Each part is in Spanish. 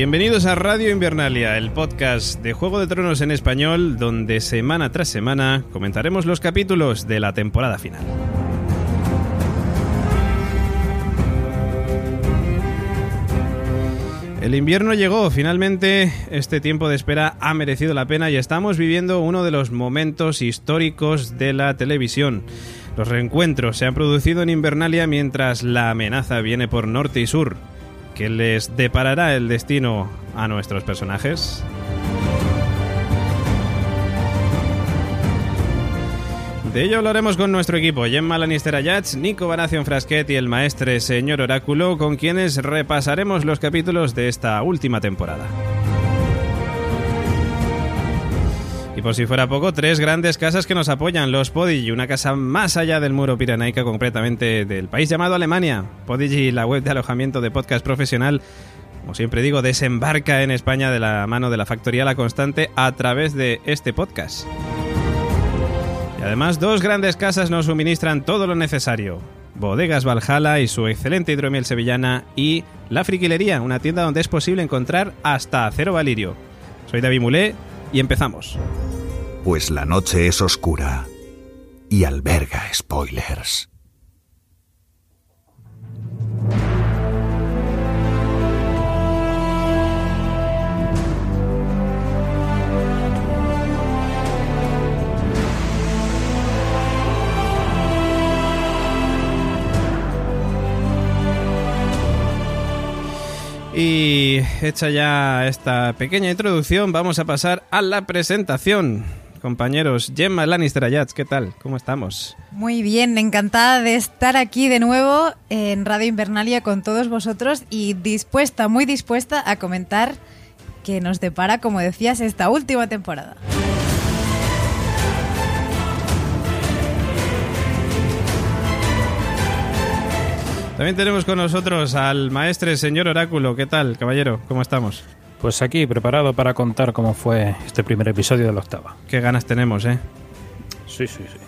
Bienvenidos a Radio Invernalia, el podcast de Juego de Tronos en español, donde semana tras semana comentaremos los capítulos de la temporada final. El invierno llegó, finalmente este tiempo de espera ha merecido la pena y estamos viviendo uno de los momentos históricos de la televisión. Los reencuentros se han producido en Invernalia mientras la amenaza viene por norte y sur. ¿Qué les deparará el destino a nuestros personajes? De ello hablaremos con nuestro equipo, Gemma Lannister Ayats, Nico Baración Frasquet y el maestre señor Oráculo, con quienes repasaremos los capítulos de esta última temporada. Y por si fuera poco, tres grandes casas que nos apoyan, los Podigi, una casa más allá del muro piranaica, concretamente del país llamado Alemania. Podigi, la web de alojamiento de podcast profesional, como siempre digo, desembarca en España de la mano de la Factoría La Constante a través de este podcast. Y además, dos grandes casas nos suministran todo lo necesario. Bodegas Valhalla y su excelente hidromiel sevillana y La Friquilería, una tienda donde es posible encontrar hasta acero valirio. Soy David Mulé y empezamos. Pues la noche es oscura y alberga spoilers. Y hecha ya esta pequeña introducción, vamos a pasar a la presentación. Compañeros, Gemma Lannister Ayats, ¿qué tal? ¿Cómo estamos? Muy bien, encantada de estar aquí de nuevo en Radio Invernalia con todos vosotros y dispuesta, muy dispuesta a comentar que nos depara, como decías, esta última temporada. También tenemos con nosotros al maestre señor Oráculo. ¿Qué tal, caballero? ¿Cómo estamos? Pues aquí, preparado para contar cómo fue este primer episodio de la octava. Qué ganas tenemos, ¿eh? Sí, sí, sí.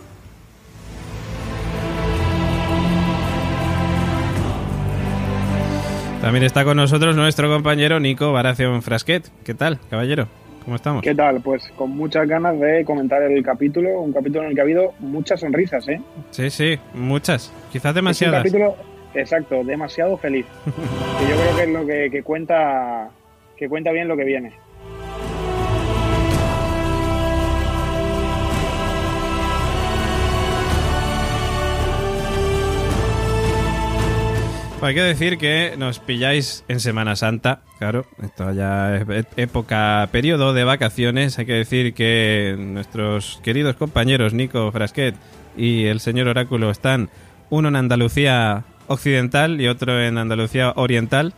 También está con nosotros nuestro compañero Nico Baración Frasquet. ¿Qué tal, caballero? ¿Cómo estamos? ¿Qué tal? Pues con muchas ganas de comentar el capítulo, un capítulo en el que ha habido muchas sonrisas, ¿eh? Sí, sí, muchas. Quizás Es demasiadas. un capítulo, exacto, demasiado feliz. que yo creo que es lo que, que cuenta que cuenta bien lo que viene. Hay que decir que nos pilláis en Semana Santa, claro, esto ya es e- época, periodo de vacaciones. Hay que decir que nuestros queridos compañeros Nico Frasquet y el señor Oráculo están uno en Andalucía occidental y otro en Andalucía oriental,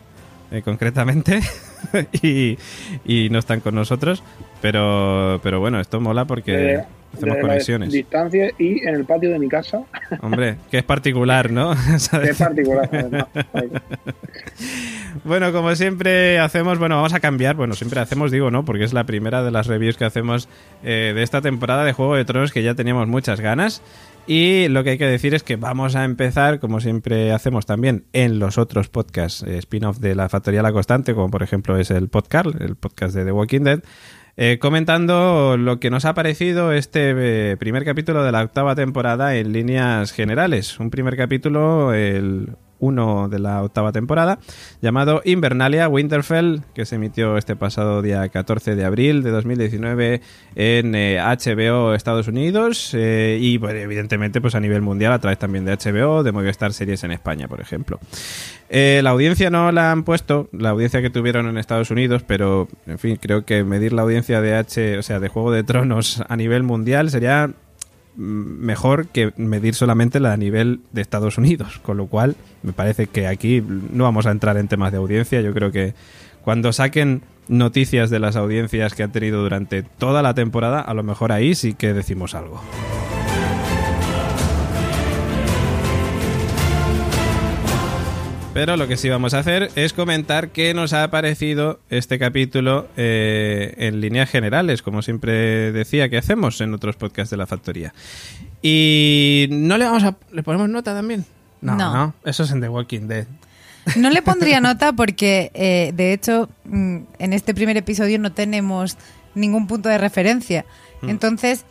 eh, concretamente, y, y no están con nosotros. Pero, pero bueno, esto mola porque De- hacemos conexiones. distancia y en el patio de mi casa, Hombre, que es particular, ¿no? es particular. además. Bueno, como siempre hacemos, bueno, vamos a cambiar, bueno, siempre hacemos, digo, ¿no? Porque es la primera de las reviews que hacemos eh, de esta temporada de Juego de Tronos que ya teníamos muchas ganas. Y lo que hay que decir es que vamos a empezar, como siempre hacemos también en los otros podcasts eh, spin-off de la Factoría La Constante, como por ejemplo es el podcast, el podcast de The Walking Dead, eh, comentando lo que nos ha parecido este eh, primer capítulo de la octava temporada en líneas generales. Un primer capítulo, el 1 de la octava temporada, llamado Invernalia Winterfell, que se emitió este pasado día 14 de abril de 2019 en HBO Estados Unidos y pues, evidentemente pues a nivel mundial a través también de HBO, de Movistar Series en España, por ejemplo. la audiencia no la han puesto, la audiencia que tuvieron en Estados Unidos, pero en fin, creo que medir la audiencia de H, o sea, de Juego de Tronos a nivel mundial sería mejor que medir solamente la nivel de Estados Unidos, con lo cual me parece que aquí no vamos a entrar en temas de audiencia, yo creo que cuando saquen noticias de las audiencias que han tenido durante toda la temporada, a lo mejor ahí sí que decimos algo. Pero lo que sí vamos a hacer es comentar qué nos ha parecido este capítulo eh, en líneas generales, como siempre decía que hacemos en otros podcasts de la factoría. Y no le vamos a... ¿Le ponemos nota también? No, no. Eso es en The Walking Dead. No le pondría nota porque, eh, de hecho, mm, en este primer episodio no tenemos ningún punto de referencia. Mm. Entonces,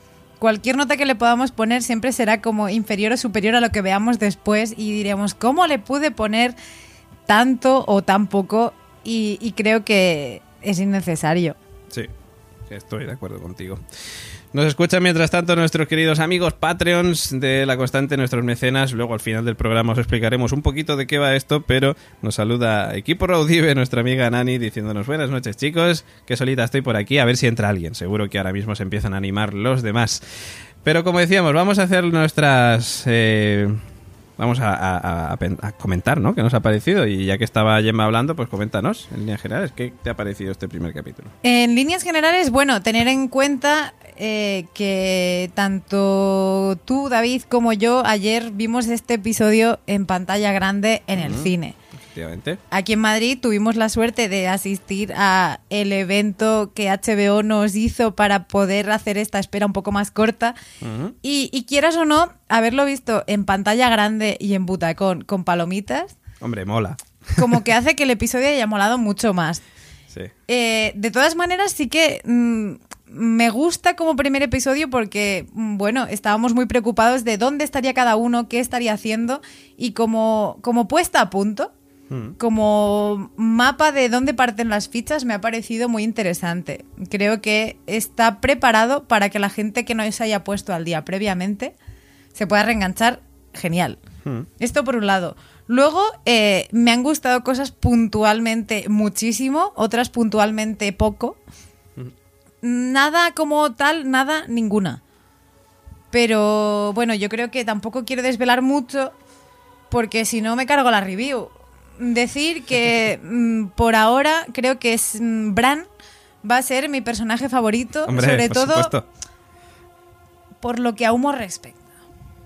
cualquier nota que le podamos poner siempre será como inferior o superior a lo que veamos después y diremos, ¿cómo le pude poner tanto o tan poco? Y, creo que es innecesario. Sí, estoy de acuerdo contigo. Nos escuchan mientras tanto nuestros queridos amigos Patreons de La Constante, nuestros mecenas. Luego al final del programa os explicaremos un poquito de qué va esto, pero nos saluda Equipo Raudive, nuestra amiga Nani, diciéndonos buenas noches chicos, que solita estoy por aquí, a ver si entra alguien. Seguro que ahora mismo se empiezan a animar los demás. Pero como decíamos, vamos a hacer nuestras... Eh, vamos a, comentar, ¿no? ¿Qué nos ha parecido? Y ya que estaba Gemma hablando, pues coméntanos, en líneas generales, ¿qué te ha parecido este primer capítulo? En líneas generales, bueno, tener en cuenta eh, que tanto tú, David, como yo ayer vimos este episodio en pantalla grande en el cine. Aquí en Madrid tuvimos la suerte de asistir a el evento que HBO nos hizo para poder hacer esta espera un poco más corta. y, quieras o no, haberlo visto en pantalla grande y en butacón con palomitas. Hombre, mola. Como que hace que el episodio haya molado mucho más. Sí. Eh, de todas maneras, sí que mm, me gusta como primer episodio porque, mm, bueno, estábamos muy preocupados de dónde estaría cada uno, qué estaría haciendo y como, como puesta a punto, Hmm. como mapa de dónde parten las fichas me ha parecido muy interesante. Creo que está preparado para que la gente que no se haya puesto al día previamente se pueda reenganchar genial. Hmm. Esto por un lado. Luego eh, me han gustado cosas puntualmente muchísimo, otras puntualmente poco. Nada como tal, nada, ninguna. Pero bueno, yo creo que tampoco quiero desvelar mucho porque si no me cargo la review decir que mm, por ahora creo que es mm, Bran va a ser mi personaje favorito, sobre todo por lo que a humo respecta.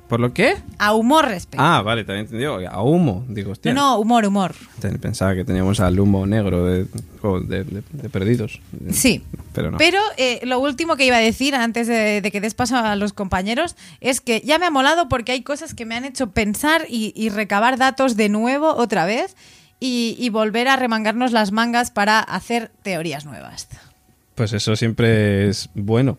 ¿Por lo qué? A humor respecto. Ah, vale, también entendido. A humo, digo, hostia. No, no, humor, humor. Pensaba que teníamos al humo negro de, de, perdidos. Sí. Pero no. Pero eh, lo último que iba a decir antes de, que des paso a los compañeros es que ya me ha molado porque hay cosas que me han hecho pensar y, recabar datos de nuevo otra vez y, y volver a remangarnos las mangas para hacer teorías nuevas. Pues eso siempre es bueno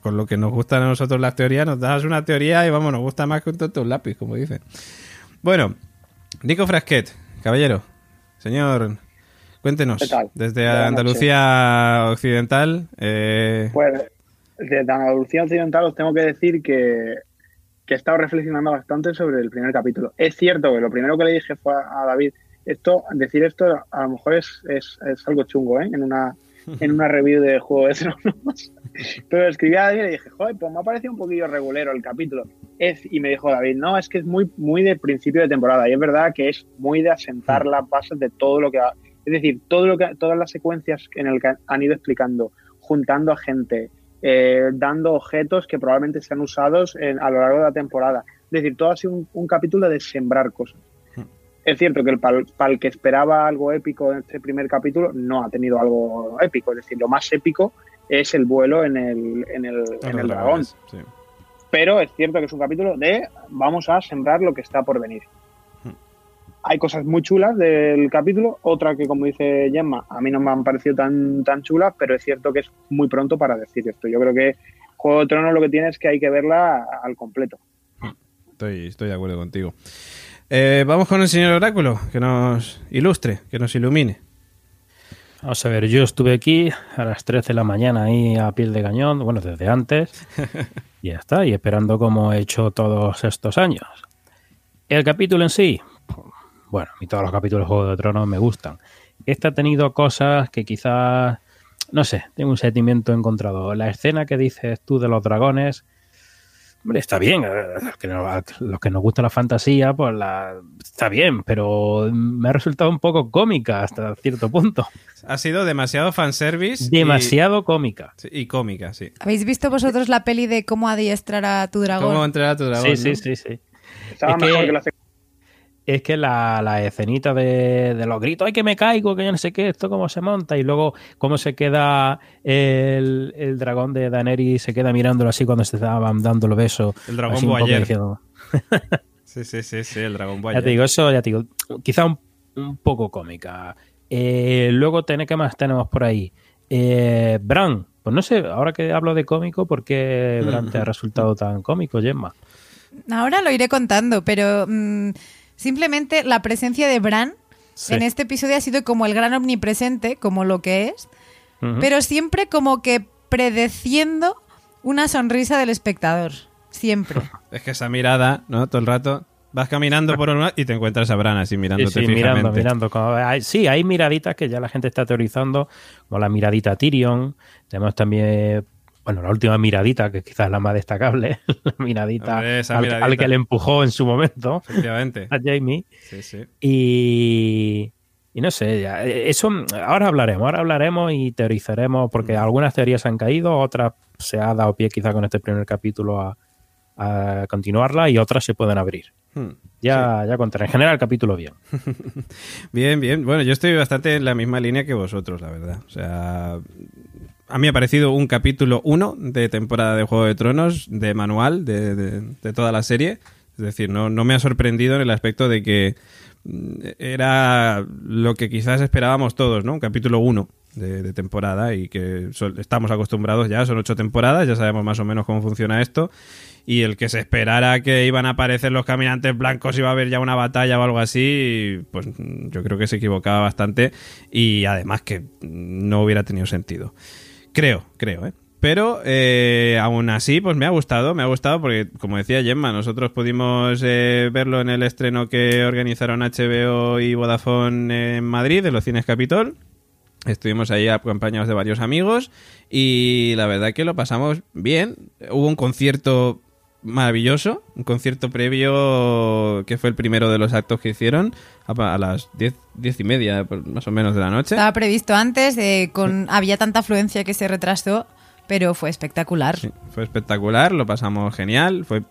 con lo que nos gustan a nosotros las teorías, nos das una teoría y vamos, nos gusta más que un tonto un lápiz, como dicen. Bueno, Nico Frasquet, caballero, señor, cuéntenos, desde Andalucía Occidental. Eh... Pues desde Andalucía Occidental os tengo que decir que, que he estado reflexionando bastante sobre el primer capítulo. Es cierto que lo primero que le dije fue a David, esto, decir esto a lo mejor es, es, es algo chungo, ¿eh? En una en una review de Juego de Tronos. Pero escribí a David y dije, joder, pues me ha parecido un poquillo regulero el capítulo. Es, y me dijo David, no, es que es muy, muy de principio de temporada. Y es verdad que es muy de asentar las bases de todo lo que va. Es decir, todo lo que, todas las secuencias en el que han ido explicando, juntando a gente, eh, dando objetos que probablemente sean usados a lo largo de la temporada. Es decir, todo ha sido un capítulo de sembrar cosas es cierto que el para el que esperaba algo épico en este primer capítulo no ha tenido algo épico. Es decir, lo más épico es el vuelo en el, en el, en el dragón. Pero es cierto que es un capítulo de vamos a sembrar lo que está por venir. Hmm. Hay cosas muy chulas del capítulo, otra que como dice Gemma, a mí no me han parecido tan, tan chulas, pero es cierto que es muy pronto para decir esto. Yo creo que Juego de Tronos lo que tiene es que hay que verla al completo. Hmm. Estoy, estoy de acuerdo contigo. Eh, vamos con el señor Oráculo, que nos ilustre, que nos ilumine. Vamos a ver, yo estuve aquí a las 3 de la mañana ahí a piel de cañón, bueno, desde antes, y ya está, y esperando como he hecho todos estos años. El capítulo en sí, bueno, a mí todos los capítulos de Juego de Tronos me gustan. Este ha tenido cosas que quizás, no sé, tengo un sentimiento encontrado. La escena que dices tú de los dragones, hombre, está bien. a Los que, no- a los que nos gusta la fantasía, pues la, está bien, pero me ha resultado un poco cómica hasta cierto punto. Ha sido demasiado fanservice. y- Demasiado cómica. Y, cómica, sí. ¿Habéis visto vosotros la peli de cómo adiestrar a tu dragón? ¿Cómo entrenar a tu dragón? Sí, sí, no? sí, sí. Estaba Es que- mejor que la es que la, la escenita de, de los gritos, ¡ay que me caigo! Que yo no sé qué, esto cómo se monta, y luego cómo se queda el, el dragón de Daenerys, se queda mirándolo así cuando se estaban dando los besos. El dragón Boyer. diciendo- Sí, sí, sí, sí, el dragón Ya Boyer. te digo, eso ya te digo, quizá un, un poco cómica. Eh, luego, ten- ¿qué más tenemos por ahí? Eh, Bran, pues no sé, ahora que hablo de cómico, ¿por qué Bran te ha resultado tan cómico, Gemma? Ahora lo iré contando, pero mm, simplemente la presencia de Bran Sí. en este episodio ha sido como el gran omnipresente, como lo que es, pero siempre como que predeciendo una sonrisa del espectador. Siempre. Es que esa mirada, ¿no? Todo el rato. Vas caminando por un lado y te encuentras a Bran así Sí, mirándote sí, fijamente. mirando, mirando. Hay- sí, hay miraditas que ya la gente está teorizando, como la miradita a Tyrion. Tenemos también, bueno, la última miradita, que quizás es la más destacable, la miradita, Hombre, al, miradita. al que le empujó en su momento Efectivamente. a Jamie. Sí, sí. Y, y no sé, ya, eh, eso ahora hablaremos, ahora hablaremos y teorizaremos, porque algunas teorías han caído, otras se ha dado pie quizá con este primer capítulo a, a continuarla y otras se pueden abrir. Hmm. Ya, ya contaré. En general, el capítulo bien. Bien, bien. Bueno, yo estoy bastante en la misma línea que vosotros, la verdad. O sea, a mí ha parecido un capítulo 1 de temporada de Juego de Tronos, de manual, de, de- de toda la serie. Es decir, no, no me ha sorprendido en el aspecto de que mm, era lo que quizás esperábamos todos, ¿no? Un capítulo 1 de, temporada y que estamos acostumbrados ya, son ocho temporadas, ya sabemos más o menos cómo funciona esto. Y el que se esperara que iban a aparecer los caminantes blancos iba a haber ya una batalla o algo así, pues mm, yo creo que se equivocaba bastante y además que no hubiera tenido sentido. Creo, creo, ¿eh? Pero eh, aún así, pues me ha gustado, me ha gustado porque, como decía Gemma, nosotros pudimos eh, verlo en el estreno que organizaron HBO y Vodafone en Madrid, de los cines Capitol. Estuvimos ahí acompañados de varios amigos y la verdad que lo pasamos bien. Hubo un concierto maravilloso, un concierto previo que fue el primero de los actos que hicieron a, las diez, diez y media pues, más o menos de la noche. Estaba previsto antes, eh, con había tanta afluencia que se retrasó, pero fue espectacular. Sí, fue espectacular, lo pasamos genial. Fue,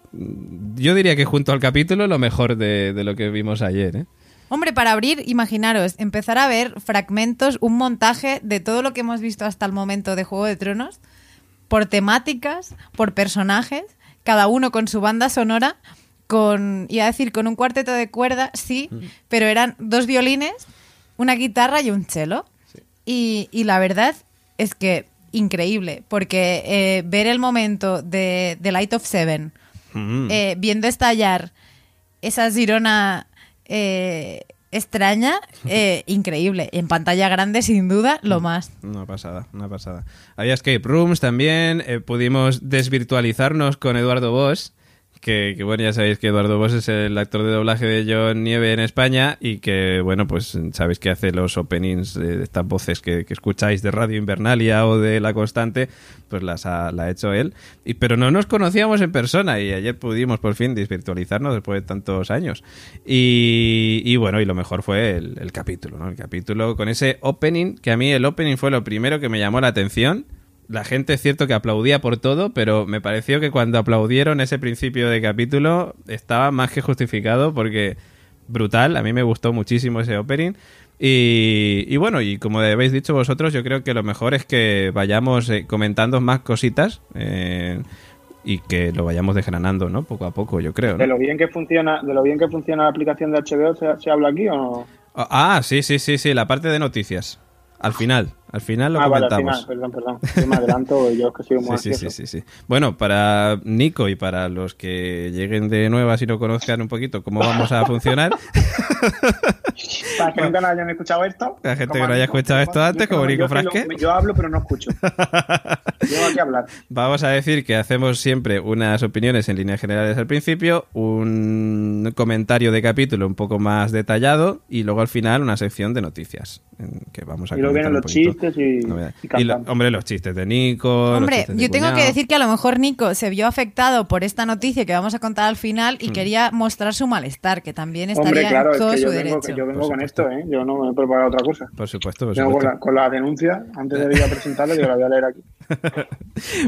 yo diría que junto al capítulo lo mejor de, de lo que vimos ayer. ¿eh? Hombre, para abrir, imaginaros, empezar a ver fragmentos, un montaje de todo lo que hemos visto hasta el momento de Juego de Tronos, por temáticas, por personajes, cada uno con su banda sonora, con, iba a decir, con un cuarteto de cuerda, sí, pero eran dos violines, una guitarra y un cello. Y, y la verdad es que increíble, porque eh, ver el momento de, de Light of Seven, Mm. eh, viendo estallar esa Girona eh, extraña, eh, increíble. En pantalla grande, sin duda, lo más. Una pasada, una pasada. Había escape rooms también, eh, pudimos desvirtualizarnos con Eduardo Bosch, que, que, bueno, ya sabéis que Eduardo Bosch es el actor de doblaje de John Nieve en España y que, bueno, pues sabéis que hace los openings de estas voces que, que escucháis de Radio Invernalia o de La Constante, pues las ha, la ha hecho él. Y, pero no nos conocíamos en persona y ayer pudimos por fin desvirtualizarnos después de tantos años. Y, y bueno, y lo mejor fue el, el capítulo, ¿no? El capítulo con ese opening, que a mí el opening fue lo primero que me llamó la atención la gente es cierto que aplaudía por todo, pero me pareció que cuando aplaudieron ese principio de capítulo estaba más que justificado porque brutal, a mí me gustó muchísimo ese opening. Y, y bueno, y como habéis dicho vosotros, yo creo que lo mejor es que vayamos eh, comentando más cositas eh, y que lo vayamos desgranando, ¿no? Poco a poco, yo creo. ¿no? De lo bien que funciona, de lo bien que funciona la aplicación de HBO, ¿se, se habla aquí o no? Ah, sí, sí, sí, sí, la parte de noticias. Al final, al final lo ah, vale, al comentamos. final, perdón, perdón. Yo me adelanto, yo es que soy muy Sí, sí, sí, sí, sí. Bueno, para Nico y para los que lleguen de nuevas y no conozcan un poquito cómo vamos a funcionar, Para que nunca no hayan escuchado esto. La gente que no haya escuchado esto antes, que como Nico que Frasquet. Yo hablo, pero no escucho. Aquí a hablar. vamos a decir que hacemos siempre unas opiniones en líneas generales al principio, un comentario de capítulo un poco más detallado y luego al final una sección de noticias en que vamos a Y luego comentar vienen un los poquito chistes y, novedades. y Y lo- cantamos. hombre, los chistes de Nico. Hombre, yo tengo que decir que a lo mejor Nico se vio afectado por esta noticia que vamos a contar al final y quería mostrar su malestar, que también estaría Hombre, claro, en es todo que su yo vengo, derecho. yo vengo Por con supuesto. esto, ¿eh? Yo no me he preparado otra cosa. Por supuesto, por Vengo con la, con la denuncia, antes de ir a presentarla, yo la voy a leer aquí.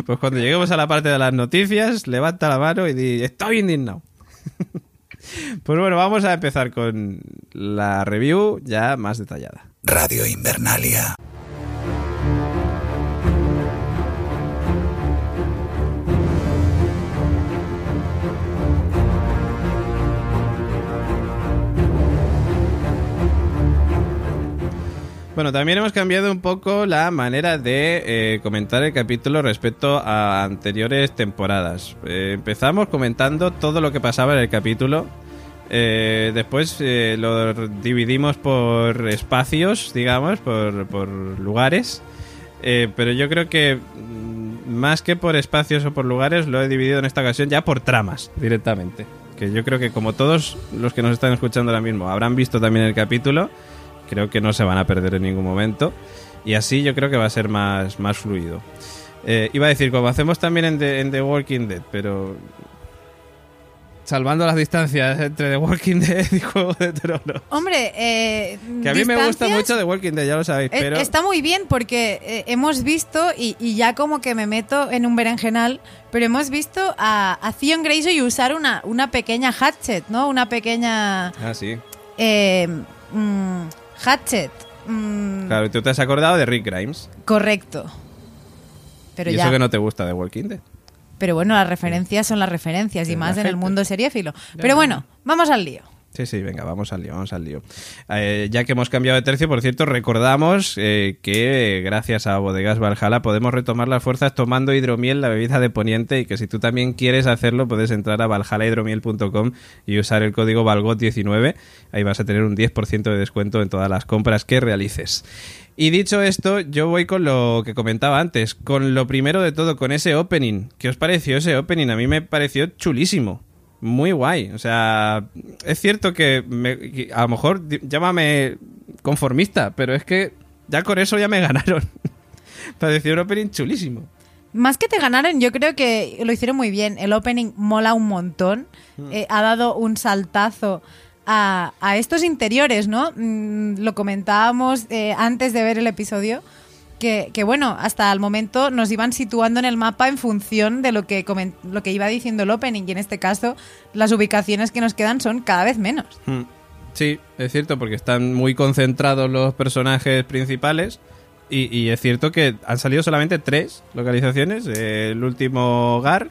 Pues cuando lleguemos a la parte de las noticias, levanta la mano y di, estoy indignado. pues bueno, vamos a empezar con la review ya más detallada. Radio Invernalia. Bueno, también hemos cambiado un poco la manera de eh, comentar el capítulo respecto a anteriores temporadas. Eh, empezamos comentando todo lo que pasaba en el capítulo. Eh, después lo dividimos por espacios, digamos, por, por lugares. Pero yo creo que mm, más que por espacios o por lugares, lo he dividido en esta ocasión ya por tramas directamente. Que yo creo que como todos los que nos están escuchando ahora mismo habrán visto también el capítulo, creo que no se van a perder en ningún momento. Y así yo creo que va a ser más, más fluido. Eh, iba a decir, como hacemos también en The, en The Walking Dead, pero salvando las distancias entre The Walking Dead y Juego de Tronos. Hombre, eh, Que a mí me gusta mucho The Walking Dead, ya lo sabéis, eh, pero... Está muy bien porque eh, hemos visto, y, y ya como que me meto en un berenjenal, pero hemos visto a, a Theon Greyjoy usar una, una pequeña hatchet, ¿no? Una pequeña Ah, sí. eh, mm, hatchet. mm, Claro, tú te has acordado de Rick Grimes. Correcto. Pero y ya. eso que no te gusta de Walking Dead. Pero bueno, las referencias son las referencias y más en el mundo seriéfilo. Pero bueno, vamos al lío. Sí, sí, venga, vamos al lío, vamos al lío. Eh, ya que hemos cambiado de tercio, por cierto, recordamos eh, que gracias a Bodegas Valhalla podemos retomar las fuerzas tomando hidromiel, la bebida de Poniente, y que si tú también quieres hacerlo, puedes entrar a valhallahidromiel.com y usar el código VALGOT19. Ahí vas a tener un 10% de descuento en todas las compras que realices. Y dicho esto, yo voy con lo que comentaba antes, con lo primero de todo, con ese opening. ¿Qué os pareció ese opening? A mí me pareció chulísimo. Muy guay. O sea, es cierto que, me- que a lo mejor llámame conformista, pero es que ya con eso ya me ganaron. Pareció un opening chulísimo. Más que te ganaron, yo creo que lo hicieron muy bien. El opening mola un montón. Eh, ha dado un saltazo a, a estos interiores, ¿no? Mm, lo comentábamos eh, antes de ver el episodio. Que, bueno, hasta el momento nos iban situando en el mapa en función de lo que, lo que iba diciendo el opening. Y en este caso, las ubicaciones que nos quedan son cada vez menos. Mm. Sí, es cierto, porque están muy concentrados los personajes principales. Y, y es cierto que han salido solamente tres localizaciones: el último Gar,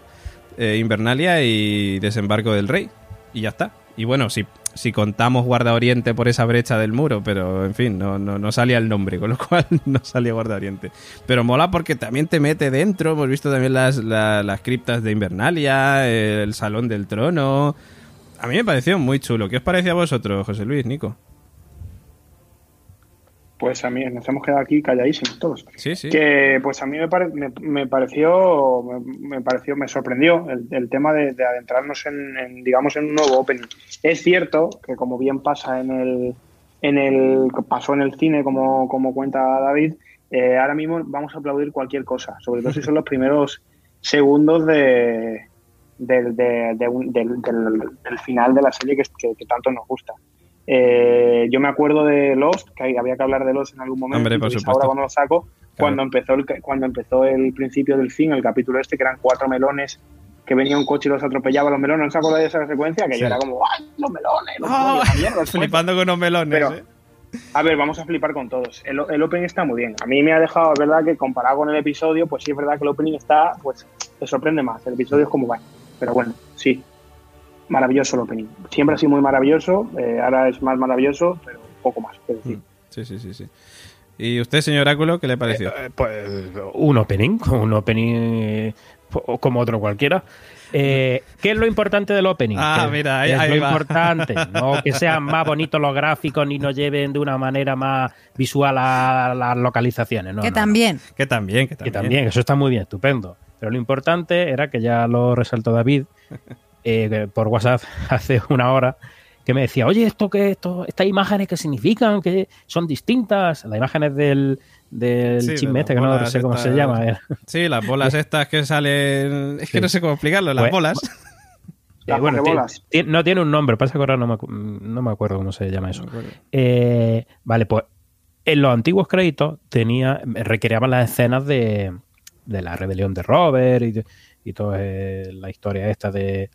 eh, Invernalia y Desembarco del Rey. Y ya está. Y bueno, si, si contamos Guarda Oriente por esa brecha del muro, pero en fin, no, no, no salía el nombre, con lo cual no salía Guarda Oriente. Pero mola porque también te mete dentro. Hemos visto también las, la- las criptas de Invernalia, el Salón del Trono. A mí me pareció muy chulo. ¿Qué os pareció a vosotros, José Luis, Nico? Pues a mí nos hemos quedado aquí calladísimos todos. Sí, sí. Que pues a mí me, pare- me, me pareció, me, me pareció, me sorprendió el, el tema de, de adentrarnos en, en, digamos, en un nuevo opening. Es cierto que como bien pasa en el, en el, pasó en el cine, como, como cuenta David, eh, ahora mismo vamos a aplaudir cualquier cosa, sobre todo si son los primeros segundos de, del, de- de un- del, del- del final de la serie que, que- que tanto nos gusta. Eh, yo me acuerdo de Lost, que había que hablar de Lost en algún momento. Hombre, y por supuesto. ahora cuando lo saco, cuando empezó el cuando empezó el principio del fin, el capítulo este, que eran cuatro melones que venía un coche y los atropellaba los melones, ¿no os acordáis de esa secuencia? Que Sí. yo era como, ¡ay, los melones! Los ¡Oh! melones, los Flipando con unos melones. Pero- ¿eh? a ver, vamos a flipar con todos. El, el opening está muy bien. A mí me ha dejado, es verdad que comparado con el episodio, pues sí es verdad que el opening está, pues te sorprende más. El episodio es como va. Pero bueno, sí. Maravilloso el opening. Siempre ha sido muy maravilloso, eh, ahora es más maravilloso, pero poco más, decir. Sí, sí, sí, sí. ¿Y usted, señor Oráculo, qué le pareció? Eh, pues un opening, un opening eh, como otro cualquiera. Eh, ¿Qué es lo importante del opening? Ah, Que mira, ahí- es ahí lo va. importante. No que sean más bonitos los gráficos ni nos lleven de una manera más visual a las localizaciones. No, que no, no. también. Que también, que Que también. también, eso está muy bien, estupendo. Pero lo importante era que ya lo resaltó David eh, que por WhatsApp hace una hora, que me decía, oye, ¿esto qué? Esto, ¿Estas imágenes qué significan? que son distintas? Las imágenes del, del Sí, chisme este, que no sé cómo se llama. eh. Sí, las bolas estas que salen. Es que no sé cómo explicarlo, las Pues- bolas. Las Eh, bueno, no tiene un nombre, pasa que ahora no me, no me acuerdo cómo se llama eso. Eh, vale, pues en los antiguos créditos tenía requerían las escenas de, de la rebelión de Robert y, y toda eh, la historia esta de,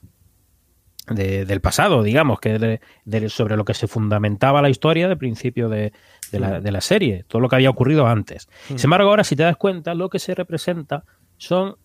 de- del pasado, digamos, que de- de- sobre lo que se fundamentaba la historia del principio de, de la, de la serie, todo lo que había ocurrido antes. Sin embargo, ahora si te das cuenta, lo que se representa son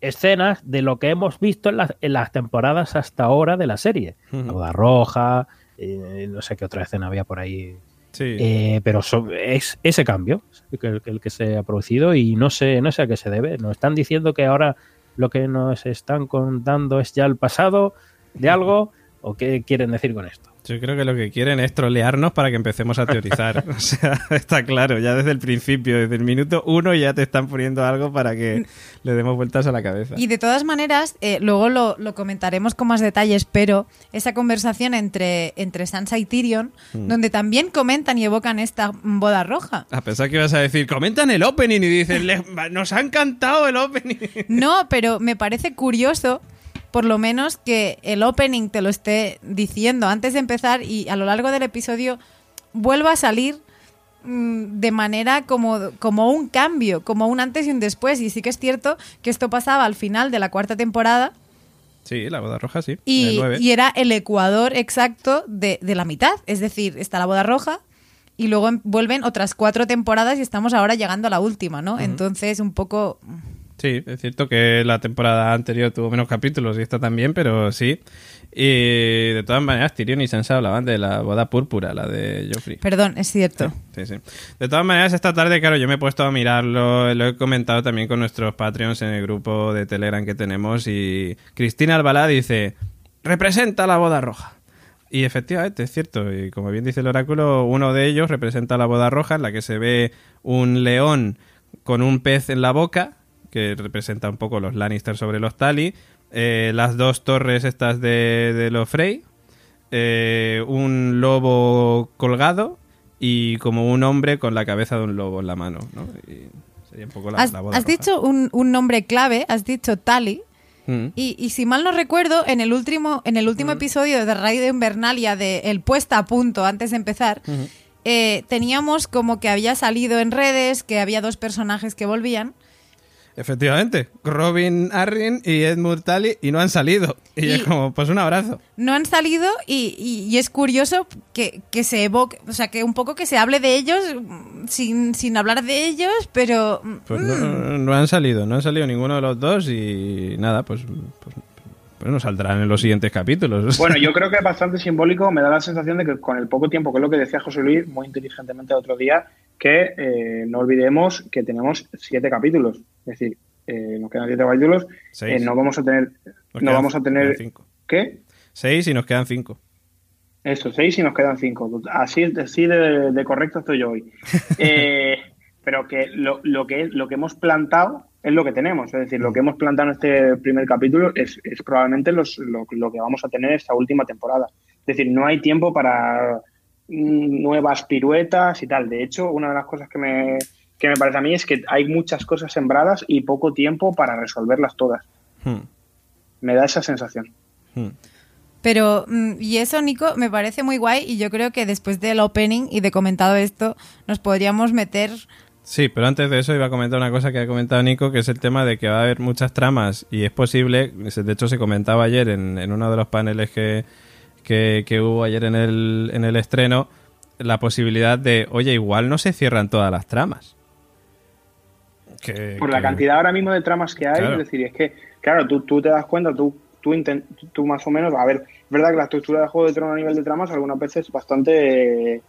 escenas de lo que hemos visto en las, en las temporadas hasta ahora de la serie. La Ujú. boda roja, eh, no sé qué otra escena había por ahí Sí. eh, pero es ese cambio el que, el que se ha producido y no sé, no sé a qué se debe. Nos están diciendo que ahora lo que nos están contando es ya el pasado de algo o qué quieren decir con esto. Yo creo que lo que quieren es trolearnos para que empecemos a teorizar. o sea, está claro, ya desde el principio, desde el minuto uno ya te están poniendo algo para que le demos vueltas a la cabeza. Y de todas maneras, eh, luego lo, lo comentaremos con más detalles, pero esa conversación entre, entre Sansa y Tyrion, Mm. donde también comentan y evocan esta boda roja. A pesar que ibas a decir, comentan el opening y dicen, "Les- nos ha encantado el opening. No, pero me parece curioso, por lo menos, que el opening te lo esté diciendo antes de empezar y a lo largo del episodio vuelva a salir mm, de manera como, como un cambio, como un antes y un después. Y sí que es cierto que esto pasaba al final de la cuarta temporada Sí, la boda roja, sí. y, era el ecuador exacto de, de la mitad. Es decir, está la boda roja y luego vuelven otras cuatro temporadas y estamos ahora llegando a la última, ¿no? Entonces, un poco... Sí, es cierto que la temporada anterior tuvo menos capítulos y esta también, pero sí. Y de todas maneras, Tyrion y Sansa hablaban de la boda púrpura, la de Joffrey. Perdón, es cierto. Sí, sí. De todas maneras, esta tarde, claro, yo me he puesto a mirarlo, lo he comentado también con nuestros Patreons en el grupo de Telegram que tenemos y Cristina Albalá dice, representa la boda roja. Y efectivamente, es cierto, y como bien dice el oráculo, uno de ellos representa la boda roja en la que se ve un león con un pez en la boca, que representa un poco los Lannister sobre los Tali, eh, las dos torres estas de, de los Frey, eh, un lobo colgado y como un hombre con la cabeza de un lobo en la mano, ¿no? Y sería un poco la, Has, la boda has dicho un, un nombre clave, has dicho Tali. Mm. Y, y si mal no recuerdo, en el último, en el último episodio de Radio Invernalia de El Puesta a Punto, antes de empezar, eh, teníamos como que había salido en redes que había dos personajes que volvían. Efectivamente, Robin Arryn y Edmund Tully y no han salido. Y, Y- es como, pues un abrazo. No han salido y, y- y es curioso que, que se evoque, o sea, que un poco que se hable de ellos mm, sin, sin hablar de ellos, pero... mm, Pues no, no han salido, no han salido ninguno de los dos y nada, pues, pues, pues no saldrán en los siguientes capítulos. Bueno, yo creo que es bastante simbólico. Me da la sensación de que con el poco tiempo, que es lo que decía José Luis muy inteligentemente el otro día, que eh, no olvidemos que tenemos siete capítulos. Es decir, eh, nos quedan siete capítulos. Eh, no vamos a tener. Nos no vamos a tener. cinco. ¿Qué? Seis y nos quedan cinco. Eso, seis y nos quedan cinco. Así, así de, de correcto estoy yo hoy. Pero que lo, lo que lo que hemos plantado es lo que tenemos. Es decir, lo que hemos plantado en este primer capítulo es, es probablemente los- lo, lo que vamos a tener esta última temporada. Es decir, no hay tiempo para mm, nuevas piruetas y tal. De hecho, una de las cosas que me, que me parece a mí es que hay muchas cosas sembradas y poco tiempo para resolverlas todas. Hmm, Me da esa sensación. hmm. Pero, mm, y eso, Nico, me parece muy guay y yo creo que después del opening y de comentado esto, nos podríamos meter... Sí, pero antes de eso iba a comentar una cosa que ha comentado Nico, que es el tema de que va a haber muchas tramas y es posible, de hecho se comentaba ayer en, en uno de los paneles que, que, que hubo ayer en el, en el estreno, la posibilidad de, oye, igual no se cierran todas las tramas. Que- Por la cantidad ahora mismo de tramas que hay, Claro. es decir, es que, claro, tú, tú te das cuenta, tú, tú, más o menos, a ver, es verdad que la estructura de Juego de Tronos a nivel de tramas algunas veces es bastante eh,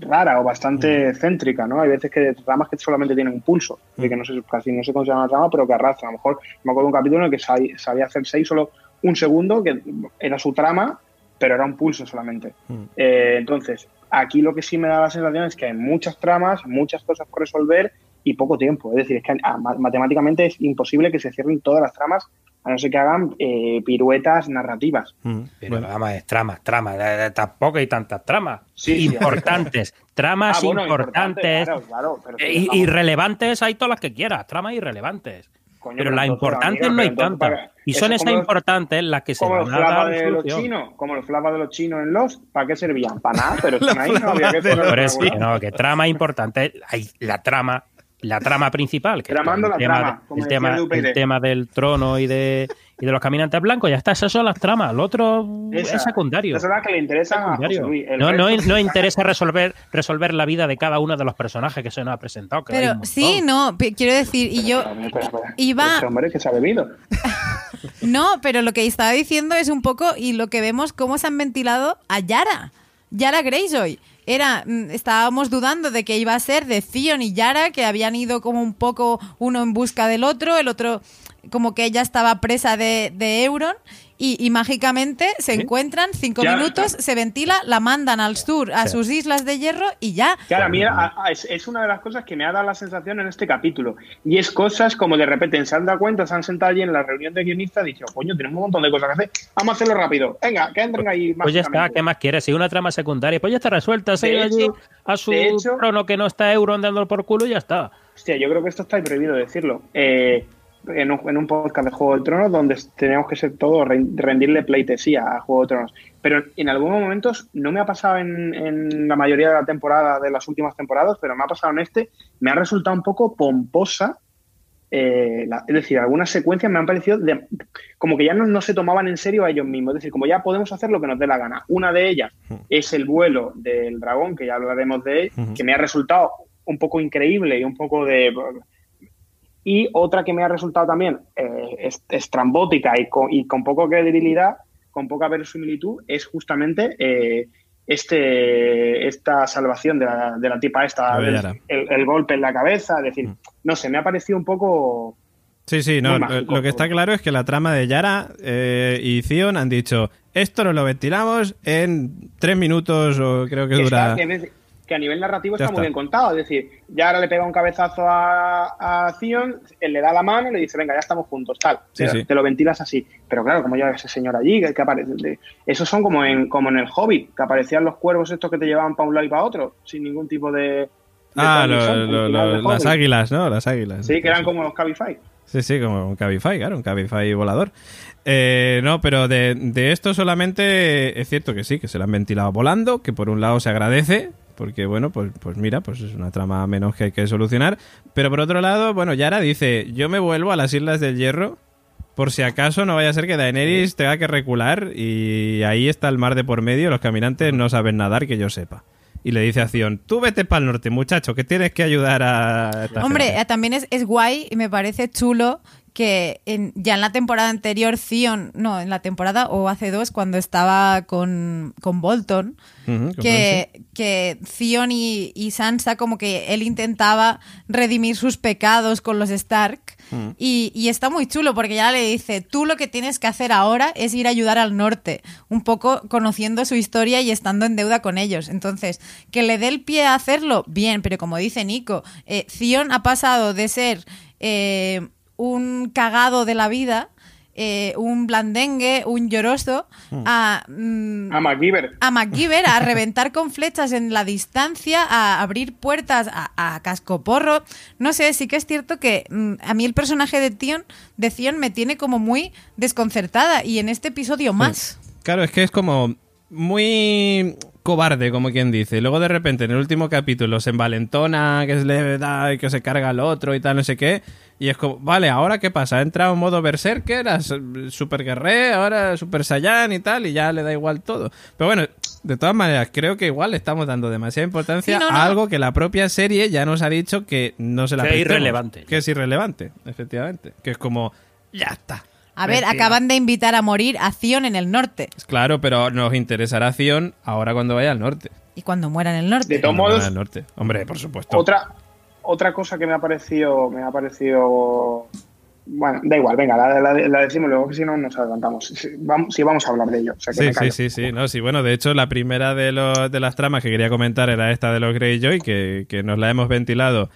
rara o bastante céntrica, ¿no? Hay veces que tramas que solamente tienen un pulso, de que no sé, casi no se considera una trama, pero que arrastra. A lo mejor me acuerdo de un capítulo en el que sabía, sabía hacer seis solo un segundo, que era su trama, pero era un pulso solamente. Mm. Eh, entonces, aquí lo que sí me da la sensación es que hay muchas tramas, muchas cosas por resolver y poco tiempo. Es decir, es que ah, ma- matemáticamente es imposible que se cierren todas las tramas, a no ser que hagan eh, piruetas narrativas. Mm. Pero Bueno, vamos, es tramas, tramas. eh, eh, tampoco hay tantas tramas. Sí, sí, importantes. tramas Ah, bueno, importantes. importante, claro, claro, pero irrelevantes hay todas las que quieras. Tramas irrelevantes. Coño, pero las importantes no hay pero tantas. Y son los- importantes las que se como van a dar de los chinos, como los flapas de los chinos en los, ¿para qué servían? Para nada, pero están ahí, no había que algún lado. no, que trama importante, hay la trama, la trama principal, que es Tramando el la tema, trama, como el, tema, el del trono y de, y de los caminantes blancos, ya está, esas son las tramas, lo otro Esa- es secundario. Esas son las que le interesan a. Luis. No, no, no interesa resolver, resolver la vida de cada uno de los personajes que se nos ha presentado. que Pero sí, no, quiero decir, y yo, Espera, espera, espera. Iba- Ese hombre que se ha bebido. No, pero lo que estaba diciendo es un poco, y lo que vemos, cómo se han ventilado a Yara. Yara Greyjoy. Era, mm, estábamos dudando de que iba a ser de Theon y Yara, que habían ido como un poco uno en busca del otro, el otro como que ella estaba presa de, de Euron, y, y mágicamente se encuentran, cinco Ya. minutos, se ventila, la mandan al sur, a Sí. sus islas de hierro, y ya. Claro, a mí era- a- a- es, es una de las cosas que me ha dado la sensación en este capítulo. Y es cosas como de repente se han dado cuenta, se han sentado allí en la reunión de guionistas y dicho, coño, tenemos un montón de cosas que hacer. Vamos a hacerlo rápido. Venga, que entren ahí más. Pues ya está, ¿qué más quieres? Si una trama secundaria, pues ya está resuelta. Se ha allí hecho- a su trono que no está Euron dándolo por culo y ya está. Hostia, yo creo que esto está prohibido decirlo. Eh, en, un, en un podcast de Juego de Tronos donde tenemos que ser todos re- rendirle pleitesía a Juego de Tronos. Pero en algunos momentos, no me ha pasado en, en la mayoría de la temporada, de las últimas temporadas, pero me ha pasado en este, me ha resultado un poco pomposa. eh, la- es decir, algunas secuencias me han parecido de- como que ya no, no se tomaban en serio a ellos mismos. Es decir, como ya podemos hacer lo que nos dé la gana. Una de ellas es el vuelo del dragón, que ya hablaremos de él, Ujú. que me ha resultado un poco increíble y un poco de y otra que me ha resultado también eh, es- estrambótica y con, y con poco credibilidad, con poca verosimilitud, es justamente eh, este esta salvación de la, de la tipa esta, el, el golpe en la cabeza, es decir, Mm. no sé, me ha parecido un poco... Sí, sí, no, Muy lo, mágico lo que está claro es que la trama de Yara eh, y Zion han dicho, esto nos lo ventilamos en tres minutos o creo que que, dura... está- que a nivel narrativo está, muy bien contado, es decir, ya ahora le pega un cabezazo a, a Zion, él le da la mano y le dice, venga, ya estamos juntos, tal, Sí, te, sí. te lo ventilas así. Pero claro, como lleva ese señor allí, que, aparece, de- esos son como en, como en el Hobbit, que aparecían los cuervos estos que te llevaban para un lado y para otro, sin ningún tipo de... de Ah, lo- lo- lo- las águilas, ¿no? Las águilas. Sí, que eran como los Cabify. Sí, sí, como un Cabify, claro, un Cabify volador. Eh, no, pero de, de esto solamente es cierto que sí, que se lo han ventilado volando, que por un lado se agradece, porque bueno, pues, pues mira, pues es una trama menos que hay que solucionar. Pero por otro lado, bueno, Yara dice, yo me vuelvo a las Islas del Hierro por si acaso no vaya a ser que Daenerys tenga que recular y ahí está el mar de por medio, los caminantes no saben nadar que yo sepa. Y le dice a Zion, tú vete para el norte, muchacho, que tienes que ayudar a... esta Hombre, gente". eh, también es, es guay y me parece chulo que en- ya en la temporada anterior, Theon, no, en la temporada o hace dos, cuando estaba con, con Bolton, que, que Theon y, y Sansa como que él intentaba redimir sus pecados con los Stark. Y, y está muy chulo porque ya le dice, tú lo que tienes que hacer ahora es ir a ayudar al norte, un poco conociendo su historia y estando en deuda con ellos. Entonces, que le dé el pie a hacerlo, bien, pero como dice Nico, eh, Theon ha pasado de ser eh, un cagado de la vida, eh, un blandengue, un lloroso, a... mm, A MacGyver. a MacGyver a reventar con flechas en la distancia, a abrir puertas a, a cascoporro. No sé, sí que es cierto que mm, a mí el personaje de Tion, de me tiene como muy desconcertada y en este episodio más. Claro, es que es como muy cobarde, como quien dice. Luego de repente en el último capítulo se envalentona, que se le da y que se carga al otro y tal, no sé qué. Y es como, vale, ¿ahora qué pasa? Ha entrado en modo berserker, a super guerrero, ahora super saiyan y tal, y ya le da igual todo. Pero bueno, de todas maneras, creo que igual le estamos dando demasiada importancia Sí, no, no. a algo que la propia serie ya nos ha dicho que no se la Que es irrelevante. Que es irrelevante, efectivamente. Que es como, ya está. A ver, Mentira. acaban de invitar a morir a Theon en el norte. Claro, pero nos interesará Zion ahora cuando vaya al norte. Y cuando muera en el norte. De todos modos, norte. Hombre, por supuesto. Otra, otra cosa que me ha parecido, me ha parecido, bueno, da igual, venga, la, la- la decimos luego que si no nos adelantamos. Si vamos, si vamos a hablar de ello. O sea, que Sí, sí, sí, sí. No, sí, bueno, de hecho, la primera de, los, de las tramas que quería comentar era esta de los Greyjoy, que, que nos la hemos ventilado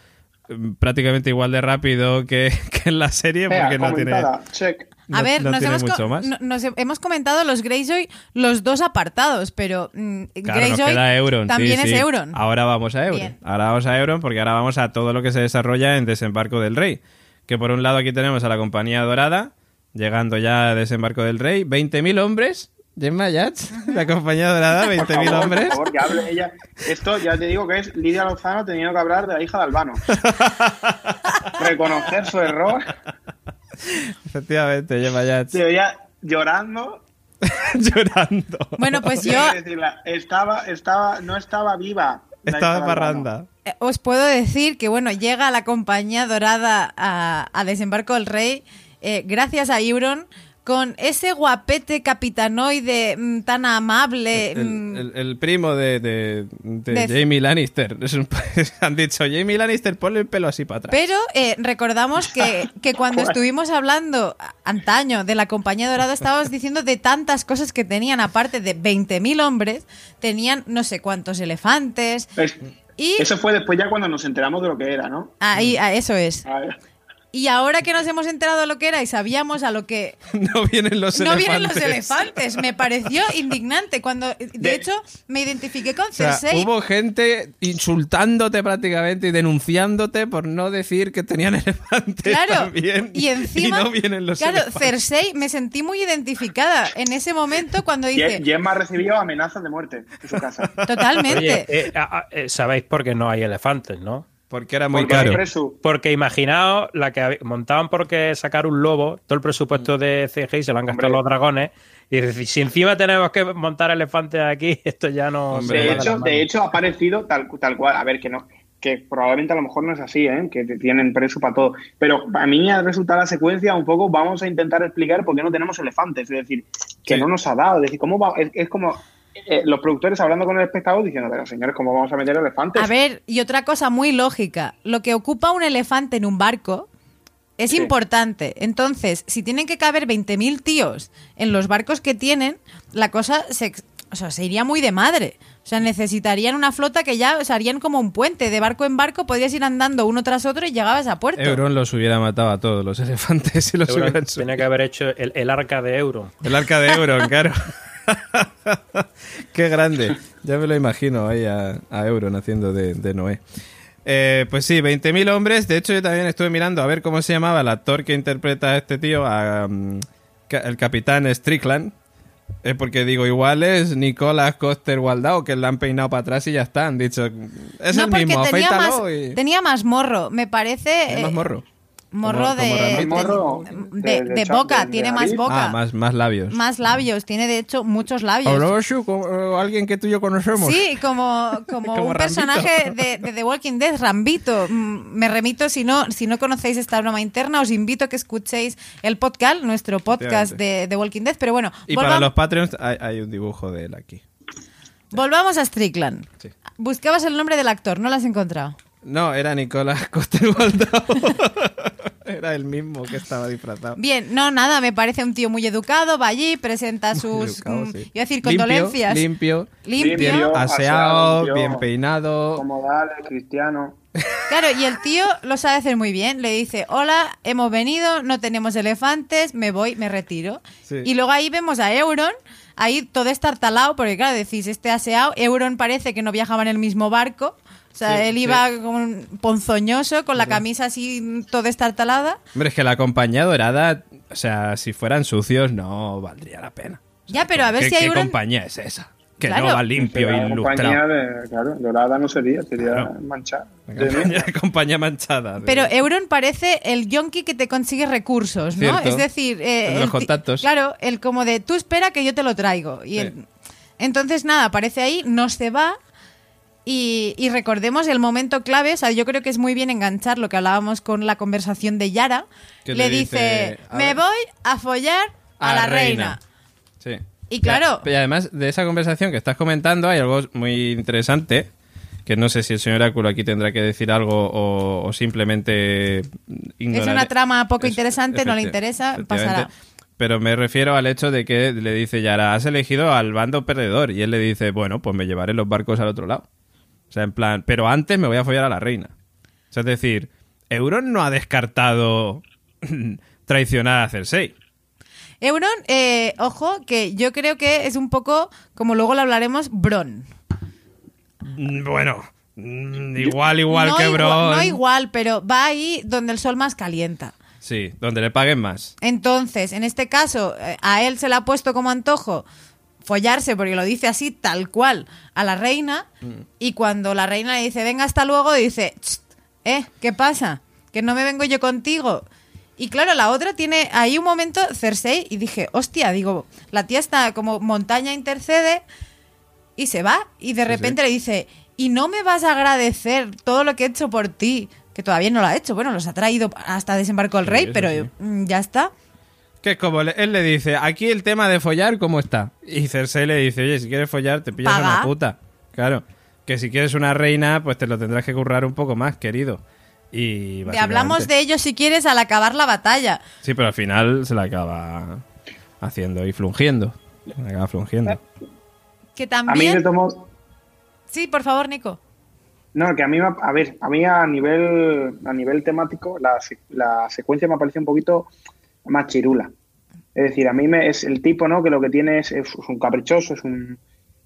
mm, prácticamente igual de rápido que, que en la serie, porque no tiene, comentada, no- A ver, no nos, tiene hemos, co- mucho más. no- nos he- hemos comentado los Greyjoy los dos apartados, pero mm, Claro, nos Greyjoy queda Euron. también sí, es sí. Euron. Ahora vamos a Euron. Bien. Ahora vamos a Euron porque ahora vamos a todo lo que se desarrolla en Desembarco del Rey. Que por un lado aquí tenemos a la Compañía Dorada, llegando ya a Desembarco del Rey. 20.000 hombres. Gemma Yats, la Compañía Dorada, Por 20.000 favor, hombres. Por favor, que hable ella. Esto ya te digo que es Lidia Lozano teniendo que hablar de la hija de Albano. Reconocer su error. Efectivamente. Se veía llorando. llorando. Bueno, pues yo estaba, estaba, no estaba viva. Estaba en parranda. eh, os puedo decir que, bueno, llega la compañía dorada a, a Desembarco del Rey eh, gracias a Euron con ese guapete capitanoide mm, tan amable. El, mm, el- el primo de, de- de De- Jamie Lannister. Es un- han dicho, Jamie Lannister, ponle el pelo así para atrás. Pero eh, recordamos que, que cuando estuvimos hablando a- antaño de la Compañía Dorada estábamos diciendo de tantas cosas que tenían, aparte de 20.000 hombres, tenían no sé cuántos elefantes. Es- Y Eso fue después ya cuando nos enteramos de lo que era, ¿no? ahí, a eso es. A ver. Y ahora que nos hemos enterado de lo que era y sabíamos a lo que no vienen los no elefantes. vienen los elefantes, me pareció indignante cuando de, De- hecho me identifiqué con O sea, Cersei. hubo gente insultándote prácticamente y denunciándote por no decir que tenían elefantes Claro, también. y encima, no vienen los claro, elefantes. Cersei me sentí muy identificada en ese momento cuando dice, Gemma recibió amenazas de muerte en su casa. totalmente. Oye, eh, ah, eh, sabéis por qué no hay elefantes, ¿no? Porque era muy Porque caro. Porque imaginaos la que montaban porque sacar un lobo, todo el presupuesto de CGI se lo han gastado Hombre. los dragones. Y decir, si encima tenemos que montar elefantes aquí, esto ya no Hombre, De hecho, de hecho, ha aparecido tal, tal cual. A ver, que no, que probablemente a lo mejor no es así, ¿eh? que tienen preso para todo. Pero a mí me ha resultado la secuencia un poco, vamos a intentar explicar por qué no tenemos elefantes. Es decir, que Sí. no nos ha dado. Es decir, ¿cómo va? Es, es como eh, los productores hablando con el espectador diciendo, pero señores, ¿cómo vamos a meter elefantes? A ver, y otra cosa muy lógica, lo que ocupa un elefante en un barco es Sí. importante. Entonces, si tienen que caber 20.000 tíos en los barcos que tienen, la cosa se, o sea, se iría muy de madre. O sea, necesitarían una flota que ya se harían como un puente. De barco en barco podrías ir andando uno tras otro y llegabas a puerto. Euron los hubiera matado a todos los elefantes y los Euron hubieran tenía que haber hecho el, el arca de Euron. El arca de Euron, claro. Qué grande. Ya me lo imagino ahí a, a Euron haciendo de, de Noé. Eh, pues sí, 20.000 hombres. De hecho, yo también estuve mirando a ver cómo se llamaba el actor que interpreta a este tío, a, mm, el capitán Strickland. Es porque digo, igual es Nicolás Coster Waldau, que le han peinado para atrás y ya está. Han dicho, es no, el mismo, tenía más, y... tenía más morro. Me parece. ¿Es más eh, morro? Morro de, de, Ramito. Morro de- de- de de Cha- boca, tiene más boca. Ah, más, más labios. Más labios, tiene de hecho muchos labios. Así como, alguien que tú y yo conocemos. Sí, como, como, Como un Rambito. personaje de, de The Walking Dead, Rambito. Mm, Me remito, si no, si no conocéis esta broma interna, os invito a que escuchéis el podcast, nuestro podcast de The Walking Dead. Pero bueno, Y para los Patreons hay, hay un dibujo de él aquí. volvamos a Strickland. Sí. Buscabas el nombre del actor, ¿no lo has encontrado? No, era Nicolás Coster Waldau. era el mismo que estaba disfrazado. Bien, no, nada, me parece un tío muy educado, va allí, presenta sus, educado, mm, sí. iba a decir Limpio, condolencias. Limpio, Limpio. Limpio. aseado, limpio. bien peinado. Como dale, cristiano. Claro, y el tío lo sabe hacer muy bien. Le dice, hola, hemos venido, no tenemos elefantes, me voy, me retiro. Sí. Y luego ahí vemos a Euron, ahí todo estartalado, porque claro, decís, este aseado, Euron parece que no viajaba en el mismo barco. O sea, Sí, él sí. iba con un ponzoñoso, con la camisa así toda estartalada. Hombre, es que la compañía dorada, o sea, si fueran sucios no valdría la pena. O sea, Ya, pero a ver ¿qué, si qué Euron- compañía es esa? Que Claro. no va limpio La compañía ilustrado. de, claro, dorada no sería, sería Claro. manchada. Compañía, compañía manchada. de- Pero Euron parece el yonki que te consigue recursos, ¿no? Cierto. Es decir, eh, El los contactos. Claro, el como de tú espera que yo te lo traigo. Y Sí. el- entonces nada, aparece ahí, no se va. Y, y recordemos el momento clave, o sea, yo creo que es muy bien enganchar lo que hablábamos con la conversación de Yara. Que le dice, a me voy a follar a, la reina. Sí. Y claro, Y además de esa conversación que estás comentando hay algo muy interesante que no sé si el señor Áculo aquí tendrá que decir algo o, o simplemente es una trama poco Es- interesante, no le interesa, pasará. Pero me refiero al hecho de que le dice Yara, has elegido al bando perdedor. Y él le dice, bueno, pues me llevaré los barcos al otro lado. O sea, en plan, pero antes me voy a follar a la reina. O sea, es decir, Euron no ha descartado traicionar a Cersei. Euron, eh, ojo, que yo creo que es un poco, como luego lo hablaremos, Bron. Mm, Bueno, mm, igual, igual no que Bron. No igual, pero va ahí donde el sol más calienta. Sí, donde le paguen más. Entonces, en este caso, eh, a él se le ha puesto como antojo follarse, porque lo dice así, tal cual, a la reina. Y cuando la reina le dice, venga, hasta luego, dice, "Tst, ¿eh? ¿Qué pasa? Que no me vengo yo contigo. Y claro, la otra tiene ahí un momento, Cersei, y dije, hostia, digo, la tía está como montaña intercede y se va. Y de repente le dice, y no me vas a agradecer todo lo que he hecho por ti, que todavía no lo ha hecho. Bueno, los ha traído hasta desembarco el rey, pero mm, ya está. Que es como él le dice, aquí el tema de follar, ¿cómo está? Y Cersei le dice, oye, si quieres follar, te pillas Paga. una puta. Claro. Que si quieres una reina, pues te lo tendrás que currar un poco más, querido. Y Te hablamos de ello si quieres al acabar la batalla. Sí, pero al final se la acaba haciendo y flungiendo. Se la acaba flungiendo. Que A mí también... me tomó... Sí, por favor, Nico. No, que a mí, me- a ver, a mí a nivel, a nivel temático la, la secuencia me parece un poquito más chirula. Es decir, a mí me, es el tipo, ¿no? Que lo que tiene es, es un caprichoso, es un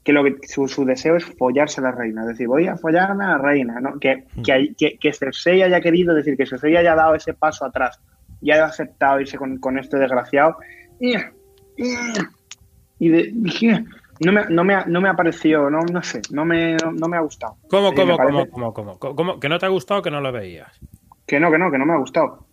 que lo que su, su deseo es follarse a la reina, es decir, voy a follarme a la reina, ¿no? Que, que, hay- que, que Cersei haya querido, es decir, que Cersei haya dado ese paso atrás y haya aceptado irse con, con este desgraciado. Y de- no me, no me, ha- no me ha parecido, no, no sé, no me, no, no me ha gustado. ¿Cómo, cómo, parece- cómo, cómo, cómo, cómo? ¿Que no te ha gustado o que no lo veías? Que no, que no, que no me ha gustado.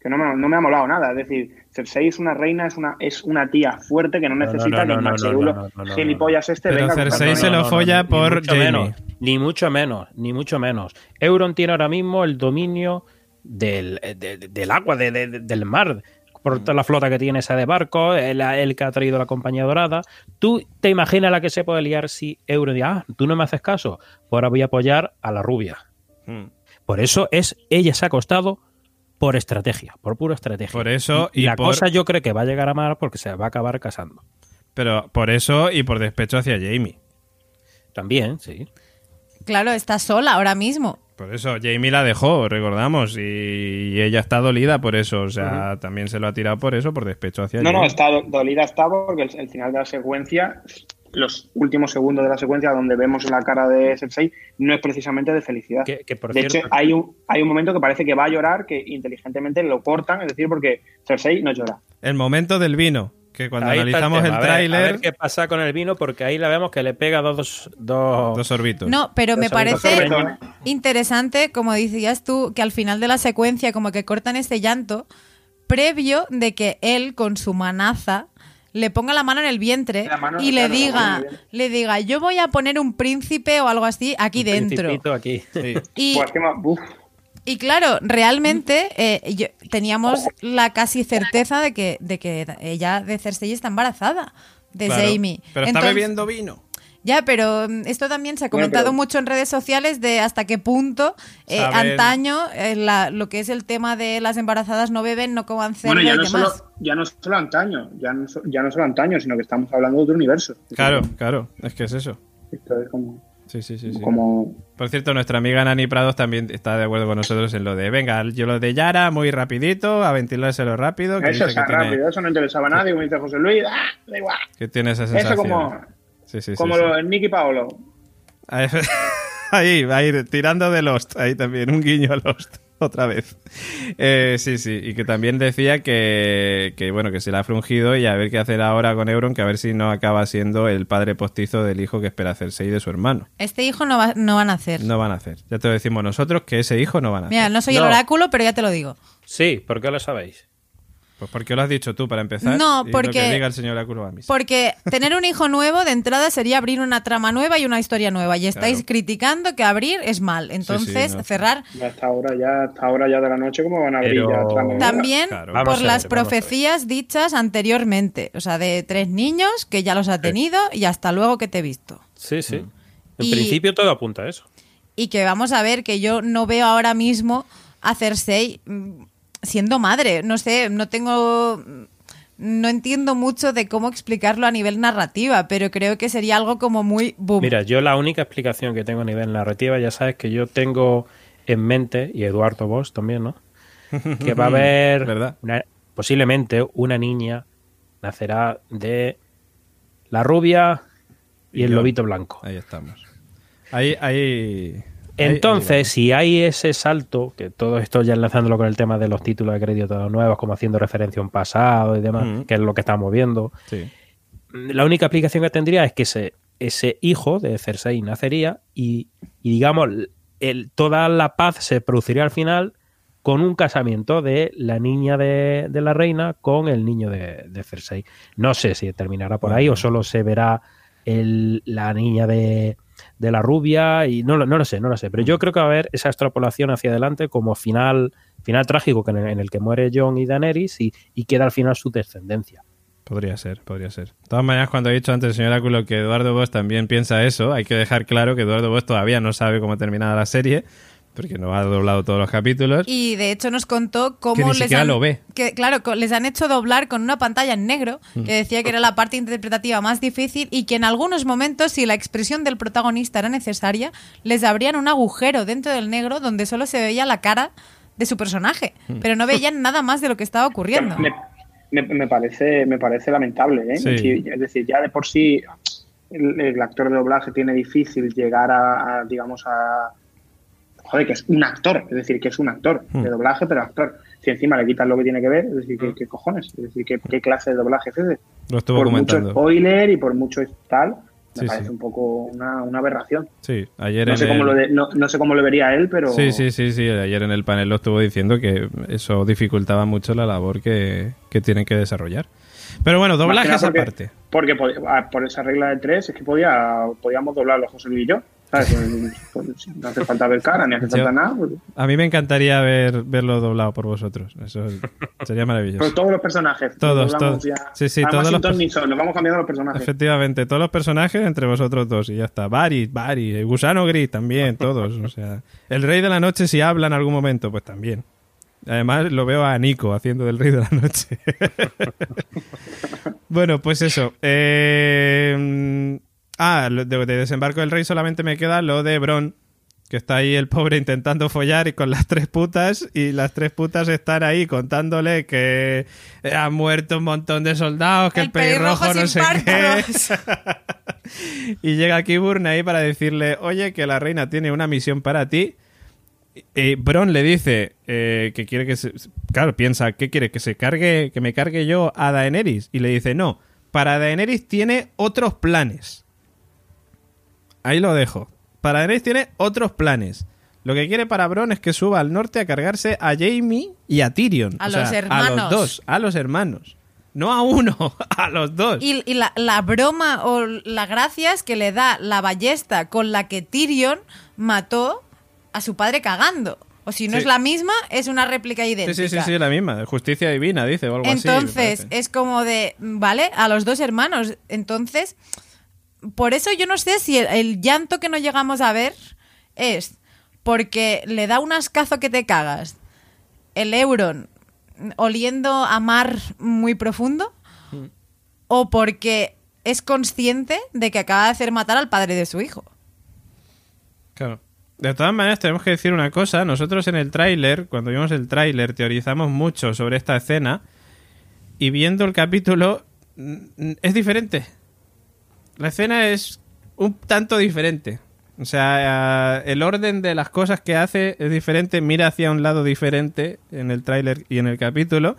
Que no me, no me ha molado nada. Es decir, Cersei es una reina, es una, es una tía fuerte que no necesita no, que el gilipollas este Pero venga a Cersei se lo folla ni por mucho Jaime. menos, ni mucho menos, ni mucho menos. Euron tiene ahora mismo el dominio del, de- de- del agua, de- de- del mar, por toda la flota que tiene esa de barcos, el, el que ha traído la compañía dorada. ¿Tú te imaginas la que se puede liar si Euron dice, ah, tú no me haces caso? Pues ahora voy a apoyar a la rubia. Mm. Por eso es, ella se ha acostado por estrategia, por pura estrategia. Por eso y, y la por- cosa yo creo que va a llegar a mar porque se va a acabar casando. Pero por eso y por despecho hacia Jamie. También, sí. Claro, está sola ahora mismo. Por eso Jamie la dejó, recordamos, y, y ella está dolida por eso. O sea, también se lo ha tirado por eso, por despecho hacia No, no, Jaime. está do- dolida está porque el, el final de la secuencia, los últimos segundos de la secuencia donde vemos la cara de Cersei, no es precisamente de felicidad. Que, que, por de cierto, hecho, hay un, hay un momento que parece que va a llorar, que inteligentemente lo cortan, es decir, porque Cersei no llora. El momento del vino, que cuando ahí analizamos el A ver- A ver tráiler, qué pasa con el vino, porque ahí la vemos que le pega dos. dos, dos sorbitos. No, pero me parece interesante, como decías tú, que al final de la secuencia como que cortan este llanto, previo de que él con su manaza le ponga la mano en el vientre mano, y le claro, diga, le diga, yo voy a poner un príncipe o algo así aquí un dentro. aquí. Sí. Y, claro, realmente eh, yo- teníamos la casi certeza de que, de que ella de Cersei está embarazada de Claro. Jamie. Pero está bebiendo vino. Ya, pero mm, esto también se ha Bueno, comentado pero- mucho en redes sociales de hasta qué punto eh, antaño eh, la- lo que es el tema de las embarazadas no beben, no coman cerdo Bueno, ya y no, demás. solo, ya no solo antaño, ya no, so- ya no solo antaño, sino que estamos hablando de otro universo. Claro, claro, es que es eso. Esto es como, Sí, sí, sí. sí. como Por cierto, nuestra amiga Nani Prados también está de acuerdo con nosotros en lo de, venga, yo lo de Yara, muy rapidito, a ventilárselo rápido. Que eso dice es que tiene, rápido, eso no interesaba a nadie, como dice José Luis, ¡ah! da igual. que tiene esa Eso como, Sí, sí, sí, como sí. lo de Nicky Paolo. Ahí, ahí, tirando de Lost, ahí también, un guiño a Lost, otra vez. Eh, sí, sí, y que también decía que, que, bueno, que se la ha frungido y a ver qué hacer ahora con Euron, que a ver si no acaba siendo el padre postizo del hijo que espera hacerse y de su hermano. Este hijo no, va, no van a hacer. No van a hacer. Ya te lo decimos nosotros que ese hijo no van a hacer. Mira, no soy el oráculo, pero ya te lo digo. Sí, ¿por qué lo sabéis? Pues porque lo has dicho tú para empezar. No, y lo porque- que diga el señor. Porque tener un hijo nuevo de entrada sería abrir una trama nueva y una historia nueva. Y estáis Claro. criticando que abrir es mal. Entonces, no. cerrar Hasta ahora ya, hasta ahora ya de la noche, como van a abrir Pero- ya trama nueva? también Claro. Por ver, las profecías dichas anteriormente. O sea, de tres niños que ya los ha tenido y hasta luego que te he visto. Sí, sí. En Y- principio todo apunta a eso. Y que vamos a ver que yo no veo ahora mismo a Cersei mm, siendo madre. No sé, no tengo. No entiendo mucho de cómo explicarlo a nivel narrativa, pero creo que sería algo como muy boom. Mira, yo la única explicación que tengo a nivel narrativa, ya sabes que yo tengo en mente, y Eduardo Bosch también, ¿no? Que va a haber ¿Verdad? una- posiblemente una niña nacerá de la rubia y, Y el yo. lobito blanco. Ahí estamos. Ahí, ahí. Entonces, si hay ese salto, que todo esto ya enlazándolo con el tema de los títulos de crédito nuevos, como haciendo referencia a un pasado y demás, que es lo que estamos viendo, Sí. la única aplicación que tendría es que ese, ese hijo de Cersei nacería y, y, digamos, el- toda la paz se produciría al final con un casamiento de la niña de, de la reina con el niño de, de Cersei. No sé si terminará por ahí o solo se verá el- la niña de, de la rubia y no, lo- no lo sé, no lo sé. Pero yo creo que va a haber esa extrapolación hacia adelante como final, final trágico que en, el, en el que muere Jon y Daenerys y, y queda al final su descendencia. Podría ser, podría ser. De todas maneras, cuando ha dicho antes el señor Oráculo que Eduardo Bosch también piensa eso, hay que dejar claro que Eduardo Bosch todavía no sabe cómo ha terminado la serie, porque no ha doblado todos los capítulos. Y de hecho nos contó cómo Que ni les siquiera han, lo ve. Mm. que, claro, les han hecho doblar con una pantalla en negro que decía que era la parte interpretativa más difícil y que en algunos momentos, si la expresión del protagonista era necesaria, les abrían un agujero dentro del negro donde solo se veía la cara de su personaje, Mm. pero no veían nada más de lo que estaba ocurriendo. Me, me- me parece, me parece lamentable, ¿eh? Sí. Es, decir, es decir, ya de por sí el, el actor de doblaje tiene difícil llegar a, a, digamos, a... Joder, que es un actor, es decir, que es un actor Hmm. de doblaje, pero actor. Si encima le quitas lo que tiene que ver, es decir, Hmm. ¿qué, qué cojones? Es decir, ¿qué, qué clase de doblaje es ese? Lo estuvo por comentando. mucho spoiler y por mucho tal, me Sí, parece sí. un poco una, una aberración. Sí, ayer No en sé, el... cómo lo de- no, no sé cómo lo vería él, pero... Sí, sí, sí, sí. Ayer en el panel lo estuvo diciendo que eso dificultaba mucho la labor que, que tienen que desarrollar. Pero bueno, doblajes porque- aparte. Porque ah, por esa regla de tres es que podía, podíamos doblarlo José Luis y yo. ¿Sabes? Pues, pues, no hace falta ver cara, ni hace Yo- falta nada. pues- A mí me encantaría ver, verlo doblado por vosotros. Eso sería maravilloso. Pero todos los personajes. Todos, todos. ya. Sí, sí, Además, todos los son, vamos cambiando los personajes. Efectivamente, todos los personajes entre vosotros dos y ya está. Varys, Varys, el gusano gris también, todos. O sea, el rey de la noche si habla en algún momento, pues también. Además lo veo a Nico haciendo del rey de la noche. bueno, pues eso. Eh, ah, de, de desembarco del rey solamente me queda lo de Bron, que está ahí el pobre intentando follar y con las tres putas y las tres putas están ahí contándole que han muerto un montón de soldados, que el, El pelirrojo no sé qué. y llega aquí Burn ahí para decirle, oye, que la reina tiene una misión para ti. Y Bron le dice eh, que quiere que se... Claro, piensa, ¿qué quiere? ¿Que se cargue, que me cargue yo a Daenerys? Y le dice, no, para Daenerys tiene otros planes. Ahí lo dejo. Para Daenerys tiene otros planes. Lo que quiere para Bron es que suba al norte a cargarse a Jamie y a Tyrion. A O los sea, A hermanos. los dos, a los hermanos. No a uno, a los dos. Y, y la, la broma o la gracia es que le da la ballesta con la que Tyrion mató a su padre cagando. O si no Sí. es la misma, es una réplica Sí, idéntica. sí, sí, sí, la misma. Justicia divina, dice, o algo así. Entonces, es como de, ¿vale? A los dos hermanos. Entonces, por eso yo no sé si el, el llanto que no llegamos a ver es porque le da un ascazo que te cagas el Euron oliendo a mar muy profundo o porque es consciente de que acaba de hacer matar al padre de su hijo. Claro. De todas maneras, tenemos que decir una cosa. Nosotros en el tráiler, cuando vimos el tráiler, teorizamos mucho sobre esta escena. Y viendo el capítulo, mm, es diferente. La escena es un tanto diferente. O sea, eh, el orden de las cosas que hace es diferente. Mira hacia un lado diferente en el tráiler y en el capítulo.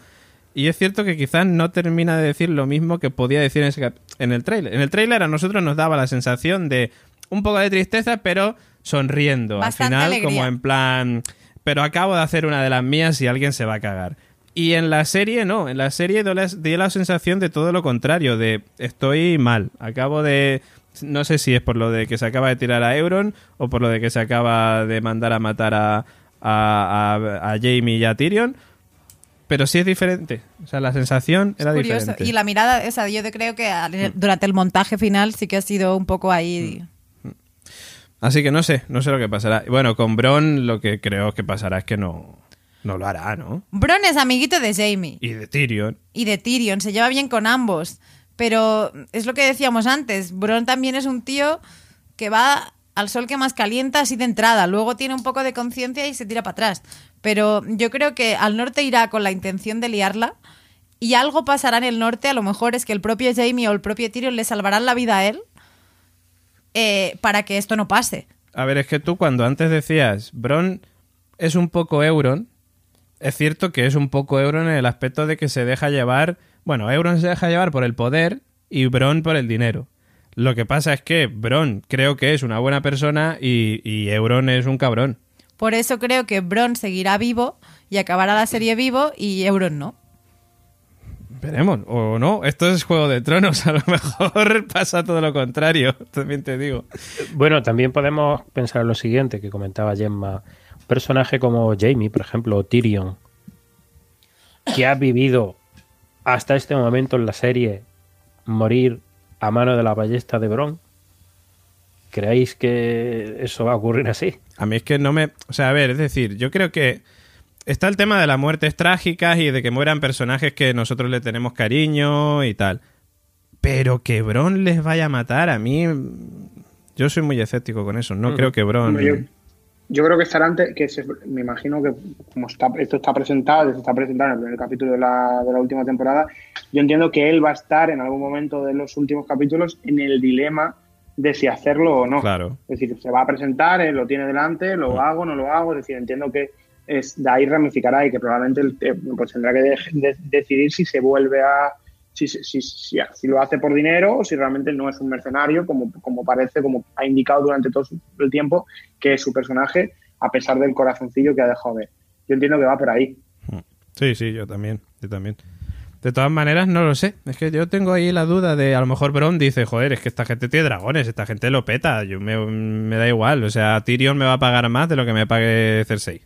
Y es cierto que quizás no termina de decir lo mismo que podía decir en, ese en el tráiler. En el tráiler a nosotros nos daba la sensación de un poco de tristeza, pero sonriendo. Bastante Al final, alegría. como en plan, pero acabo de hacer una de las mías y alguien se va a cagar. Y en la serie no, en la serie dio la, dio la sensación de todo lo contrario, de estoy mal, acabo de... No sé si es por lo de que se acaba de tirar a Euron o por lo de que se acaba de mandar a matar a, a, a- a Jamie y a Tyrion, pero sí es diferente. O sea, la sensación era curioso. diferente. Y la mirada, esa, yo creo que al- durante el montaje final sí que ha sido un poco ahí. Así que no sé, no sé lo que pasará. Bueno, con Bron lo que creo que pasará es que no, no lo hará, ¿no? Bron es amiguito de Jamie Y de Tyrion. y de Tyrion, se lleva bien con ambos. Pero es lo que decíamos antes, Bron también es un tío que va al sol que más calienta así de entrada, luego tiene un poco de conciencia y se tira para atrás. Pero yo creo que al norte irá con la intención de liarla y algo pasará en el norte, a lo mejor es que el propio Jamie o el propio Tyrion le salvarán la vida a él eh, para que esto no pase. A ver, es que tú cuando antes decías Bron es un poco Euron, es cierto que es un poco Euron en el aspecto de que se deja llevar, bueno, Euron se deja llevar por el poder y Bron por el dinero. Lo que pasa es que Bron creo que es una buena persona y, y Euron es un cabrón. Por eso creo que Bron seguirá vivo y acabará la serie vivo y Euron no. Veremos, o no, esto es Juego de Tronos, a lo mejor pasa todo lo contrario, también te digo. Bueno, también podemos pensar en lo siguiente que comentaba Gemma. Personaje como Jamie, por ejemplo, o Tyrion, que ha vivido hasta este momento en la serie morir a mano de la ballesta de Bron. ¿Creéis que eso va a ocurrir así? A mí es que no me... O sea, a ver, es decir, yo creo que está el tema de las muertes trágicas y de que mueran personajes que nosotros le tenemos cariño y tal. Pero que Bron les vaya a matar, a mí... Yo soy muy escéptico con eso. No creo que Bron... Yo, yo creo que estará antes, que se- me imagino que como está, esto está presentado, se está presentado en el primer capítulo de la, de la última temporada, yo entiendo que él va a estar en algún momento de los últimos capítulos en el dilema de si hacerlo o no. Claro. Es decir, se va a presentar, él lo tiene delante, lo hago, no lo hago, es decir, entiendo que es, de ahí ramificará y que probablemente eh, pues tendrá que de- de- decidir si se vuelve a... Si, si, si, si- lo hace por dinero o si realmente no es un mercenario, como, como parece, como ha indicado durante todo el tiempo, que es su personaje, a pesar del corazoncillo que ha dejado ver. Yo entiendo que va por ahí. Sí, sí, yo también, yo también. De todas maneras, no lo sé. Es que yo tengo ahí la duda de, a lo mejor Bron dice, joder, es que esta gente tiene dragones, esta gente lo peta, yo me, me da igual. O sea, Tyrion me va a pagar más de lo que me pague Cersei.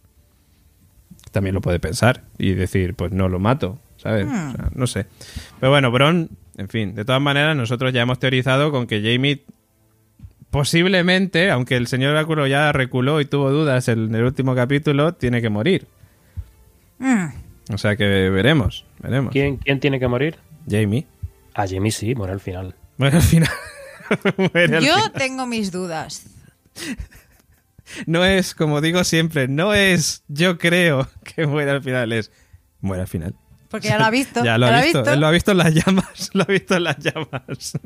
También lo puede pensar y decir, pues no lo mato, ¿sabes? O sea, no sé. Pero bueno, Bron, en fin, de todas maneras, nosotros ya hemos teorizado con que Jamie posiblemente, aunque el señor Oráculo ya reculó y tuvo dudas en el último capítulo, tiene que morir. Mm. O sea que veremos, veremos. ¿Quién, quién tiene que morir? Jamie. A Jamie sí, muere al final. Bueno, al final. muere al Yo final. tengo mis dudas. No es, como digo siempre, no es yo creo que muere al final, es muere al final. Porque ya lo ha visto. Ya lo ha visto, él lo ha visto en las llamas, lo ha visto en las llamas.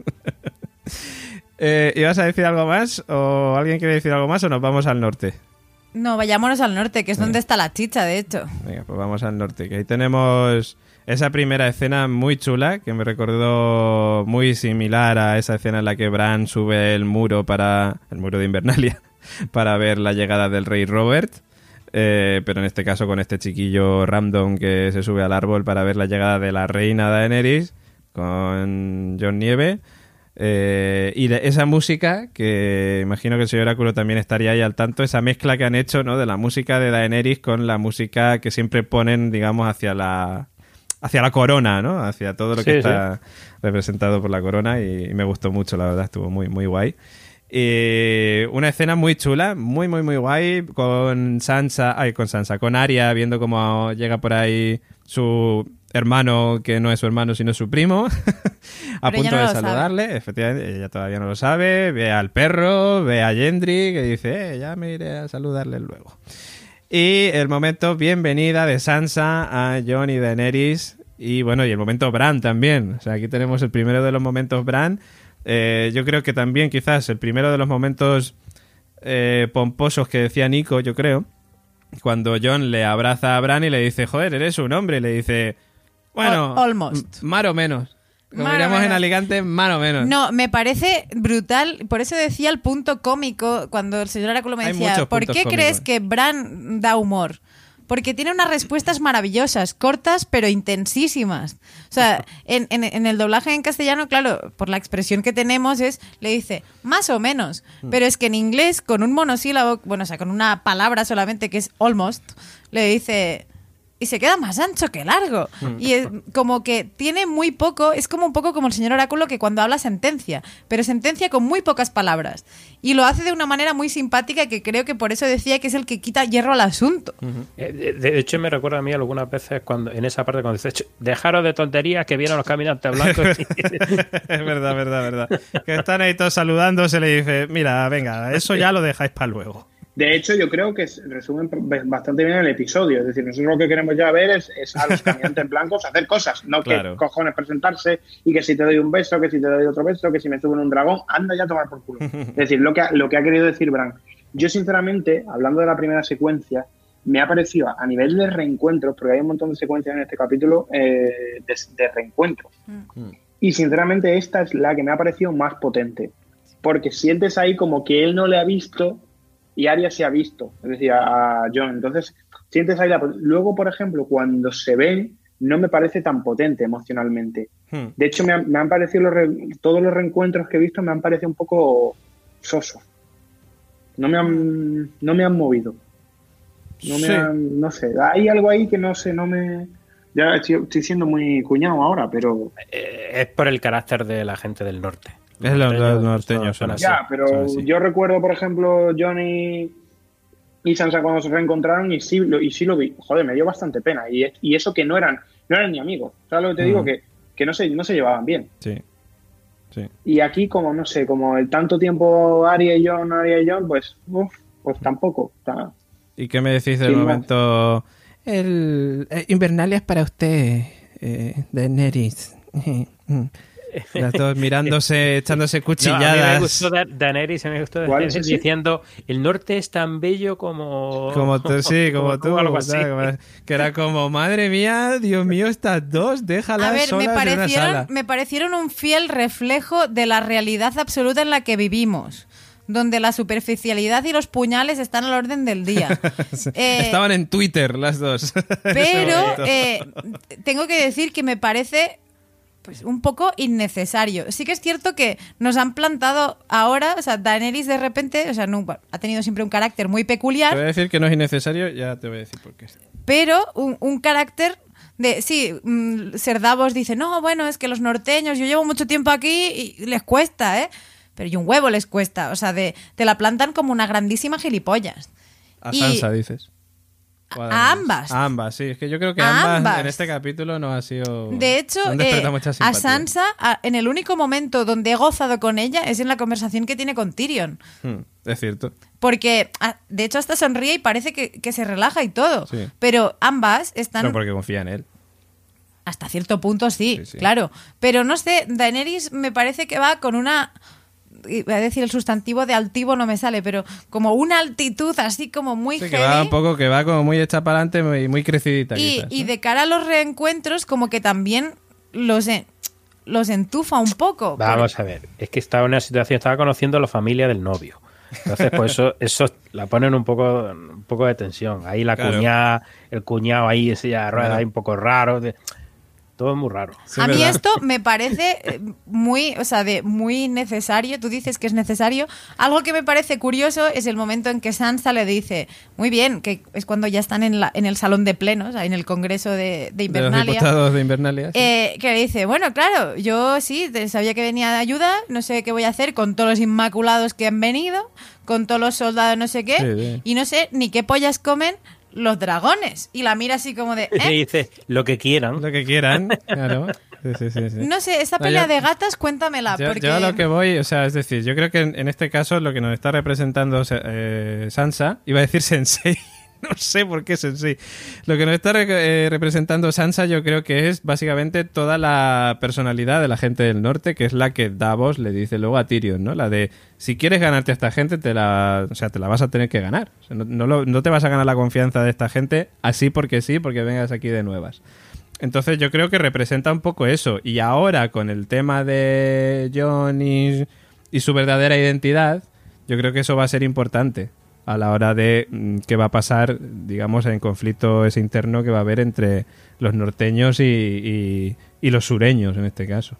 eh, ¿Ibas a decir algo más? ¿O alguien quiere decir algo más o nos vamos al norte? No, vayámonos al norte, que es donde está la chicha, de hecho. Venga, pues vamos al norte, que ahí tenemos esa primera escena muy chula, que me recordó muy similar a esa escena en la que Bran sube el muro para el muro de Invernalia para ver la llegada del rey Robert, eh, pero en este caso con este chiquillo random que se sube al árbol para ver la llegada de la reina Daenerys con John Nieve. Eh, y de- esa música, que imagino que el señor Oráculo también estaría ahí al tanto, esa mezcla que han hecho, ¿no? De la música de Daenerys con la música que siempre ponen, digamos, hacia la hacia la corona, ¿no? Hacia todo lo que Sí, está representado por la corona y, y me gustó mucho, la verdad, estuvo muy, muy guay. Y una escena muy chula, muy, muy, muy guay, con Sansa, ay, con Sansa, con Arya, viendo cómo llega por ahí su hermano, que no es su hermano, sino su primo, a Pero punto no de sabe. saludarle. Efectivamente, ella todavía no lo sabe. Ve al perro, ve a Gendry, que dice, eh, ya me iré a saludarle luego. Y el momento bienvenida de Sansa a Jon y Daenerys. Y bueno, y el momento Bran también. O sea, aquí tenemos el primero de los momentos Bran. Eh, yo creo que también quizás el primero de los momentos eh, pomposos que decía Nico, yo creo. Cuando John le abraza a Bran y le dice, joder, eres un hombre. Y le dice, bueno, Al- almost. más o menos. Como diríamos en. Alicante, más o menos. No, me parece brutal. Por eso decía el punto cómico cuando el señor Oráculo me Hay decía, ¿por qué cómicos. crees que Bran da humor? Porque tiene unas respuestas maravillosas, cortas pero intensísimas. O sea, en, en- en el doblaje en castellano, claro, por la expresión que tenemos es, le dice, más o menos. Pero es que en inglés, con un monosílabo, bueno, o sea, con una palabra solamente que es almost, le dice... Y se queda más ancho que largo. Y es como que tiene muy poco, es como un poco como el señor Oráculo que cuando habla sentencia, pero sentencia con muy pocas palabras. Y lo hace de una manera muy simpática que creo que por eso decía que es el que quita hierro al asunto. Eh, De, de hecho, me recuerda a mí algunas veces cuando en esa parte cuando dice, "Ch, dejaros de tonterías que vienen los caminantes blancos. es verdad, verdad, verdad. Que están ahí todos saludando, se le dice, mira, venga, eso ya lo dejáis para luego. De hecho, yo creo que es- resumen bastante bien el episodio. Es decir, nosotros lo que queremos ya ver es, es a los caminantes blancos hacer cosas, no Claro. que cojones presentarse y que si te doy un beso, que si te doy otro beso, que si me subo en un dragón, anda ya a tomar por culo. Es decir, lo que, ha- lo que ha querido decir Bran. Yo, sinceramente, hablando de la primera secuencia, me ha parecido a nivel de reencuentros, porque hay un montón de secuencias en este capítulo eh, de, de reencuentros. Y sinceramente, esta es la que me ha parecido más potente. Porque sientes ahí como que él no le ha visto y Arya se ha visto, es decir, a a John. Entonces, sientes ahí la. Luego, por ejemplo, cuando se ven, no me parece tan potente emocionalmente. Hmm. De hecho, me han, me han parecido los re- todos los reencuentros que he visto, me han parecido un poco sosos. No me han, no me han movido. No me Sí. han, no sé, hay algo ahí que no sé, no me. Ya estoy, estoy siendo muy cuñado ahora, pero. Eh, es por el carácter de la gente del norte. Es los- los norteños son así. Ya, pero son así. yo recuerdo, por ejemplo, Johnny y Sansa cuando se reencontraron y sí, lo, y sí lo vi. Joder, me dio bastante pena. Y, y eso que no eran, no eran ni amigos. ¿Sabes lo que te digo? Que, que no, se, no se llevaban bien. Sí. Sí. Y aquí, como no sé, como el tanto tiempo Arya y John, Arya y John, pues, uf, pues tampoco. Está- ¿Y qué me decís del momento? El eh, Invernalia es para usted, eh, Daenerys. Las dos mirándose, echándose No, a mí me cuchilladas. gustó Da- Daenerys, a mí me gustó diciendo el norte es tan bello como... como tú, sí, como tú. algo así. Que era como, madre mía, Dios mío, estas dos, déjalas A ver, me solas en una parecieron, sala. me parecieron un fiel reflejo de la realidad absoluta en la que vivimos, donde la superficialidad y los puñales están al orden del día. Eh, Estaban en Twitter las dos. pero eh, tengo que decir que me parece pues un poco innecesario. Sí que es cierto que nos han plantado ahora, o sea, Daenerys de repente, o sea, no, ha tenido siempre un carácter muy Te voy a peculiar, decir que no es innecesario, ya te voy a decir por qué. pero un, un carácter de, sí, mm, Ser Davos dice, no, bueno, es que los norteños, yo llevo mucho tiempo aquí y les cuesta, ¿eh? Pero y un huevo les cuesta, o sea, de, te la plantan como una grandísima gilipollas. A Y- Sansa, dices. A ambas. A ambas, sí. Es que yo creo que ambas, ambas. en este capítulo no ha sido. De hecho, eh, a. Sansa, a- en el único momento donde he gozado con ella es en la conversación que tiene con Tyrion. Hmm, es cierto. Porque, ah, de hecho, hasta sonríe y parece que, que se relaja y todo. Sí. Pero ambas están, No porque confía en él. hasta cierto punto, sí, Sí, sí. claro. Pero no sé, Daenerys me parece que va con una. Voy a decir el sustantivo de altivo, no me sale, pero como una altitud así como muy Sí, que va un poco, que va como muy hecha para adelante y muy crecidita. y, quizás, y ¿no? de cara a los reencuentros, como que también los, en- los entufa un poco. Vamos a ver, es que estaba en una situación, estaba conociendo a la familia del novio. Entonces, pues eso, eso la ponen un poco, un poco de tensión. Ahí la Claro. cuñada, el cuñado ahí, ese ya rueda Claro. ahí un poco raro. de- todo es muy raro. Sí, a mí ¿verdad? esto me parece eh, muy, o sea, de muy necesario. Tú dices que es necesario. Algo que me parece curioso es el momento en que Sansa le dice, muy bien, que es cuando ya están en, la, en el salón de plenos, en el Congreso de, de De los Invernalia. diputados de Invernalia. sí. eh, que le dice, bueno, claro, yo sí, sabía que venía de ayuda, no sé qué voy a hacer con todos los inmaculados que han venido, con todos los soldados no sé qué, Sí, sí. y no sé ni qué pollas comen los dragones. Y la mira así como de, Y ¿eh? dice lo que quieran. Lo que quieran, claro. Sí, sí, sí, sí. No sé, esa No, pelea yo- de gatas, cuéntamela. Yo, porque... yo a lo que voy, o sea, es decir, yo creo que en, en este caso lo que nos está representando eh, Sansa, iba a decir Sensei, no sé por qué Sensei, lo que nos está eh, representando Sansa yo creo que es básicamente toda la personalidad de la gente del norte, que es la que Davos le dice luego a Tyrion, ¿no? La de, si quieres ganarte a esta gente, te la, o sea, te la vas a tener que ganar. No, no te vas a ganar la confianza de esta gente así porque sí, porque vengas aquí de nuevas. Entonces yo creo que representa un poco eso. Y ahora con el tema de Jon y, y su verdadera identidad, yo creo que eso va a ser importante. A la hora de mm, qué va a pasar, digamos, en conflicto ese interno que va a haber entre los norteños y, y- y los sureños en este caso.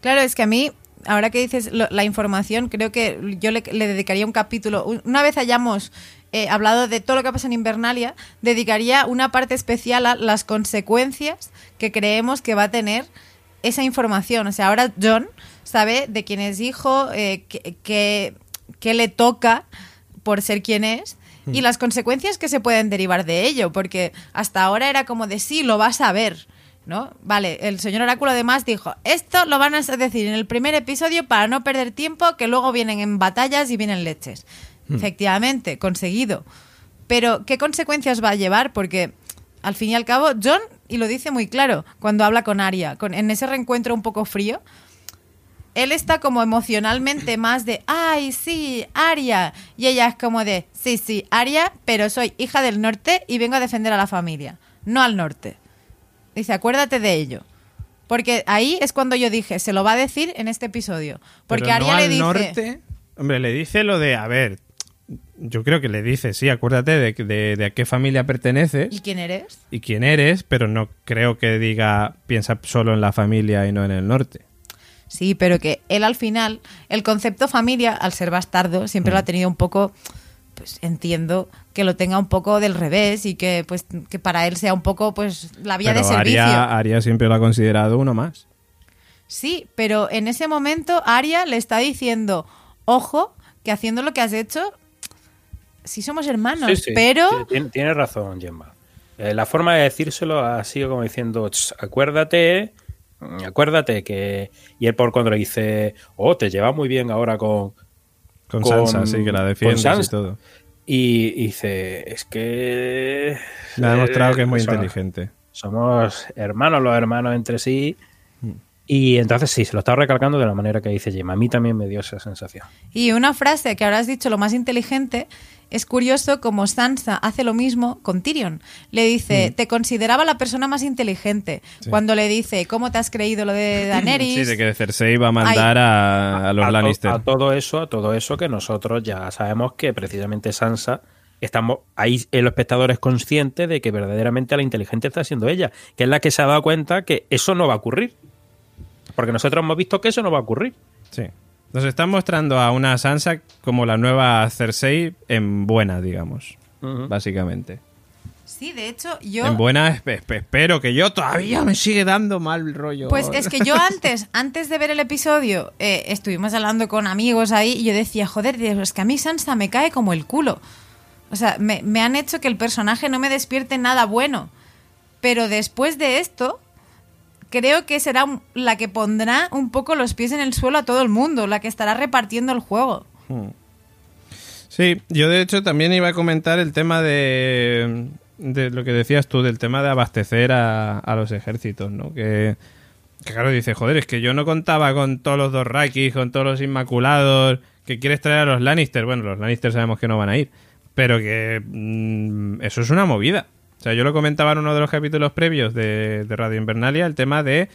Claro, es que a mí, ahora que dices la información, creo que yo le, dedicaría un capítulo. Un- Una vez hayamos eh, hablado de todo lo que pasa en Invernalia, dedicaría una parte especial a las consecuencias que creemos que va a tener esa información. O sea, ahora John sabe de quién es hijo, eh, qué le toca por ser quien es y las consecuencias que se pueden derivar de ello, porque hasta ahora era como de sí, lo vas a ver, ¿no? Vale, el señor Oráculo además dijo, esto lo van a decir en el primer episodio para no perder tiempo, que luego vienen en batallas y vienen leches. Efectivamente, conseguido. Pero, ¿qué consecuencias va a llevar? Porque, al fin y al cabo, John, y lo dice muy claro, cuando habla con Arya, con, en ese reencuentro un poco frío, él está como emocionalmente más de, ay, sí, Aria. Y ella es como de, sí, sí, Aria, pero soy hija del norte y vengo a defender a la familia, no al norte. Dice, acuérdate de ello. Porque ahí es cuando yo dije, se lo va a decir en este episodio. Porque Pero Aria no le al dice... norte. Hombre, le dice lo de, a ver, yo creo que le dice, sí, acuérdate de, de- de a qué familia perteneces ¿Y quién eres? y quién eres, pero no creo que diga, piensa solo en la familia y no en el norte. Sí, pero que él al final, el concepto familia, al ser bastardo, siempre Mm. lo ha tenido un poco, pues entiendo que lo tenga un poco del revés y que pues que para él sea un poco pues la vía Pero de servicio. Aria, Aria siempre lo ha considerado uno más. Sí, pero en ese momento Aria le está diciendo, ojo, que haciendo lo que has hecho, sí somos hermanos, Sí, sí, pero... sí, tiene, razón, Gemma. Eh, la forma de decírselo ha sido como diciendo, "Ch, acuérdate, mm, acuérdate que... Y él por cuando le dice, oh, te lleva muy bien ahora con... Con, Con- Sansa, sí, que la con defiendes y todo. Y, y dice, es que... Le ha demostrado que es muy eh, inteligente. Somos hermanos, los hermanos entre sí. Mm. Y entonces sí, se lo está recalcando de la manera que dice Gemma. A mí también me dio esa sensación. Y una frase que ahora has dicho, lo más inteligente, es curioso como Sansa hace lo mismo con Tyrion. Le dice, te consideraba la persona más inteligente. Mm. Sí. Cuando le dice, ¿cómo te has creído lo de Daenerys? Sí, de que Cersei va a mandar a, a los to- Lannister. a todo eso, a todo eso que nosotros ya sabemos que precisamente Sansa estamos ahí eh, los espectadores conscientes de que verdaderamente la inteligente está siendo ella, que es la que se ha dado cuenta que eso no va a ocurrir. Porque nosotros hemos visto que eso no va a ocurrir. Sí. Nos están mostrando a una Sansa como la nueva Cersei en buena, digamos. Básicamente. Sí, de hecho, yo... En buena, espe- espe- espero que yo todavía me sigue dando mal rollo. Pues es que yo antes, antes de ver el episodio, eh, estuvimos hablando con amigos ahí y yo decía, joder, Dios, es que a mí Sansa me cae como el culo. O sea, me, me han hecho que el personaje no me despierte nada bueno. Pero después de esto, creo que será la que pondrá un poco los pies en el suelo a todo el mundo, la que estará repartiendo el juego. Sí, yo de hecho también iba a comentar el tema de, de lo que decías tú, del tema de abastecer a, a los ejércitos, ¿no? Que, que claro, dice, joder, es que yo no contaba con todos los dos Rakis, con todos los Inmaculados, que quieres traer a los Lannister. Bueno, los Lannister sabemos que no van a ir, pero que mm, eso es una movida. O sea, yo lo comentaba en uno de los capítulos previos de, de Radio Invernalia, el tema de,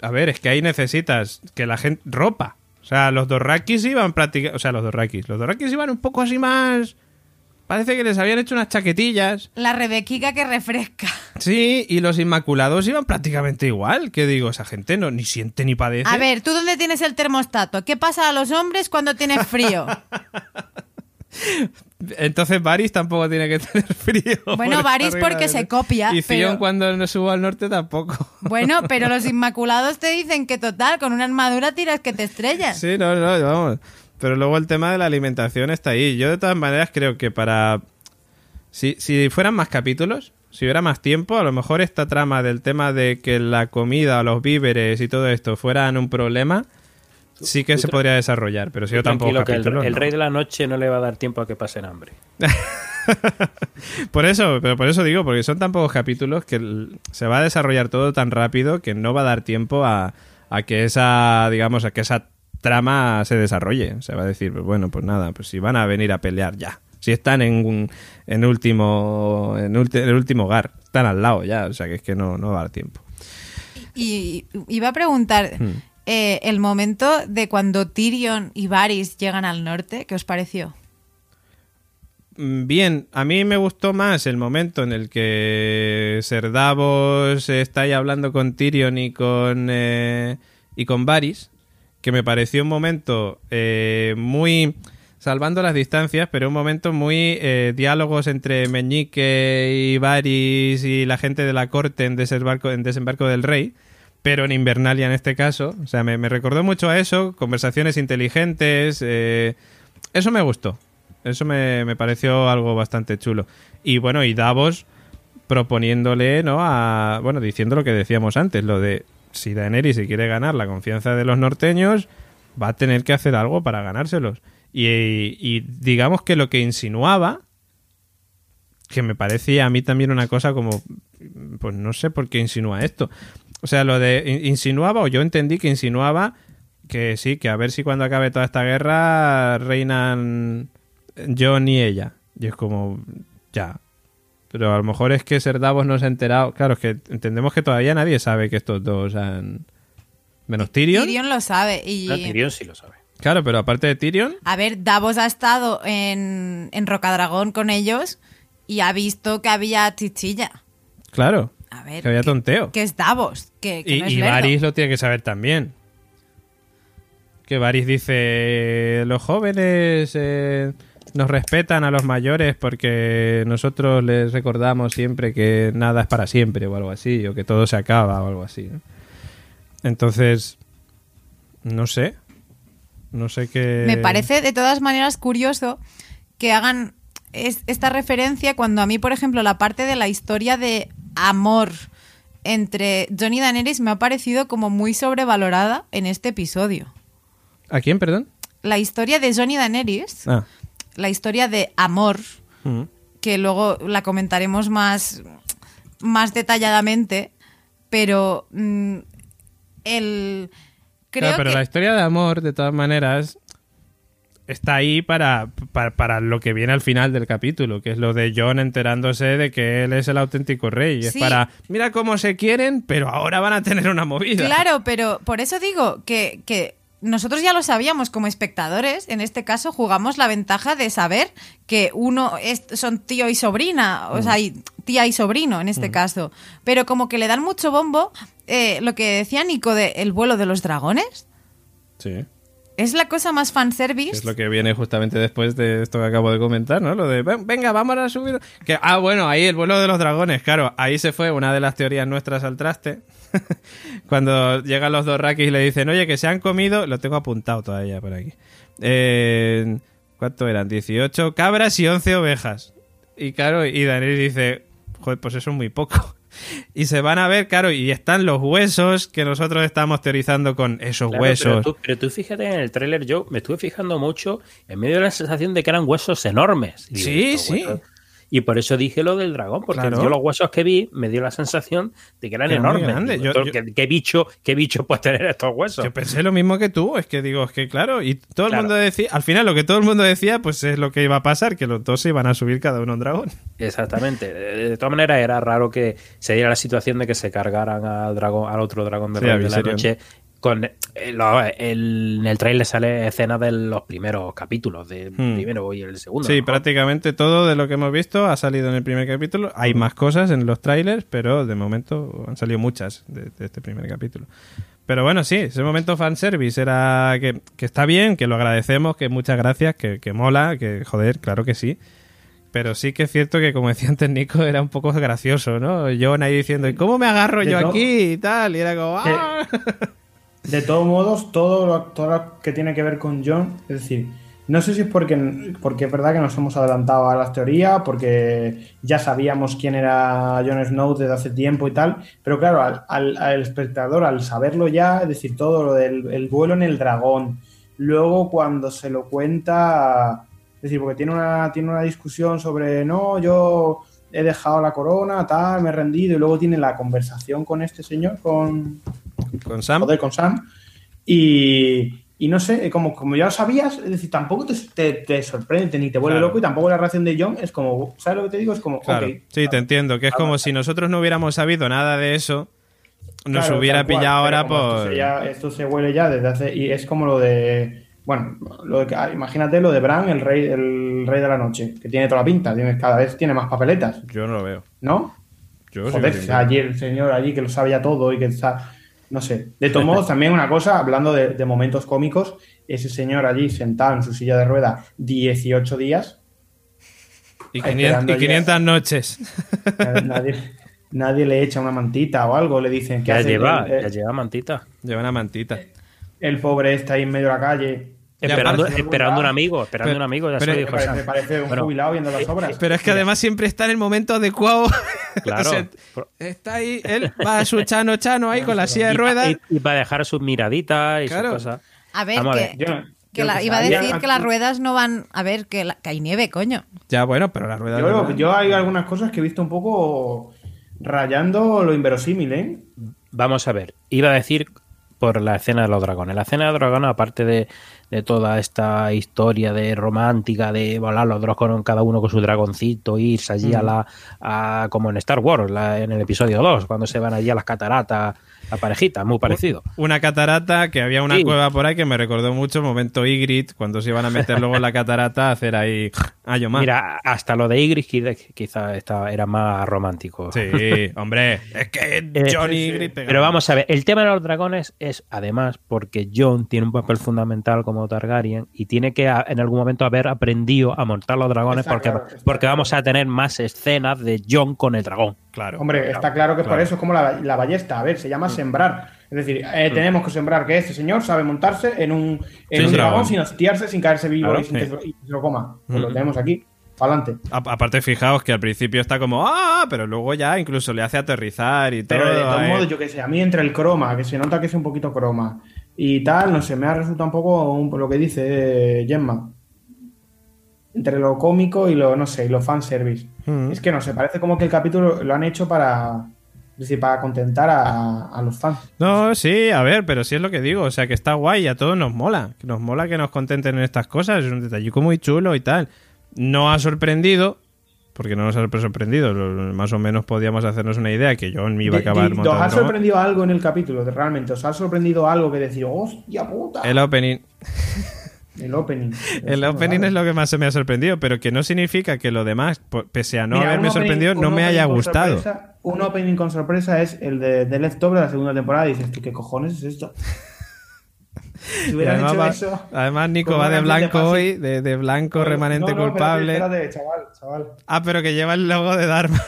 a ver, es que ahí necesitas que la gente... ropa. O sea, los Dorrakis iban prácticamente... O sea, los Dorrakis. Los Dorrakis iban un poco así más... Parece que les habían hecho unas chaquetillas. La Rebequica que refresca. Sí, y los Inmaculados iban prácticamente igual. Que digo, esa gente no ni siente ni padece. A ver, ¿tú dónde tienes el termostato? ¿Qué pasa a los hombres cuando tienes frío? Entonces Varys tampoco tiene que tener frío. Bueno, por Varys porque se copia, Y pero- cuando no subo al norte tampoco. Bueno, pero los Inmaculados te dicen que total, con una armadura tiras que te estrellas. Sí, no, no, vamos. Pero luego el tema de la alimentación está ahí. Yo de todas maneras creo que para... Si, si fueran más capítulos, si hubiera más tiempo, a lo mejor esta trama del tema de que la comida, los víveres y todo esto fueran un problema, sí que se podría desarrollar. Pero si yo tampoco que el, capítulos, el rey de la noche no le va a dar tiempo a que pasen hambre. Por eso, pero por eso digo, porque son tan pocos capítulos que el- se va a desarrollar todo tan rápido que no va a dar tiempo a, a que esa, digamos, a que esa trama se desarrolle. Se va a decir, pues bueno, pues nada, pues si van a venir a pelear ya. Si están en, un- en último, en, ulti- en el último hogar, están al lado ya, o sea que es que no, no va a dar tiempo. Y iba a preguntar, Hmm. Eh, el momento de cuando Tyrion y Varys llegan al norte, ¿qué os pareció? mm, bien, a mí me gustó más el momento en el que Ser Davos está ahí hablando con Tyrion y con, eh, y con Varys, que me pareció un momento eh, muy salvando las distancias, pero un momento muy eh, diálogos entre Meñique y Varys y la gente de la corte en desembarco, en desembarco del rey, pero en Invernalia en este caso. O sea, me, recordó mucho a eso, conversaciones inteligentes. eh, eso me gustó. Eso me, me pareció algo bastante chulo. Y bueno, y Davos proponiéndole, ¿no? A, bueno, diciendo lo que decíamos antes, lo de si Daenerys se quiere ganar la confianza de los norteños, va a tener que hacer algo para ganárselos. Y, y digamos que lo que insinuaba, que me parecía a mí también una cosa como, pues no sé por qué insinúa esto. O sea, lo de in- insinuaba, o yo entendí que insinuaba que sí, que a ver si cuando acabe toda esta guerra reinan John y ella. Y es como, ya. Pero a lo mejor es que Ser Davos no se ha enterado. Claro, es que entendemos que todavía nadie sabe que estos dos han... Menos Tyrion. Tyrion lo sabe. Y, No, Tyrion sí lo sabe. Claro, pero aparte de Tyrion, A ver, Davos ha estado en, en Rocadragón con ellos y ha visto que había chichilla. claro. A ver, Que había tonteo. que es Davos, que, que Y, no es y lerdo. Varys lo tiene que saber también. Que Varys dice, los jóvenes eh, nos respetan a los mayores porque nosotros les recordamos siempre que nada es para siempre o algo así, o que todo se acaba o algo así. ¿no? Entonces, no sé. No sé qué... Me parece de todas maneras curioso que hagan es- esta referencia cuando a mí, por ejemplo, la parte de la historia de amor entre John y Daenerys me ha parecido como muy sobrevalorada en este episodio. ¿A quién, perdón? La historia de John y Daenerys, Ah. la historia de amor, que luego la comentaremos más, más detalladamente, pero mm, el... Creo Claro, pero que... la historia de amor, de todas maneras, está ahí para, para, para lo que viene al final del capítulo, que es lo de John enterándose de que él es el auténtico rey. Es para, mira cómo se quieren, pero ahora van a tener una movida. Claro, pero por eso digo que, que nosotros ya lo sabíamos como espectadores, en este caso jugamos la ventaja de saber que uno es, son tío y sobrina, o sea, y tía y sobrino en este caso, pero como que le dan mucho bombo eh, lo que decía Nico de el vuelo de los dragones. Sí. Es la cosa más fanservice. Es lo que viene justamente después de esto que acabo de comentar, ¿no? Lo de, "Ven- venga, vamos a subir. Que, ah, bueno, ahí el vuelo de los dragones, claro. Ahí se fue una de las teorías nuestras al traste. Cuando llegan los dos rakis y le dicen, oye, que se han comido. Lo tengo apuntado todavía por aquí. Eh, ¿Cuánto eran? 18 cabras y 11 ovejas. Y claro, y Daniel dice, joder, pues eso es muy poco. Y se van a ver, claro, y están los huesos que nosotros estamos teorizando con esos Claro, huesos. Pero tú, pero tú fíjate en el tráiler, yo me estuve fijando mucho en medio de la sensación de que eran huesos enormes. Y Sí, sí. huesos- Y por eso dije lo del dragón, porque Claro. yo los huesos que vi me dio la sensación de que eran Que enormes. Digo, Yo- yo- ¿qué, qué bicho, ¿Qué bicho puede tener estos huesos? Yo pensé lo mismo que tú, es que digo, es que claro, y todo el Claro. mundo decía, al final lo que todo el mundo decía, pues es lo que iba a pasar, que los dos se iban a subir cada uno a un dragón. Exactamente. De, de todas maneras, era raro que se diera la situación de que se cargaran al dragón, al otro dragón de, Sí, de la noche. Con eh, lo- el- en el trailer sale escena de los primeros capítulos, del Hmm. primero y el segundo. Sí, ¿no? prácticamente todo de lo que hemos visto ha salido en el primer capítulo. Hay más cosas en los trailers, pero de momento han salido muchas de, de este primer capítulo. Pero bueno, sí, ese momento fanservice era que, que está bien, que lo agradecemos, que muchas gracias, que, que mola, que joder, claro que sí. Pero sí que es cierto que, como decía antes Nico, era un poco gracioso, ¿no? John ahí diciendo, ¿y cómo me agarro yo aquí? y tal, y era como, ¡ah! De todos modos, todo lo, todo lo que tiene que ver con John, es decir, no sé si es porque, porque es verdad que nos hemos adelantado a las teorías, porque ya sabíamos quién era Jon Snow desde hace tiempo y tal, pero claro, al, al- al espectador, al saberlo ya, es decir, todo lo del el vuelo en el dragón, luego cuando se lo cuenta, es decir, porque tiene una, tiene una discusión sobre, no, yo he dejado la corona, tal, me he rendido, y luego tiene la conversación con este señor, con, Con Sam. joder, con Sam. Y, y no sé, como, como ya lo sabías, es decir, tampoco te, te, te sorprende ni te vuelve Claro. loco y tampoco la reacción de John es como, ¿sabes lo que te digo? Es como, Claro, ok. sí, te entiendo. Que es como si nosotros no hubiéramos sabido nada de eso, nos hubiera cual, pillado ahora por. Esto se, ya- esto se huele ya desde hace. Y es como lo de. Bueno, lo de, ah, imagínate lo de Bran, el rey, el rey de la noche, que tiene toda la pinta, tiene, cada vez tiene más papeletas, Yo no lo veo. ¿no? Yo Joder, ver. allí el señor allí que lo sabe ya todo y que está. No sé. De todos modos, también una cosa, hablando de, de momentos cómicos, ese señor allí sentado en su silla de rueda 18 días, Y, esperando 500, y 500 noches. nadie, nadie, le echa una mantita o algo, le dicen que Ya hace lleva, el, ya lleva mantita. Lleva una mantita. el pobre está ahí en medio de la calle. Esperando, un amigo, esperando Pero- un amigo, ya pero- se lo Me dijo parece, me parece un Bueno, jubilado viendo las obras. Pero es que además siempre está en el momento adecuado. Claro. O sea, está ahí, él va a su chano chano ahí con la silla de ruedas. Y, y va a dejar sus miraditas y Claro. sus cosas. A ver, Vamos a que, ver. Yo- que yo la- que iba a decir que las ruedas no van. A ver, que, la- que hay nieve, coño. Ya, bueno, pero la rueda. Yo, yo hay algunas cosas que he visto un poco rayando lo inverosímil, ¿eh? Vamos a ver, iba a decir por la escena de los dragones. La escena de los dragones, aparte de, de toda esta historia de romántica, de volar los dragones cada uno con su dragoncito, irse allí a la. a- como en Star Wars, la- en el episodio 2, cuando se van allí a las cataratas, la parejita, muy parecido. Una catarata, que había una Sí. cueva por ahí que me recordó mucho el momento Ygritte, cuando se iban a meter luego en la catarata a hacer ahí a Yomar. Mira, hasta lo de Ygritte qui- quizá estaba, era más romántico. Sí, hombre, es que Johnny Eh, Ygritte pega- Pero vamos a ver, el tema de los dragones es además porque Jon tiene un papel fundamental como Targaryen y tiene que a- en algún momento haber aprendido a montar los dragones Está porque, claro, porque claro. vamos a tener más escenas de Jon con el dragón. Claro. Hombre, está claro que por claro. eso es como la, la ballesta. A ver, se llama sembrar. Es decir, eh, tenemos que sembrar que este señor sabe montarse en un, en Sí, un dragón. sin hostiarse, sin caerse vivo Claro, y sin sí. que se, y se lo coma. Pues lo Mm. tenemos aquí. Adelante. Aparte, fijaos que al principio está como, ¡ah! Pero luego ya incluso le hace aterrizar y Pero todo. de todos eh. modos, yo que sé, a mí entre el croma, que se nota que es un poquito croma, y tal, no sé, me ha resultado un poco un- lo que dice eh, Gemma. Entre lo cómico y lo, no sé, y lo fanservice. Mm. Es que no sé, parece como que el capítulo lo han hecho para. Es decir, para contentar a, a los fans. No, sí, a ver, pero sí es lo que digo. O sea, que está guay y a todos nos mola. Que nos mola que nos contenten en estas cosas. Es un detallico muy chulo y tal. No ha sorprendido, porque no nos ha sorprendido. Más o menos podíamos hacernos una idea que John iba a acabar di- ¿Os montando ha sorprendido algo en el capítulo? Realmente, ¿os ha sorprendido algo que decir, hostia puta? El opening. El opening. El opening es lo que más se me ha sorprendido, pero que no significa que lo demás, pese a no Mira, haberme opening- sorprendido, no me haya gustado. sorpresa- un opening con sorpresa es el de, de Leftover de la segunda temporada. Y dices, ¿tú qué cojones es esto? Si hubieran además, hecho va- eso. además Nico va de blanco hoy, de, de blanco remanente No, no, culpable. Espérate, espérate, chaval, chaval. Ah, pero que lleva el logo de Dharma.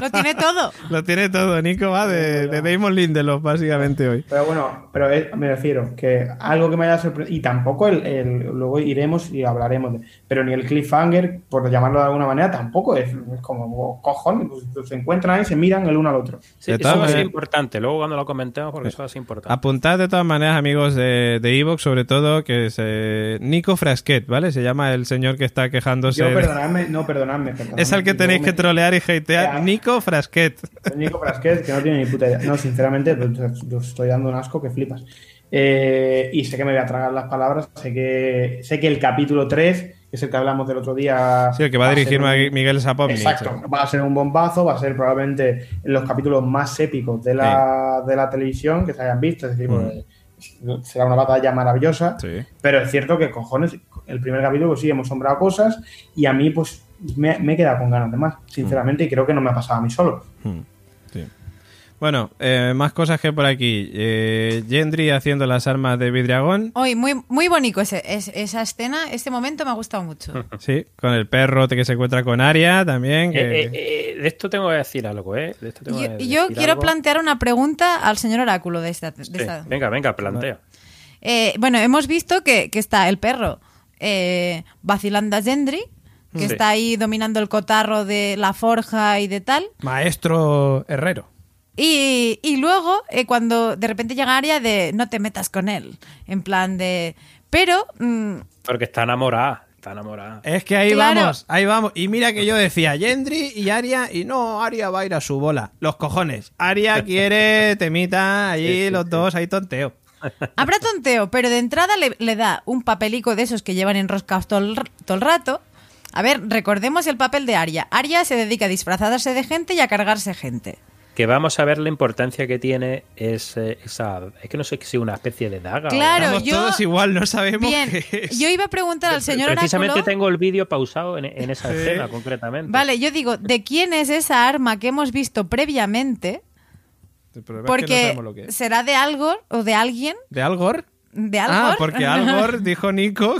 Lo tiene todo. Lo tiene todo, Nico va de, de Damon Lindelof, básicamente hoy. Pero bueno, pero es- me refiero que algo que me haya sorprendido, y tampoco el, el- luego iremos y hablaremos de, pero ni el cliffhanger, por llamarlo de alguna manera, tampoco es, es como cojones, pues, se encuentran ahí, se miran el uno al otro. Sí, De eso maneras- importante, luego cuando lo comentemos, porque eso ser importante. Apuntad de todas maneras, amigos de de Evox, sobre todo, que es eh, Nico Frasquet, ¿vale? Se llama el señor que está quejándose. Yo, de- perdonadme, no, perdonadme, perdonadme. Es al que tenéis me- que trolear y hatear. Nico Frasquet. Nico Frasquet, que no tiene ni puta idea. No, sinceramente, yo estoy dando un asco que flipas. Eh, y sé que me voy a tragar las palabras. Sé que, sé que el capítulo 3, que es el que hablamos del otro día. Sí, el que va a dirigir un- Miguel Sapovich. Exacto, va a ser un bombazo, va a ser probablemente los capítulos más épicos de la, de la televisión que se hayan visto. Es decir, Mm. pues, será una batalla maravillosa. Sí. Pero es cierto que, cojones, el primer capítulo pues sí hemos sombrado cosas y a mí pues me, me he quedado con ganas de más, sinceramente, y creo que no me ha pasado a mí solo. Hmm, sí. Bueno, eh, más cosas que por aquí. Eh, Gendry haciendo las armas de Vidriagón. Hoy, muy, muy bonito ese, es- esa escena, este momento me ha gustado mucho. Sí, con el perro que se encuentra con Aria también. que- Eh, eh, eh, de esto tengo que decir algo, ¿eh? De esto tengo Yo, que yo quiero algo. plantear una pregunta al señor Oráculo de esta. de Sí, esta- Venga, venga, plantea. Eh, bueno, hemos visto que, que está el perro eh, vacilando a Gendry, que Sí. está ahí dominando el cotarro de la forja y de tal. Maestro herrero. Y, y luego, eh, cuando de repente llega Aria de no te metas con él, en plan de... Pero, mm, Porque está enamorada, está enamorada. Es que ahí Claro. vamos, ahí vamos. Y mira que yo decía Gendry y Aria, y no, Aria va a ir a su bola. Los cojones. Aria quiere temita allí, los dos, ahí tonteo. habrá tonteo, pero de entrada le, le da un papelico de esos que llevan enroscados todo el, r- todo el rato. A ver, recordemos el papel de Aria. Aria se dedica a disfrazarse de gente y a cargarse gente. que vamos a ver la importancia que tiene ese- esa. Es que no sé si es una especie de daga. Claro, yo- todos igual, no sabemos Bien, qué es. yo iba a preguntar al señor Precisamente Oráculo. tengo el vídeo pausado en, en esa Sí. escena, concretamente. Vale, yo digo, ¿de quién es esa arma que hemos visto previamente? El problema es que no Porque sabemos lo que es. será de algo o de alguien. ¿De Algor? ¿De? Ah, porque Algor dijo Nico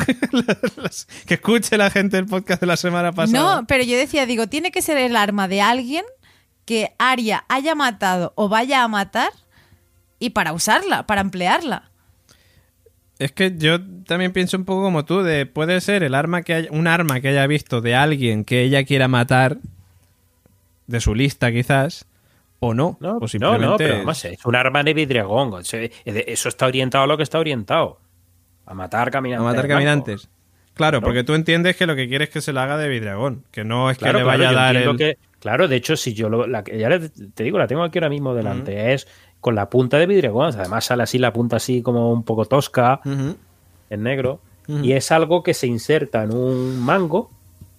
que escuche la gente el podcast de la semana pasada. No, pero yo decía, digo, tiene que ser el arma de alguien que Aria haya matado o vaya a matar y para usarla, para emplearla. Es que yo también pienso un poco como tú, de puede ser el arma que haya, un arma que haya visto de alguien que ella quiera matar, de su lista quizás, o no. No, o no, simplemente no, pero es- vamos, es un arma de vidriagón. Eso está orientado a lo que está orientado. A matar a caminantes. matar blancos. caminantes. Claro, porque tú entiendes que lo que quieres es que se lo haga de Vidragón, que no es que le vaya a dar el... que- claro, de hecho, si yo lo, la, que- ya te digo, la tengo aquí ahora mismo delante, es con la punta de vidriagón. Además sale así la punta así como un poco tosca, en negro. Y es algo que se inserta en un mango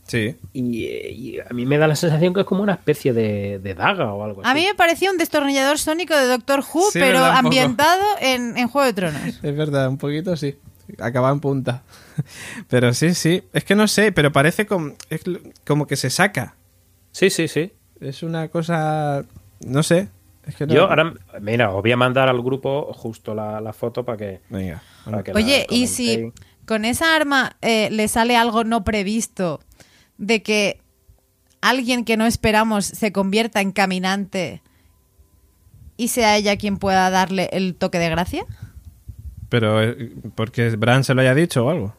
Sí. y, y a mí me da la sensación que es como una especie de, de daga o algo así. A mí me parecía un destornillador sónico de Doctor Who, Sí, pero verdad, ambientado en, en Juego de Tronos. Es verdad, un poquito sí. Acaba en punta. Pero sí, sí. Es que no sé, pero parece como, es como que se saca. Sí, sí, sí. Es una cosa... No sé. Es que no- Yo ahora, mira, os voy a mandar al grupo justo la, la foto para que, Venga. para que la Oye, y si con esa arma eh, le sale algo no previsto de que alguien que no esperamos se convierta en caminante y sea ella quien pueda darle el toque de gracia? Pero eh, porque Bran se lo haya dicho o algo.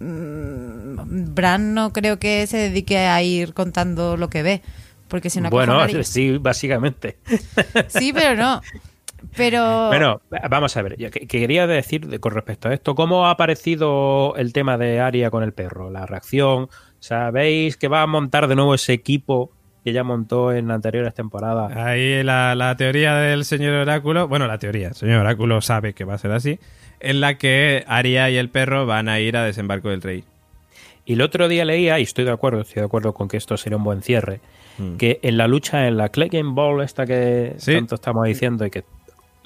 Bran no creo que se dedique a ir contando lo que ve, porque si no Bueno, sí, básicamente. Sí, pero no. Pero Bueno, vamos a ver. yo quería decir de- con respecto a esto, ¿cómo ha aparecido el tema de Aria con el perro? La reacción. ¿Sabéis que va a montar de nuevo ese equipo que ya montó en anteriores temporadas? Ahí la, la teoría del señor Oráculo, bueno, la teoría, el señor Oráculo sabe que va a ser así, en la que Aria y el perro van a ir a desembarco del rey. Y el otro día leía, y estoy de acuerdo, estoy de acuerdo con que esto sería un buen cierre, que en la lucha en la Clay Game Ball, esta que Sí. tanto estamos diciendo y que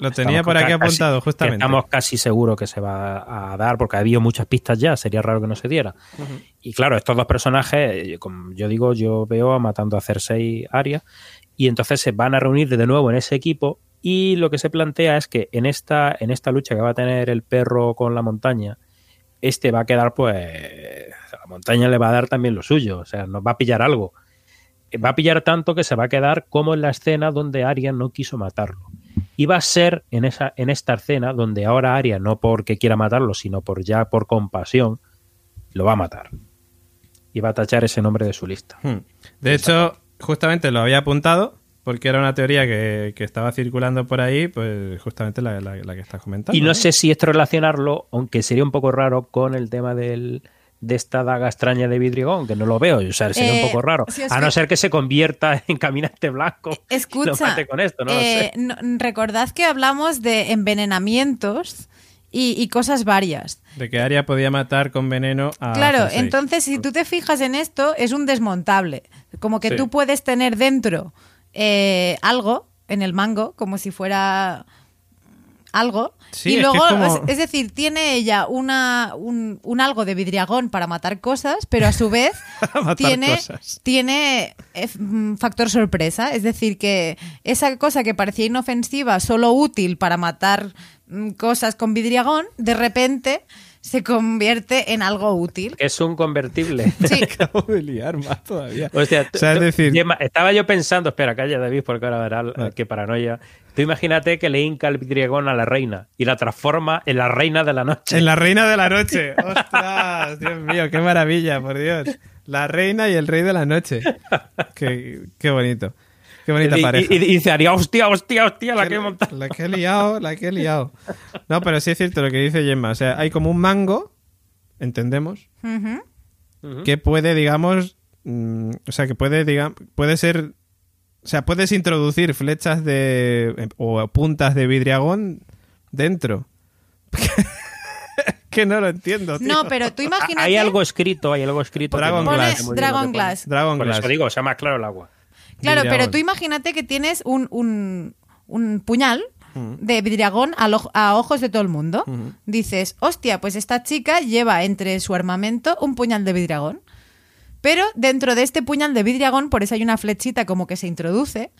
Lo tenía estamos por aquí casi- apuntado, justamente. Estamos casi seguros que se va a dar, porque ha habido muchas pistas ya, sería raro que no se diera. Y claro, estos dos personajes, eh, como yo digo, yo veo a matando a Cersei Arya, y entonces se van a reunir de nuevo en ese equipo, y lo que se plantea es que en esta, en esta lucha que va a tener el perro con la montaña, este va a quedar, pues, la montaña le va a dar también lo suyo, o sea, nos va a pillar algo. Va a pillar tanto que se va a quedar como en la escena donde Arya no quiso matarlo. Y va a ser en, esa, en esta escena donde ahora Arya, no porque quiera matarlo, sino por ya por compasión, lo va a matar. Y va a tachar ese nombre de su lista. Hmm. De hecho, justamente lo había apuntado porque era una teoría que, que estaba circulando por ahí, pues justamente la, la- la que estás comentando. Y no sé si esto relacionarlo, aunque sería un poco raro, con el tema del, de esta daga extraña de vidriagón, que no lo veo, o sea, sería Eh, un poco raro. si A no ser que se convierta en caminante blanco. y lo Escucha, mate con esto, no lo eh, sé. no- recordad que hablamos de envenenamientos y, y cosas varias. De que Aria podía matar con veneno a claro, Cersei. entonces si tú te fijas en esto, es un desmontable. Como que Sí. tú puedes tener dentro eh, algo en el mango, como si fuera algo. Sí, y es que luego, es como- es, es decir, tiene ella una, un, un algo de vidriagón para matar cosas, pero a su vez tiene, cosas. tiene eh, mm, factor sorpresa. Es decir, que esa cosa que parecía inofensiva, solo útil para matar mm, cosas con vidriagón, de repente se convierte en algo útil. Que es un convertible. Sí. Acabo de liar más todavía. O sea, es decir- estaba yo pensando, espera, calla David, porque ahora verás Ah. qué paranoia. Tú imagínate que le hinca el vidriagón a la reina y la transforma en la reina de la noche. En la reina de la noche. ¡Ostras! Dios mío, qué maravilla, por Dios. La reina y el rey de la noche. Qué, qué bonito. Qué bonita y, pareja. y- y dice Aria, hostia, hostia, hostia, la que he montado. La que he liado, la que he liado. No, pero sí es cierto lo que dice Gemma. O sea, hay como un mango, entendemos, que puede, digamos, mm, o sea, que puede, digamos, puede ser, o sea, puedes introducir flechas de eh, o puntas de vidriagón dentro. que no lo entiendo, tío. No, pero tú imagínate. Hay algo escrito, hay algo escrito. Dragon Glass. Dragon. Glass. Dragon Por Glass. eso digo, sea más claro el agua. Claro, pero tú imagínate que tienes un, un- un puñal de vidriagón al ojo- a ojos de todo el mundo. Dices, hostia, pues esta chica lleva entre su armamento un puñal de vidriagón. Pero dentro de este puñal de vidriagón, por eso hay una flechita como que se introduce,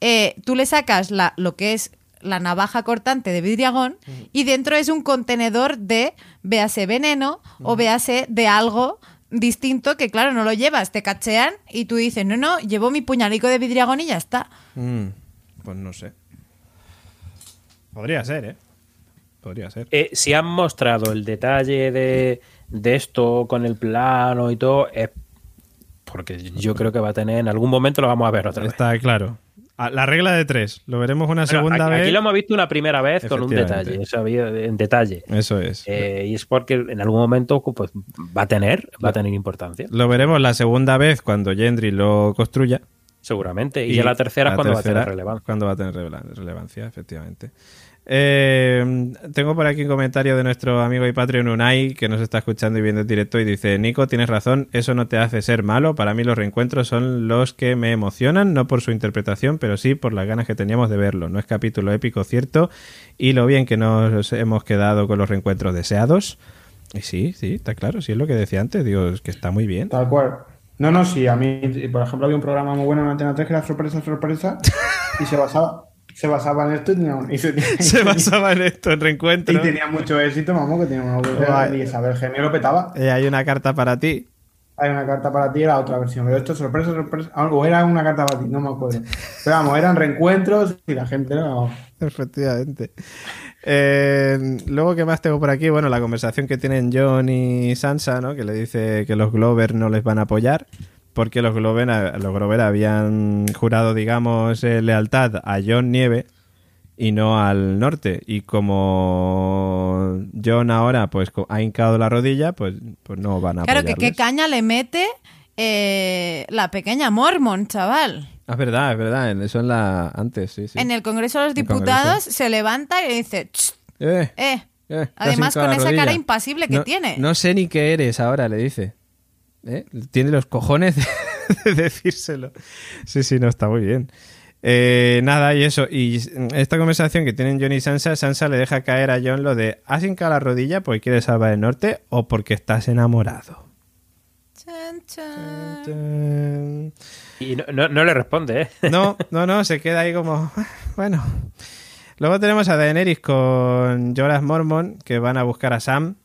eh, tú le sacas la, lo que es la navaja cortante de vidriagón y dentro es un contenedor de, véase veneno o véase de algo distinto que claro, no lo llevas, te cachean y tú dices, no, no, llevo mi puñalico de vidriagón y ya está. Mm, pues no sé. Podría ser, ¿eh? Podría ser. Eh, si han mostrado el detalle de, de esto con el plano y todo, es porque yo creo que va a tener, en algún momento lo vamos a ver otra vez. Está claro. Ah, La regla de tres. Lo veremos una Bueno, segunda aquí, vez. aquí lo hemos visto una primera vez con un detalle, en detalle. Eso es. Eh, y es porque en algún momento pues, va a tener, va a tener importancia, Lo veremos la segunda vez cuando Gendry lo construya. seguramente. Y, ya la tercera es cuando va a tener relevancia. Cuando va a tener relevan- relevancia, efectivamente. Eh, tengo por aquí un comentario de nuestro amigo y Patreon Unai que nos está escuchando y viendo en directo y dice, Nico, tienes razón, eso no te hace ser malo, para mí los reencuentros son los que me emocionan, no por su interpretación, pero sí por las ganas que teníamos de verlo. No es capítulo épico, cierto, y lo bien que nos hemos quedado con los reencuentros deseados. Y sí, sí, está claro, sí es lo que decía antes, digo, es que está muy bien. Tal cual. No, no, sí, a mí, por ejemplo, había un programa muy bueno en Antena 3 que era sorpresa, sorpresa, y se basaba, se basaba en esto y tenía, y se- Se basaba en esto, en y reencuentros. tenía mucho éxito, vamos, que tenía una y Isabel Genio lo petaba. Eh, hay una carta para ti. Hay una carta para ti, era otra versión, pero esto es sorpresa, sorpresa, algo era una carta para ti, no me acuerdo. Pero vamos, eran reencuentros y la gente no. Efectivamente. Eh, luego, ¿qué más tengo por aquí? Bueno, la conversación que tienen John y Sansa, ¿no? Que le dice que los Glover no les van a apoyar porque los Glover, los Grover habían jurado, digamos, eh, lealtad a John Nieve y no al norte. Y como John ahora pues ha hincado la rodilla, pues, pues no van a Claro, que qué caña le mete eh, la pequeña Mormon, chaval. Ah, Es verdad, es verdad. Eso en la... Antes, sí, sí. En el Congreso de los Diputados se levanta y le dice, "Ch, Eh, eh. Además, con esa rodilla. cara impasible que No- tiene. No sé ni qué eres ahora, le dice. ¿Eh? Tiene los cojones de, de decírselo. Sí, sí, no, está muy bien. Eh, nada, y eso. Y esta conversación que tienen John y Sansa, Sansa le deja caer a John lo de ¿has hincado la rodilla porque quieres salvar el norte o porque estás enamorado? Chan, chan". Tan. Y no, no- no le responde, ¿eh? No, no, no, se queda ahí como. "Ah, Bueno. Luego tenemos a Daenerys con Jorah Mormon que van a buscar a Sam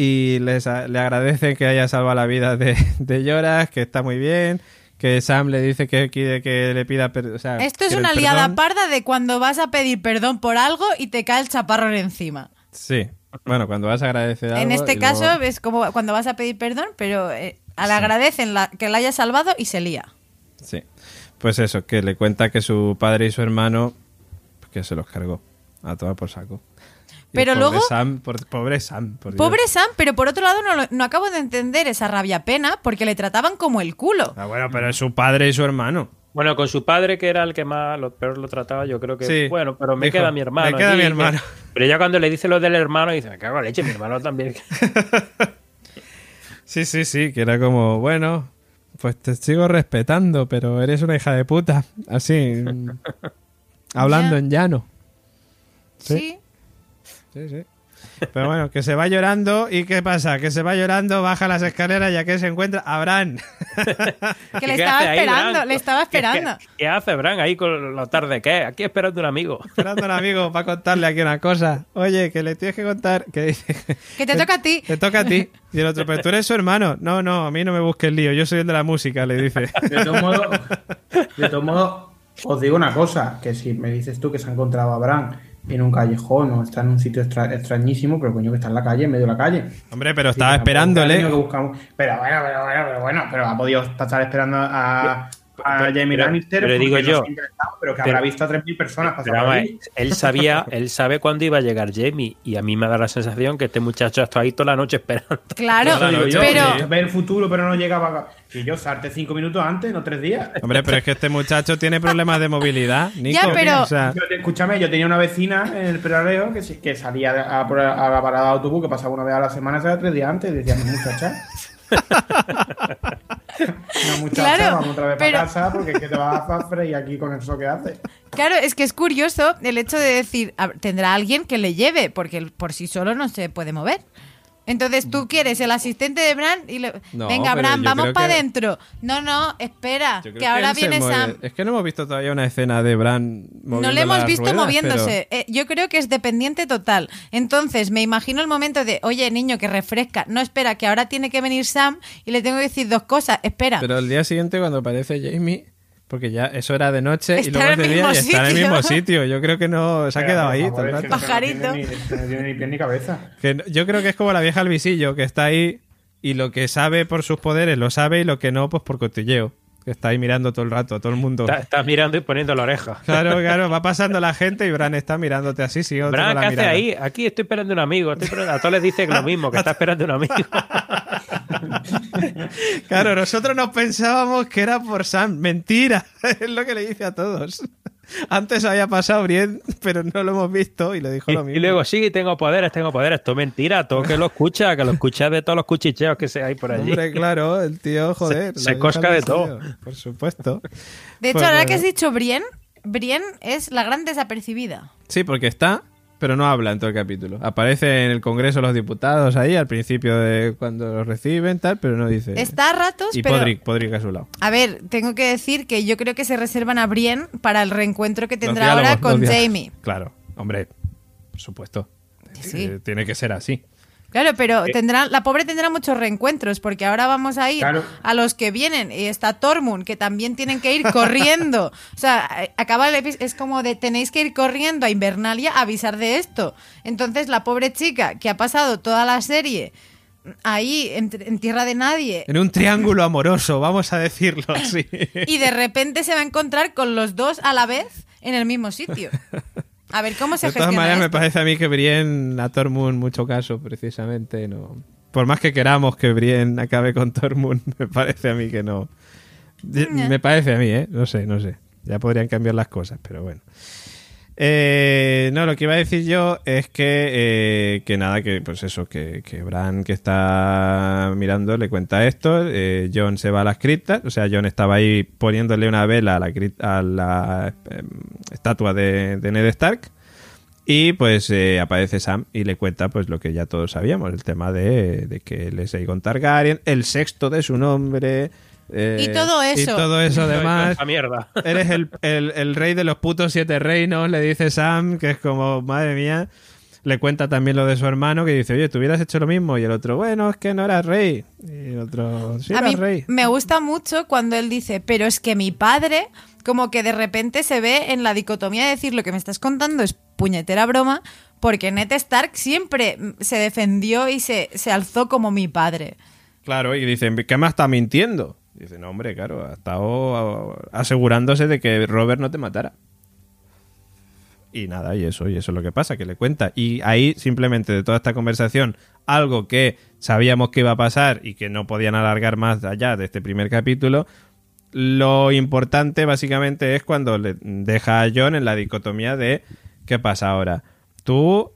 y les le agradecen que haya salvado la vida de, de Jorah, que está muy bien, que Sam le dice que quiere que le pida per- o sea, Esto es una liada perdón. parda de cuando vas a pedir perdón por algo y te cae el chaparrón encima. Sí. Bueno, cuando vas a agradecer algo en este caso luego- es como cuando vas a pedir perdón, pero eh, le Sí. agradecen la- que la haya salvado y se lía. Sí. Pues eso, que le cuenta que su padre y su hermano pues, que se los cargó a tomar por saco. Pero pobre luego- Sam, por- pobre Sam, por Dios. Pobre Sam, pero por otro lado no, lo- no acabo de entender esa rabia pena porque le trataban como el culo. Ah, bueno, pero es su padre y su hermano. Bueno, con su padre, que era el que más lo peor lo trataba, yo creo que. Sí. Bueno, pero me Dijo, queda mi hermano. "Me queda mi que-". hermano. Pero ya cuando le dice lo del hermano, dice, me cago en leche, mi hermano también. Sí, sí, sí, que era como, bueno, pues te sigo respetando, pero eres una hija de puta. Así, hablando Ya. en llano. Sí. Sí. Sí, sí. Pero bueno, que se va llorando y ¿qué pasa? Que se va llorando, baja las escaleras y aquí se encuentra Abraham. Que le ¿Qué estaba ahí, esperando, Bran? le estaba ¿Qué- esperando. ¿Qué, qué hace Bran ahí con lo tarde que es? Aquí esperando un amigo. Esperando al amigo para contarle aquí una cosa. Oye, que le tienes que contar. Que Que te toca a ti. Te toca a ti. Y el otro, pero tú eres su hermano. No, no, a mí no me busques lío. Yo soy el de la música, le dice. De todos modos, de todos modos, os digo una cosa, que si me dices tú que se ha encontrado a Abraham en un callejón o está en un sitio extra- extrañísimo, pero coño que está en la calle, en medio de la calle. Hombre, pero estaba esperándole. es que buscamos- Pero bueno, pero bueno, pero bueno, pero ha podido estar esperando a, a Pero- Jamie pero- Lannister. pero digo yo, pero que pero- habrá visto a 3.000 personas pasar Pero por él sabía, él sabe cuándo iba a llegar Jamie y a mí me da la sensación que este muchacho ha estado ahí toda la noche esperando. Claro, noche, yo, pero ve el futuro, pero no llegaba. Y yo salte cinco minutos antes, no tres días. Hombre, pero es que este muchacho tiene problemas de movilidad, Nico. Ya, pero- O sea, Yo te- escúchame, yo tenía una vecina en el Peraleo que, salía a, la parada de autobús que pasaba una vez a la semana, se tres días antes, y decía, muchacha. Una muchacha, Claro, vamos otra vez pero- para casa porque es que te vas a freír aquí con eso que hace. Claro, es que es curioso el hecho de decir, a- tendrá alguien que le lleve, porque él por sí solo no se puede mover. Entonces tú quieres el asistente de Bran y le... No, Venga, Bran, vamos para que- adentro. No, no, espera, que ahora viene. Sam. Es que no hemos visto todavía una escena de Bran moviendo No le hemos las visto ruedas, moviéndose. pero- Eh, yo creo que es dependiente total. Entonces, me imagino el momento de, oye, niño, que refresca. No, espera, que ahora tiene que venir Sam y le tengo que decir dos cosas. Espera. Pero el día siguiente cuando aparece Jamie, porque ya eso era de noche y luego es de día y está en el mismo sitio. Yo creo que no se ha quedado ahí todo el rato. Pajarito. No tiene, ni, no tiene ni pie ni cabeza. Que no- yo creo que es como la vieja al visillo, que está ahí y lo que sabe por sus poderes lo sabe y lo que no, pues por cotilleo. Que está ahí mirando todo el rato, a todo el mundo. Está- Estás mirando y poniendo la oreja. Claro, claro, va pasando la gente y Bran está mirándote así, sí. Bran, ¿qué haces ahí? Aquí estoy esperando un amigo. Estoy esperando- A todos les dice lo mismo, que está esperando un amigo. Claro, nosotros nos pensábamos que era por Sam. Mentira, es lo que le dice a todos. Antes había pasado bien, pero no lo hemos visto y le dijo lo mismo. y luego, sí, tengo poderes, tengo poderes. Esto es mentira. Todo que lo escucha, que lo escucha de todos los cuchicheos que se hay por allí. Hombre, claro, el tío, joder. Se- cosca de todo. Por supuesto. de hecho, Pues ahora bueno. que has dicho Brien, Brien es la gran desapercibida. Sí, porque está, pero no habla en todo el capítulo. Aparece en el Congreso los Diputados ahí, al principio de cuando lo reciben, tal, pero no dice. Está a ratos, y pero... Podrick, Podrick a su lado. A ver, tengo que decir que yo creo que se reservan a Brien para el reencuentro que Los tendrá ahora con los. Jamie. Claro, hombre, por supuesto. Sí. Eh, Tiene que ser así. Claro, pero tendrá, la pobre tendrá muchos reencuentros, porque ahora vamos a ir Claro. a los que vienen. Y está Tormund, que también tienen que ir corriendo. o sea, eh, acaba el episodio, es como de tenéis que ir corriendo a Invernalia a avisar de esto. Entonces, la pobre chica que ha pasado toda la serie ahí, en, en tierra de nadie, En un triángulo amoroso, vamos a decirlo así. y de repente se va a encontrar con los dos a la vez en el mismo sitio. A ver cómo se De todas maneras, me parece a mí que Brienne a Tormund mucho caso, precisamente, no. Por más que queramos que Brienne acabe con Tormund, me parece a mí que no. Me parece a mí, ¿eh? No sé, no sé. Ya podrían cambiar las cosas, pero bueno. Eh, no, lo que iba a decir yo es que, eh, que nada, que pues eso, que, que Bran que está mirando le cuenta esto, eh, John se va a las criptas, o sea, John estaba ahí poniéndole una vela a la, a la em, estatua de, de Ned Stark y pues eh, aparece Sam y le cuenta pues lo que ya todos sabíamos, el tema de, de que él es Aegon Targaryen, el sexto de su nombre. Eh, Y todo eso. Y todo eso además. Mierda. Eres el, el- el rey de los putos siete reinos, le dice Sam, que es como, madre mía. Le cuenta también lo de su hermano, que dice, oye, tú hubieras hecho lo mismo. Y el otro, bueno, es que no eras rey. Y el otro, sí, a eras mí rey. me gusta mucho cuando él dice, pero es que mi padre, como que de repente se ve en la dicotomía de decir lo que me estás contando es puñetera broma, porque Ned Stark siempre se defendió y se, se alzó como mi padre. Claro, y dicen, ¿qué más está mintiendo? Dice, no, hombre, claro, ha estado asegurándose de que Robert no te matara. Y nada, y eso, y eso es lo que pasa, que le cuenta. Y ahí, simplemente de toda esta conversación, algo que sabíamos que iba a pasar y que no podían alargar más allá de este primer capítulo, lo importante básicamente es cuando le deja a John en la dicotomía de ¿qué pasa ahora? Tú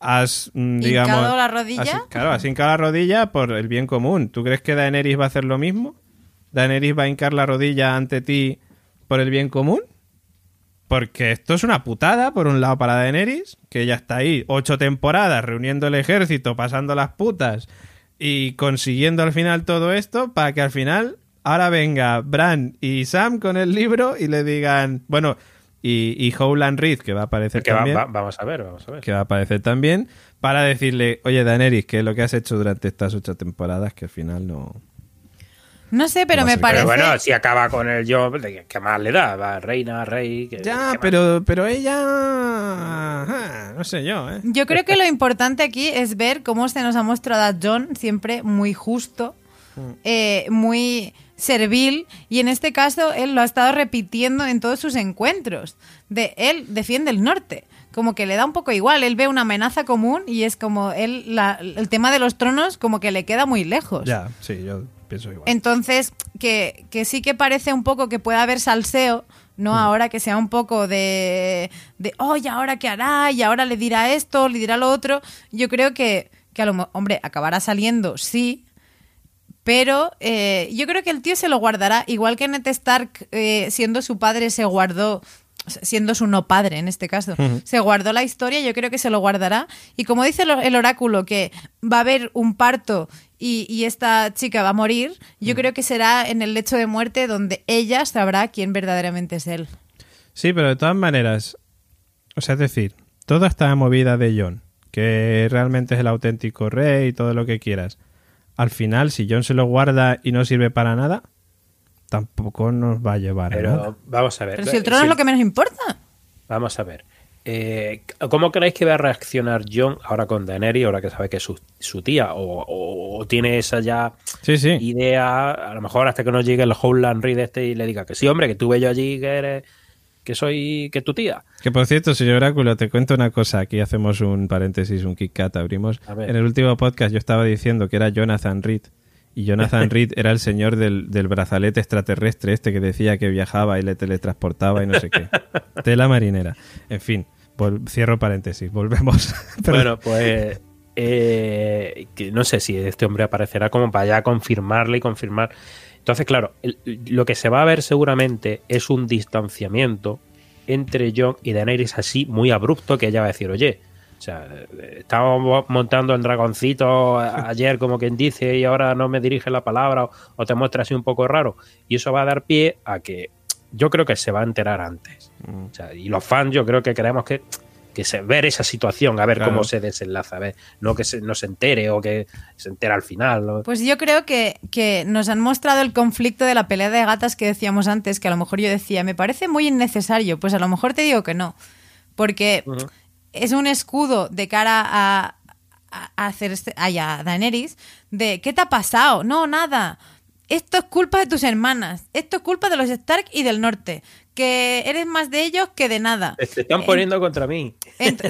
has, mm, digamos... ¿Hincado la rodilla? has- claro, has hincado la rodilla por el bien común. ¿Tú crees que Daenerys va a hacer lo mismo? ¿Daenerys va a hincar la rodilla ante ti por el bien común? Porque esto es una putada, por un lado, para Daenerys, que ella está ahí ocho temporadas reuniendo el ejército, pasando las putas y consiguiendo al final todo esto, para que al final ahora venga Bran y Sam con el libro y le digan, bueno, y, y Howland Reed, que va a aparecer Que va- también, va- vamos a ver, vamos a ver. que va a aparecer también, para decirle, oye Daenerys, que es lo que has hecho durante estas ocho temporadas, que al final no... No sé, pero No me parece... Pero bueno, si acaba con el yo, ¿qué más le da? Va, reina, rey. que- ¿qué Ya, pero, pero ella... ajá, no sé yo, ¿eh? Yo creo que lo importante aquí es ver cómo se nos ha mostrado a John siempre muy justo, eh, muy servil, y en este caso él lo ha estado repitiendo en todos sus encuentros. De él defiende el norte, como que le da un poco igual, él ve una amenaza común y es como él la- el tema de los tronos como que le queda muy lejos. Ya, sí, yo pienso igual. Entonces, que, que sí que parece un poco que pueda haber salseo, no Mm. ahora que sea un poco de, de, oye, ahora qué hará, y ahora le dirá esto, le dirá lo otro. Yo creo que, que a lo hombre, acabará saliendo, sí, Pero eh, yo creo que el tío se lo guardará, igual que Ned Stark, eh, siendo su padre, se guardó siendo su no padre en este caso, se guardó la historia, yo creo que se lo guardará. Y como dice el oráculo que va a haber un parto y, esta chica va a morir, yo creo que será en el lecho de muerte donde ella sabrá quién verdaderamente es él. Sí, pero de todas maneras, o sea, es decir, toda esta movida de John, que realmente es el auténtico rey y todo lo que quieras, al final, si John se lo guarda y no sirve para nada, tampoco nos va a llevar Pero vamos a ver. Pero si el trono es lo que menos importa. Vamos a ver. Eh, ¿Cómo creéis que va a reaccionar John ahora con Daenerys, ahora que sabe que es su, tía? O, tiene esa ya idea, a lo mejor hasta que no llegue el Howland Reed este y le diga que sí, hombre, que tuve yo allí, que eres que soy que tu tía. Que por cierto, señor Oráculo, te cuento una cosa. Aquí hacemos un paréntesis, un kick cat, abrimos. En el último podcast yo estaba diciendo que era Jonathan Reed y Jonathan Reed era el señor del, brazalete extraterrestre este que decía que viajaba y le teletransportaba y no sé qué. Tela marinera. En fin, cierro paréntesis, volvemos. bueno, pues eh, que no sé si este hombre aparecerá como para ya confirmarle y confirmar. Entonces, claro, lo que se va a ver seguramente es un distanciamiento entre John y Daenerys así muy abrupto que ella va a decir, oye, o sea, estábamos montando en dragoncito ayer, como quien dice, y ahora no me dirige la palabra o, te muestra así un poco raro. Y eso va a dar pie a que yo creo que se va a enterar antes. Mm. O sea, y los fans yo creo que queremos que, que se, ver esa situación, a ver cómo se desenlaza, a ver, no que se, no se entere o que se entere al final. Pues yo creo que, que, nos han mostrado el conflicto de la pelea de gatas que decíamos antes, que a lo mejor yo decía, me parece muy innecesario, pues a lo mejor te digo que no. Porque es un escudo de cara a, hacer este, a Daenerys de ¿qué te ha pasado? No, nada. Esto es culpa de tus hermanas. Esto es culpa de los Stark y del norte. Que eres más de ellos que de nada. Se están poniendo contra mí.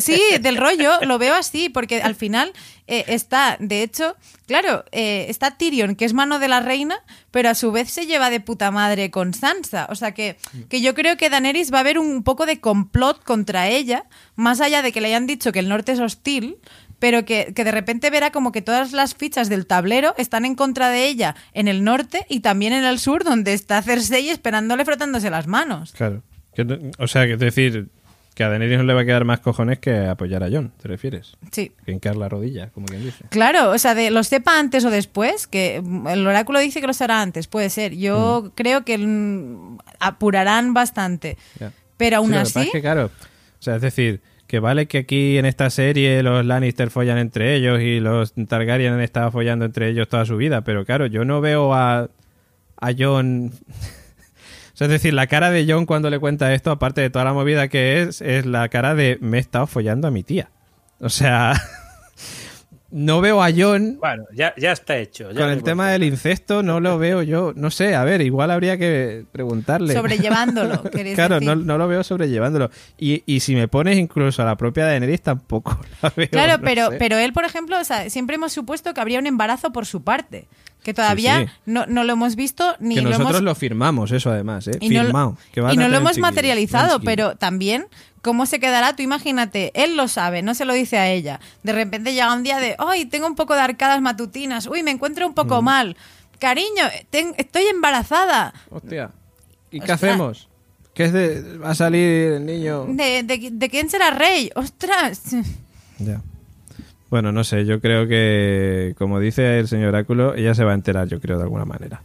sí, del rollo, lo veo así, porque al final eh, está, de hecho, claro, eh, está Tyrion, que es mano de la reina, pero a su vez se lleva de puta madre con Sansa. O sea que, que yo creo que Daenerys va a haber un poco de complot contra ella, más allá de que le hayan dicho que el norte es hostil, pero que, de repente verá como que todas las fichas del tablero están en contra de ella en el norte y también en el sur, donde está Cersei esperándole frotándose las manos. Claro. o sea, que es decir, que a Daenerys no le va a quedar más cojones que apoyar a John, ¿te refieres? Sí. Que hincar la rodilla, como quien dice. Claro, o sea, de, lo sepa antes o después, que el oráculo dice que lo será antes, puede ser. Yo mm. creo que apurarán bastante. Pero aún así... es que, claro, o sea, es decir que vale que aquí en esta serie los Lannister follan entre ellos y los Targaryen han estado follando entre ellos toda su vida, pero claro, yo no veo a, a John... es decir, la cara de John cuando le cuenta esto, aparte de toda la movida que es, es la cara de me he estado follando a mi tía. O sea... no veo a John. Bueno, ya, ya está hecho. con el tema del incesto no lo veo yo. No sé, a ver, igual habría que preguntarle. Sobrellevándolo, Claro, no, no, lo veo sobrellevándolo. Y, y, si me pones incluso a la propia Daenerys, tampoco la veo. Claro, pero, pero él, por ejemplo, o sea, siempre hemos supuesto que habría un embarazo por su parte. Que todavía No, no, lo hemos visto ni que lo nosotros hemos... lo firmamos, eso además, ¿eh? Firmado. y no lo hemos materializado, pero también ¿Cómo se quedará? Tú imagínate, él lo sabe, no se lo dice a ella. De repente llega un día de, ay, tengo un poco de arcadas matutinas, uy, me encuentro un poco mal. Cariño, estoy embarazada. Hostia. ¿Y qué hacemos? ¿Qué es de, va a salir el niño? ¿De, de, quién será rey? ¡Ostras! Ya. Bueno, no sé, yo creo que, como dice el señor Oráculo, ella se va a enterar, yo creo, de alguna manera,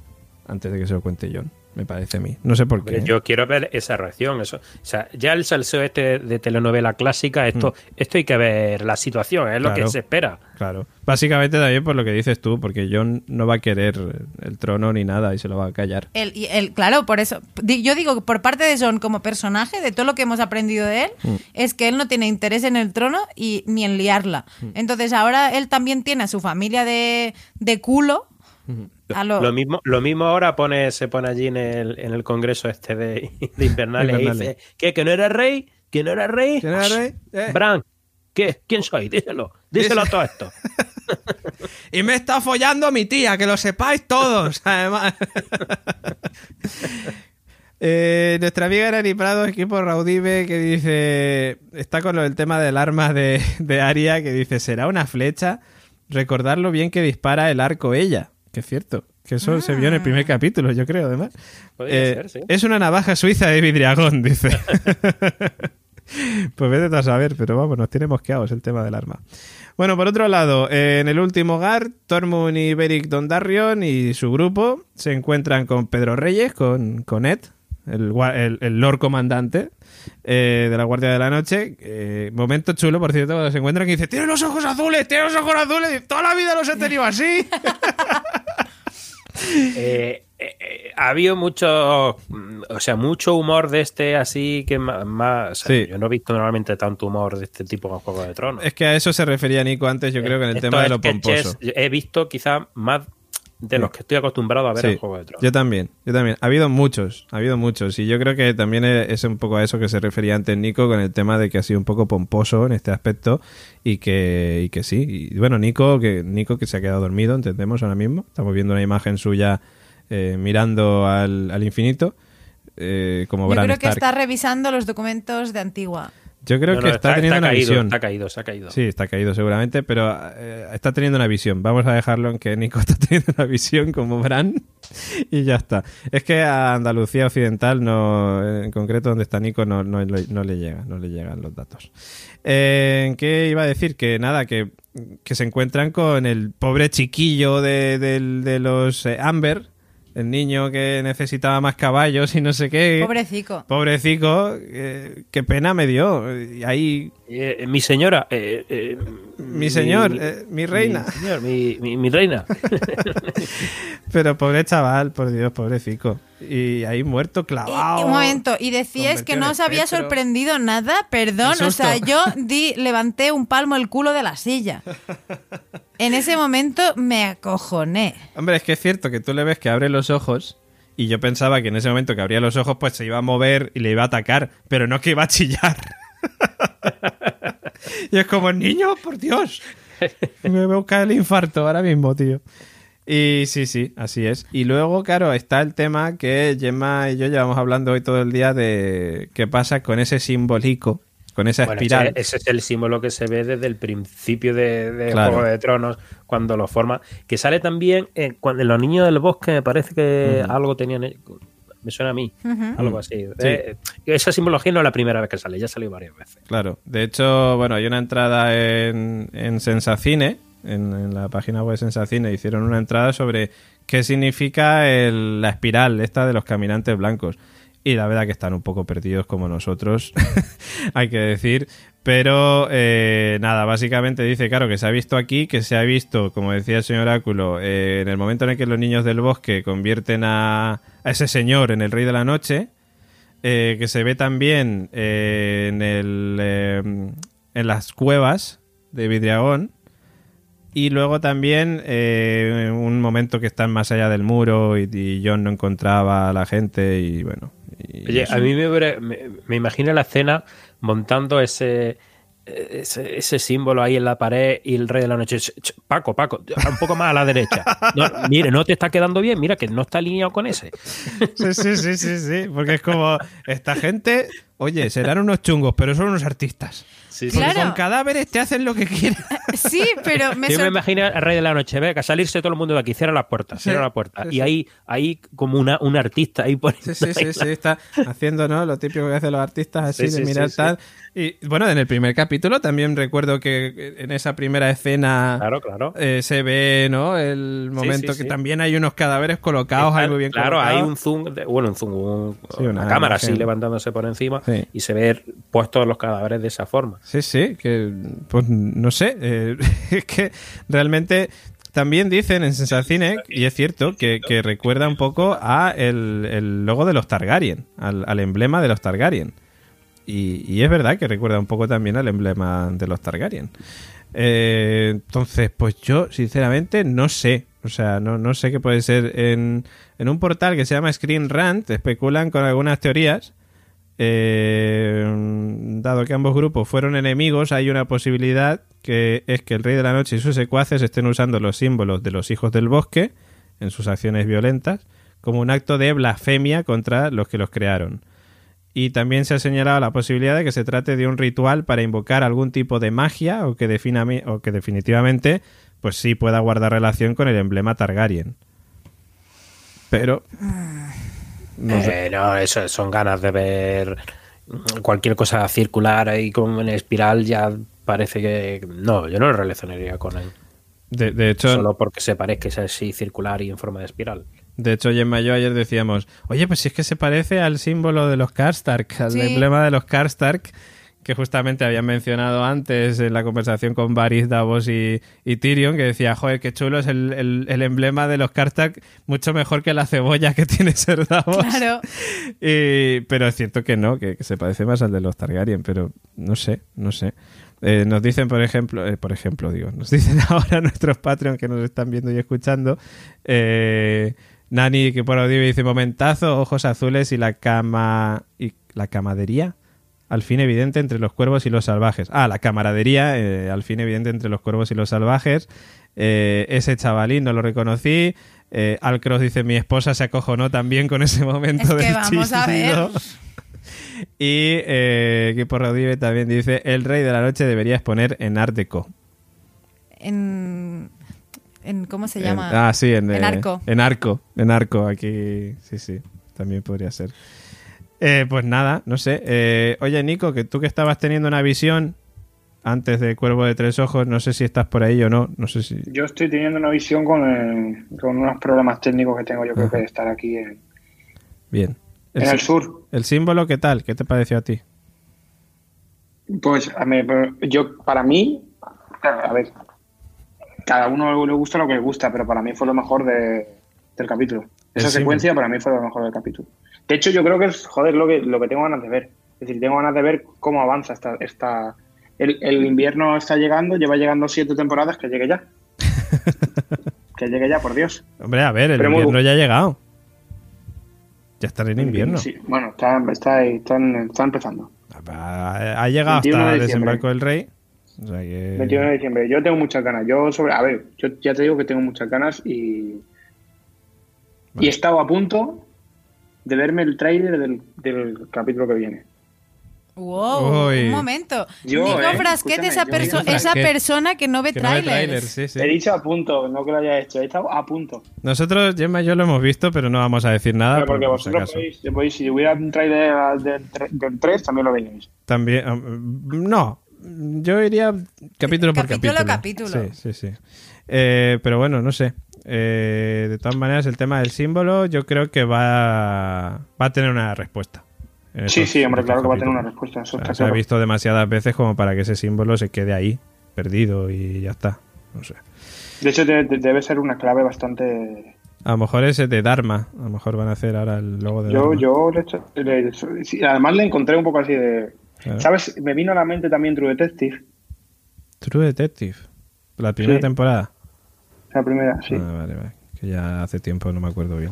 antes de que se lo cuente John me parece a mí. No sé por qué. Yo quiero ver esa reacción. Eso. O sea, ya el salseo este de telenovela clásica, esto, mm. esto hay que ver la situación, es lo que se espera. Claro. Básicamente también por lo que dices tú, porque John no va a querer el trono ni nada y se lo va a callar. El, el, claro, por eso. Yo digo que por parte de John como personaje, de todo lo que hemos aprendido de él, mm. es que él no tiene interés en el trono y ni en liarla. Mm. Entonces ahora él también tiene a su familia de, de culo lo... mismo, lo mismo ahora pone, se pone allí en el, en el congreso este de, de Invernales y dice, ¿qué? ¿Que no era rey? ¿Que no era rey? ¿Que no era rey? Eh. Bran, ¿qué? ¿Quién soy? Díselo, díselo a todo esto. y me está follando a mi tía, que lo sepáis todos, además. Eh, nuestra amiga Nani Prado, equipo Raudive, que dice, está con lo del tema del arma de, de Aria, que dice, ¿será una flecha? Recordarlo bien que dispara el arco ella Que es cierto. Que eso se vio en el primer capítulo, yo creo, además. Podría Eh, ser, sí. Es una navaja suiza de vidriagón, dice. pues vete a saber, pero vamos, nos tiene mosqueados el tema del arma. Bueno, por otro lado, eh, en el último hogar, Tormund y Beric Dondarrion y su grupo se encuentran con Pedro Reyes, con, con Ed, el, el- el Lord Comandante eh, de la Guardia de la Noche. Eh, momento chulo, por cierto, cuando se encuentran que dice, tiene los ojos azules, tiene los ojos azules, toda la vida los he tenido así. Eh, ha habido mucho, o sea, mucho humor de este así que más... o sea, Sí. Yo no he visto normalmente tanto humor de este tipo en Juego de Tronos. es que a eso se refería Nico antes, yo creo que en el tema de lo pomposo. He visto quizás más de los que estoy acostumbrado a ver Sí, en Juego de Tronos. Yo también, yo también. Ha habido muchos, ha habido muchos. Y yo creo que también es un poco a eso que se refería antes Nico con el tema de que ha sido un poco pomposo en este aspecto y que, y que sí. Y bueno, Nico que, Nico que se ha quedado dormido, entendemos ahora mismo. Estamos viendo una imagen suya eh, mirando al, al infinito. eh, como Yo Bran creo que Stark. está revisando los documentos de Antigua. Yo creo No, que no, está, teniendo una caído, visión. Está caído, se ha caído. Sí, está caído seguramente, pero eh, está teniendo una visión. Vamos a dejarlo en que Nico está teniendo una visión como Bran y ya está. Es que a Andalucía Occidental, no, en concreto donde está Nico, no, no, le- no le llega, no le llegan los datos. Eh, ¿Qué iba a decir? Que nada, que, que se encuentran con el pobre chiquillo de, del- de los eh, Amber, el niño que necesitaba más caballos y no sé qué. Pobrecico. Pobrecico, eh, qué pena me dio. Y ahí Eh, mi señora. eh, eh, Mi señor, eh, mi reina. Mi, señor, mi, mi- mi reina. Pero pobre chaval, por Dios, pobrecico. Y ahí muerto clavado. y un momento, y decíais convertido que no os había espectro. sorprendido nada, perdón, o sea, yo di, levanté un palmo el culo de la silla. En ese momento me acojoné. Hombre, es que es cierto que tú le ves que abre los ojos y yo pensaba que en ese momento que abría los ojos pues se iba a mover y le iba a atacar, pero no que iba a chillar. y es como, niño, por Dios. Me va a buscar el infarto ahora mismo, tío. Y sí, sí, así es. Y luego, claro, está el tema que Gemma y yo llevamos hablando hoy todo el día de qué pasa con ese simbólico, con esa Bueno, espiral. ese, ese es el símbolo que se ve desde el principio de, de Claro. Juego de Tronos, cuando lo forma. Que sale también eh, cuando en Los Niños del Bosque, me parece que algo tenían. eh, Me suena a mí, algo así. Eh, esa simbología no es la primera vez que sale, ya salió varias veces. Claro, de hecho, bueno, hay una entrada en, en Sensacine, en, en la página web de Sensacine, hicieron una entrada sobre qué significa el- la espiral esta de los caminantes blancos. Y la verdad que están un poco perdidos como nosotros, hay que decir. Pero eh, nada, básicamente dice, claro, que se ha visto aquí, que se ha visto, como decía el señor Oráculo, eh, en el momento en el que los niños del bosque convierten a, a ese señor en el rey de la noche, eh, que se ve también eh, en, el, en las cuevas de Vidriagón. Y luego también eh, un momento que están más allá del muro y John no encontraba a la gente y bueno. Oye, a mí me, me, me imagino la escena montando ese, ese, ese símbolo ahí en la pared y el rey de la noche. Ch, ch, Paco, Paco, un poco más a la derecha. No, mire, no te está quedando bien, mira que no está alineado con ese. Sí, sí, sí, sí, sí, porque es como esta gente, oye, serán unos chungos, pero son unos artistas. Sí, Porque Claro. con cadáveres te hacen lo que quieren. Sí, pero me Yo me imagino al rey de la noche, venga, salirse todo el mundo de aquí, cierra la puerta, cierra Sí, la puerta. sí, y sí. ahí, ahí como una, un artista ahí poniendo Sí, sí, sí, ahí sí, está haciendo, ¿no? Lo típico que hacen los artistas así Sí, de sí, mirar sí, sí. tal. Y bueno, en el primer capítulo también recuerdo que en esa primera escena Claro, claro. eh, se ve, ¿no? El momento sí, que sí. también hay unos cadáveres colocados ahí muy bien claro, hay un zoom, de- bueno, un zoom, un- una una, cámara imagen. así levantándose por encima y se ve puestos los cadáveres de esa forma. Sí, sí, que pues no sé, eh, es que realmente también dicen en Sensacine, y es cierto, que, que recuerda un poco a el, el logo de los Targaryen, al, al emblema de los Targaryen. Y, y es verdad que recuerda un poco también al emblema de los Targaryen. Eh, entonces, pues yo, sinceramente, no sé. O sea, no, sé qué puede ser. En, en un portal que se llama Screen Rant, especulan con algunas teorías. Eh, dado que ambos grupos fueron enemigos, hay una posibilidad que es que el Rey de la Noche y sus secuaces estén usando los símbolos de los hijos del bosque en sus acciones violentas como un acto de blasfemia contra los que los crearon. Y también se ha señalado la posibilidad de que se trate de un ritual para invocar algún tipo de magia o que, defina- o que definitivamente pues sí pueda guardar relación con el emblema Targaryen. Pero... No sé. Eh, no, eso son ganas de ver cualquier cosa circular ahí como en espiral ya parece que... No, yo no lo relacionaría con él. De, de hecho, Solo porque se parezca así circular y en forma de espiral. De hecho, Gemma y yo ayer decíamos, oye, pues si es que se parece al símbolo de los Karstark, al Sí. emblema de los Karstark, que justamente habían mencionado antes en la conversación con Varys, Davos y, y Tyrion, que decía, joder, qué chulo es el, el- el emblema de los Karstark, mucho mejor que la cebolla que tiene Ser Davos. Claro. Y- pero es cierto que no, que, que se parece más al de los Targaryen, pero no sé, no sé. Eh, nos dicen, por ejemplo, eh, por ejemplo, digo, nos dicen ahora nuestros Patreon que nos están viendo y escuchando, eh, Nani que por audio dice momentazo, ojos azules y la cama y la camadería al fin evidente entre los cuervos y los salvajes. Ah, la camaradería eh, al fin evidente entre los cuervos y los salvajes. Eh, ese chavalín no lo reconocí. Eh, Alcross dice mi esposa se acojonó también con ese momento Es que del vamos a ver. chillido". Y eh, Rodive también dice el rey de la noche debería exponer en Art Deco. En, en ¿cómo se En- llama? ah, sí, en, En eh, arco. En arco, en arco, aquí. Sí, sí, también podría ser. Eh, pues nada, no sé. Eh, oye, Nico, que tú que estabas teniendo una visión antes de Cuervo de Tres Ojos, no sé si estás por ahí o no. No sé si. Yo estoy teniendo una visión con, el- con unos problemas técnicos que tengo yo creo Ajá. que de estar aquí en, Bien. en el sur. el símbolo, ¿qué tal? ¿Qué te pareció a ti? Pues a mí, yo, para mí, a ver, cada uno le gusta lo que le gusta, pero para mí fue lo mejor de- del capítulo. Esa secuencia para mí fue lo mejor del capítulo. De hecho, yo creo que es, joder, lo que, lo que tengo ganas de ver. Es decir, tengo ganas de ver cómo avanza esta... esta el, el invierno está llegando, lleva llegando siete temporadas, que llegue ya. que llegue ya, por Dios. Hombre, a ver, el Pero invierno ya ha llegado. Ya está en invierno. Sí, bueno, está, está, está, está empezando. Ha, ha llegado 21 hasta de el desembarco del rey. O sea que- 21 de diciembre. Yo tengo muchas ganas. Yo sobre, a ver, yo ya te digo que tengo muchas ganas y y he estado a punto de verme el tráiler del, del capítulo que viene. Wow, Uy. un momento. Yo, Nico eh, Frasquet, esa, perso- Nico esa persona que no ve que no ve trailers. tráiler, sí, sí. He dicho a punto, no que lo haya hecho. He estado a punto. Nosotros, Gemma y yo lo hemos visto, pero no vamos a decir nada. Pero porque por- por si vosotros podéis, podéis- si hubiera un tráiler del, tre- del 3, también lo veríais. También. um, no. Yo iría capítulo por Capítulo a capítulo. capítulo. Sí, sí, sí. Eh, pero bueno, no sé. Eh, de todas maneras, el tema del símbolo, yo creo que va, va a tener una respuesta. Sí, sí, hombre, claro que va a tener una respuesta. Eso O sea, se ha claro. visto demasiadas veces como para que ese símbolo se quede ahí, perdido y ya está. No sé. De hecho, de- de- debe ser una clave bastante. A lo mejor ese de Dharma. A lo mejor van a hacer ahora el logo de Yo, Dharma. yo le echo- le- sí, además le encontré un poco así de. Claro. ¿Sabes? Me vino a la mente también True Detective, True Detective. La primera Sí. temporada. la primera, sí. Ah, vale, vale. Que ya hace tiempo no me acuerdo bien.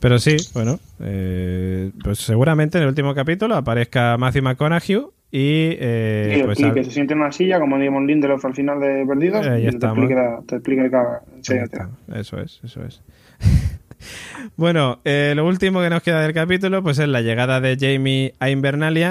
Pero sí, bueno, eh, pues seguramente en el último capítulo aparezca Matthew McConaughey y, eh, y, pues y que se siente en una silla como Damon Lindelof al final de Perdidos Eh, y te la- te está. Eso es, eso es. bueno, eh, lo último que nos queda del capítulo pues es la llegada de Jamie a Invernalia.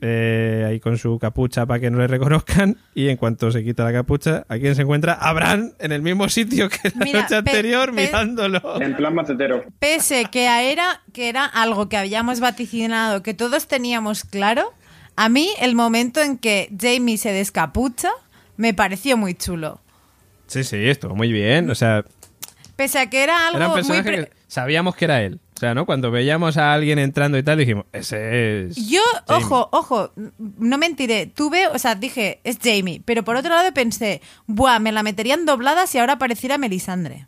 Eh, ahí con su capucha para que no le reconozcan y en cuanto se quita la capucha, ¿a quién se encuentra? A Bran en el mismo sitio que la Mira, noche anterior mirándolo. En plan macetero. Pese que era, que era algo que habíamos vaticinado, que todos teníamos claro, a mí el momento en que Jamie se descapucha me pareció muy chulo. Sí, sí, estuvo muy bien. O sea, Pese a que era algo era un muy... personaje pre- que sabíamos que era él. O sea, ¿no? Cuando veíamos a alguien entrando y tal, dijimos, ese es. Yo, Jamie. ojo, ojo, no mentiré, tuve, o sea, dije, es Jamie, pero por otro lado pensé, buah, me la meterían doblada si ahora apareciera Melisandre.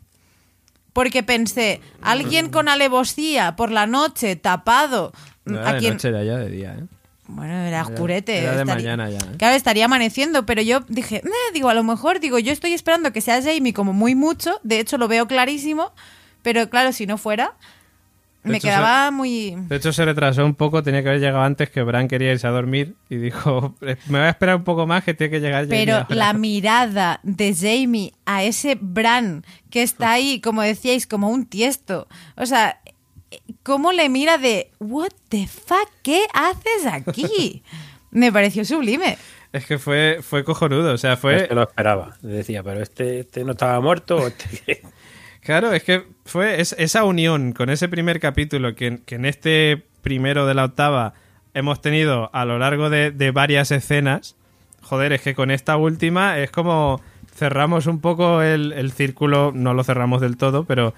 Porque pensé, alguien con alevosía por la noche, tapado, No a de quien... noche, era ya de día, ¿eh? Bueno, era oscurete. era de estaría- mañana ya, ¿eh? Claro, estaría amaneciendo, pero yo dije, "Eh", digo, a lo mejor, digo, yo estoy esperando que sea Jamie como muy mucho, de hecho lo veo clarísimo, pero claro, si no fuera, De me hecho, quedaba muy... De hecho, se retrasó un poco, tenía que haber llegado antes que Bran quería irse a dormir y dijo, "Eh, me voy a esperar un poco más que tiene que llegar Jamie Pero ahora". la mirada de Jamie a ese Bran que está ahí, como decíais, como un tiesto. O sea, ¿cómo le mira de, what the fuck, qué haces aquí? Me pareció sublime. Es que fue, fue cojonudo, o sea, fue... Este lo esperaba. Decía, pero este, este no estaba muerto. o este- Claro, es que fue es- esa unión con ese primer capítulo que, que en este primero de la octava hemos tenido a lo largo de, de varias escenas. Joder, es que con esta última es como cerramos un poco el, el círculo, no lo cerramos del todo, pero,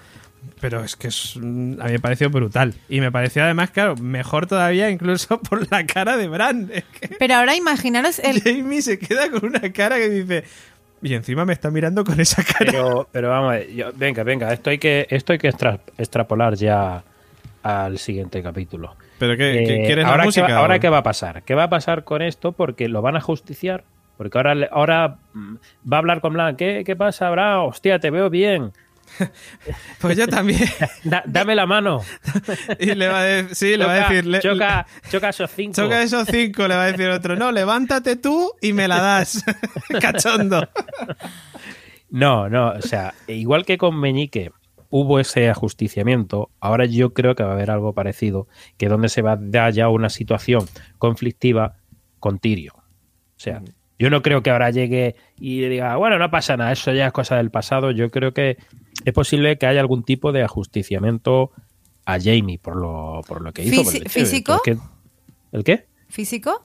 pero es que es, mm, a mí me pareció brutal. Y me pareció además, claro, mejor todavía incluso por la cara de Bran. Es que Pero ahora imaginaros el... Jamie se queda con una cara que dice... Y encima me está mirando con esa cara. Pero, pero vamos, a ver, yo- venga, venga, esto hay que, esto hay que extra- extrapolar ya al siguiente capítulo. ¿Pero qué, qué- Eh, quieres ahora la música? qué, va- ahora qué va a pasar? ¿Qué va a pasar con esto? Porque lo van a justiciar. Porque ahora, ahora mm, va a hablar con Blan. ¿Qué, qué pasa, Bran? Hostia, te veo bien. Pues yo también. Da- dame la mano. y le va a decir, sí, le va a Choca- decir, le- choca, choca esos cinco. choca esos cinco, le va a decir otro. No, levántate tú y me la das. Cachondo. No, no, o sea, igual que con Meñique hubo ese ajusticiamiento, ahora yo creo que va a haber algo parecido, que donde se va a dar ya una situación conflictiva con Tyrion. O sea, yo no creo que ahora llegue y diga, bueno, no pasa nada, eso ya es cosa del pasado. Yo creo que es posible que haya algún tipo de ajusticiamiento a Jamie por lo, por lo que hizo. por el Fisi- de- ¿físico? porque- ¿El qué? ¿Físico?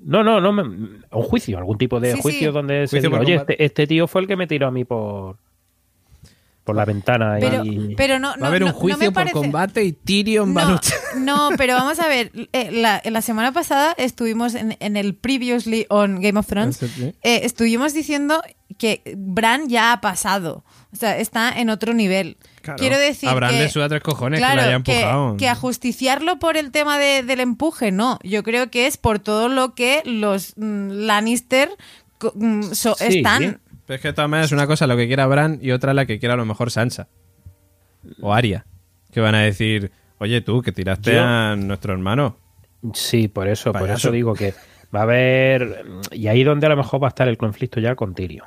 No, no, no, me- un juicio, algún tipo de Sí, juicio sí. donde se Juicio diga, oye, combate". este, este tío fue el que me tiró a mí por por la ventana Pero, y pero no, no, Va a haber un no- no juicio me por combate y Tyrion va a No, luchar. no, pero vamos a ver. eh, la, la semana pasada estuvimos en, en el Previously on Game of Thrones. Eh, estuvimos diciendo que Bran ya ha pasado. O sea, está en otro nivel. Claro. Quiero decir A Bran que, le suda tres cojones que claro, le haya empujado. que ajusticiarlo por el tema de- del empuje, no. Yo creo que es por todo lo que los mm, Lannister mm, so- Sí, están. Pero es que de todas maneras una cosa lo que quiera Bran y otra la que quiera a lo mejor Sansa. O Arya. Que van a decir, oye tú, que tiraste Yo- a nuestro hermano. sí, por eso, por eso digo que va a haber y ahí donde a lo mejor va a estar el conflicto ya con Tyrion.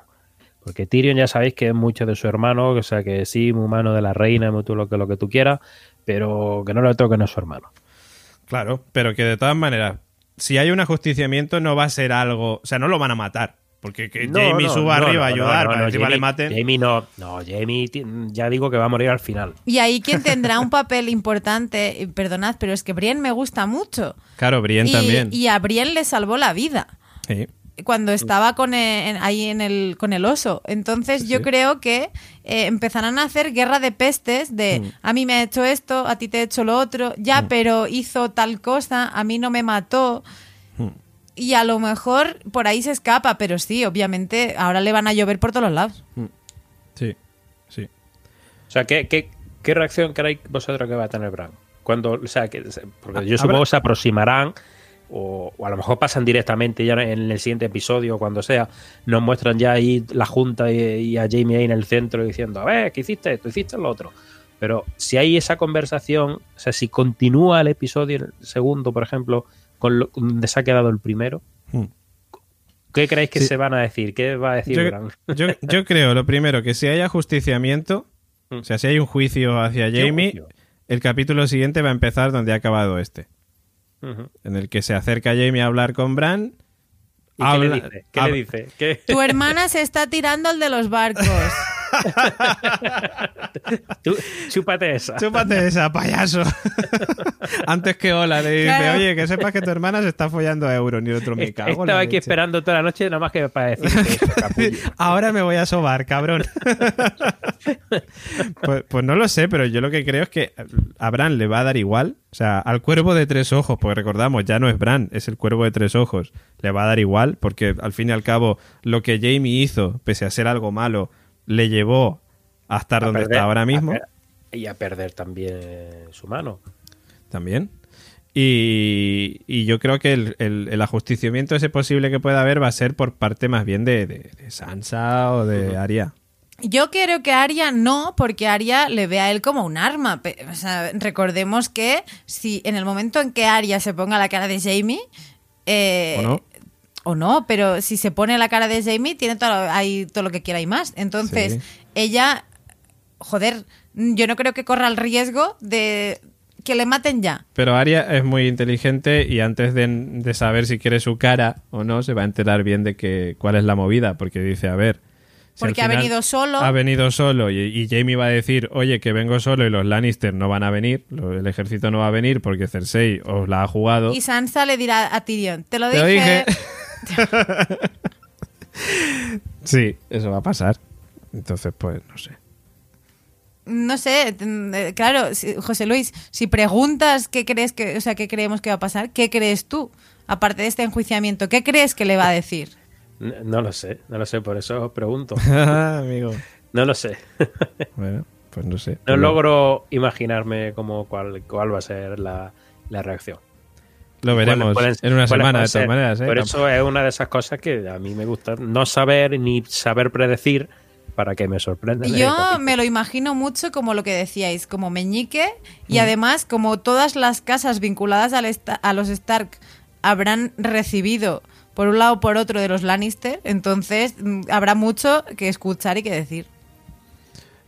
Porque Tyrion ya sabéis que es mucho de su hermano, o sea que sí, muy humano de la reina, muy tú lo que lo que tú quieras, pero que no lo toque no es su hermano. Claro, pero que de todas maneras, si hay un ajusticiamiento no va a ser algo... O sea, no lo van a matar. Porque que No, Jamie no, suba no, arriba a ayudar no, para no, que encima Jamie- le maten. Jamie no, no, Jamie ya digo que va a morir al final. Y ahí quien tendrá un papel importante, y perdonad, pero es que Brienne me gusta mucho. Claro, Brienne y, también. y a Brienne le salvó la vida Sí. Cuando estaba con e- en- ahí en el, con el oso. Entonces yo creo que eh, empezarán a hacer guerra de pestes de Mm. a mí me ha hecho esto, a ti te he hecho lo otro, ya, pero hizo tal cosa, a mí no me mató. Mm. Y a lo mejor por ahí se escapa, pero sí, obviamente ahora le van a llover por todos los lados. Sí, sí. O sea, ¿qué, qué, qué reacción creéis vosotros que va a tener Bran? Cuando, o sea, que, porque yo supongo que se aproximarán o, o a lo mejor pasan directamente ya en el siguiente episodio cuando sea, nos muestran ya ahí la junta y, y a Jamie ahí en el centro diciendo, a ver, ¿qué hiciste esto? ¿Hiciste lo otro? Pero si hay esa conversación, o sea, si continúa el episodio, el segundo, por ejemplo, con lo, donde se ha quedado el primero, Hmm. ¿qué creéis que Sí. se van a decir? ¿Qué va a decir Yo, Bran? yo- yo creo, lo primero, que si hay ajusticiamiento, o sea, si hay un juicio hacia ¿Qué Jamie, juicio? el capítulo siguiente va a empezar donde ha acabado este. En el que se acerca Jamie a hablar con Bran. ¿Y qué le dice? ¿Qué le dice? ¿Qué? Tu hermana se está tirando al de los barcos. Tú, chúpate esa. Chúpate esa, payaso. Antes que hola, le dice, Claro. oye, que sepas que tu hermana se está follando a Euron. Y el otro me cago Estaba aquí leche. esperando toda la noche nada más que para decirte eso. Ahora me voy a sobar, cabrón. pues, pues no lo sé, pero yo lo que creo es que a Bran le va a dar igual. O sea, al cuervo de tres ojos, porque recordamos, ya no es Bran, es el cuervo de tres ojos. Le va a dar igual, porque al fin y al cabo, lo que Jamie hizo, pese a ser algo malo, le llevó a estar A donde perder- está ahora mismo. a Y a perder también su mano. también. Y, y yo creo que el, el- el ajusticiamiento ese posible que pueda haber va a ser por parte más bien de, de- de Sansa o de Arya. Yo creo que Arya no, porque Arya le ve a él como un arma. Pe- O sea, recordemos que si en el momento en que Arya se ponga la cara de Jamie. eh, ¿O no? O no, pero si se pone la cara de Jamie, tiene todo, hay todo lo que quiera y más. Entonces, Sí. ella. Joder, yo no creo que corra el riesgo de que le maten ya. Pero Arya es muy inteligente y antes de, de saber si quiere su cara o no, se va a enterar bien de que cuál es la movida, porque dice, a ver... si Porque ha venido solo. Ha venido solo y, y Jamie va a decir, oye, que vengo solo y los Lannister no van a venir, lo- el ejército no va a venir porque Cersei os la ha jugado. Y Sansa le dirá a Tyrion, te lo Te lo dije. sí, eso va a pasar. Entonces, pues, no sé. No sé, mm, eh, claro, José Luis, si preguntas qué crees que, o sea, qué creemos que va a pasar, ¿qué crees tú? Aparte de este enjuiciamiento, ¿qué crees que le va a decir? No lo sé, no lo sé, por eso os pregunto. Amigo. No lo sé. Bueno, pues no sé. No lo- logro imaginarme cómo cuál, cuál va a ser la, la reacción. Lo veremos Pueden- en una semana, de todas maneras. ¿eh? Por eso es una de esas cosas que a mí me gusta no saber ni saber predecir para que me sorprenda. en el Yo me lo imagino mucho como lo que decíais, como Meñique, y Mm. además como todas las casas vinculadas al a los Stark habrán recibido por un lado o por otro de los Lannister, entonces mm, habrá mucho que escuchar y que decir.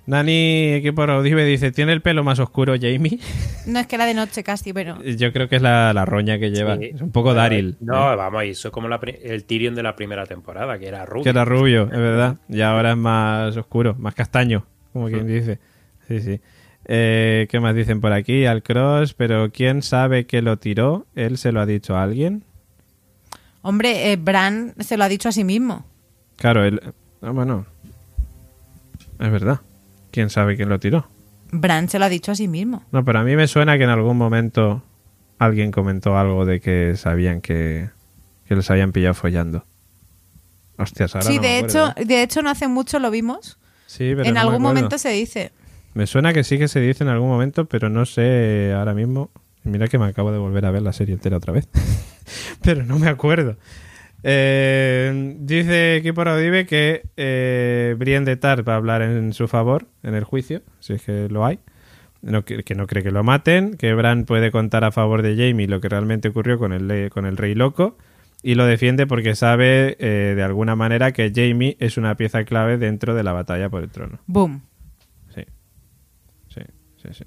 Nani, equipo Raudive, dice, ¿tiene el pelo más oscuro Jamie? No es que era de noche casi, pero... Yo creo que es la, la roña que lleva. Sí. Es un poco Daryl. No, ¿eh? vamos, eso es como la el Tyrion de la primera temporada, que era rubio. Que era rubio, es verdad. Y ahora es más oscuro, más castaño, como quien dice. Sí, sí. Eh, ¿Qué más dicen por aquí? Al Cross, pero ¿quién sabe que lo tiró? ¿Él se lo ha dicho a alguien? Hombre, eh, Bran se lo ha dicho a sí mismo. Claro, él... Ah, bueno. Es verdad. ¿Quién sabe quién lo tiró? Bran se lo ha dicho a sí mismo. No, pero a mí me suena que en algún momento alguien comentó algo de que sabían que, que les habían pillado follando. Hostias, ahora sí, no me de acuerdo, hecho, ¿eh? de hecho no hace mucho lo vimos. Sí, pero en no me algún acuerdo. momento se dice. Me suena que sí que se dice en algún momento, pero no sé ahora mismo. Mira que me acabo de volver a ver la serie entera otra vez. pero no me acuerdo. Eh, dice Equipo Raudive que eh, de Tar va a hablar en su favor en el juicio, si es que lo hay. No, que, que no cree que lo maten, que Bran puede contar a favor de Jamie lo que realmente ocurrió con el, con el Rey Loco y lo defiende porque sabe eh, de alguna manera que Jamie es una pieza clave dentro de la batalla por el trono. Boom. Sí. Sí, sí, sí.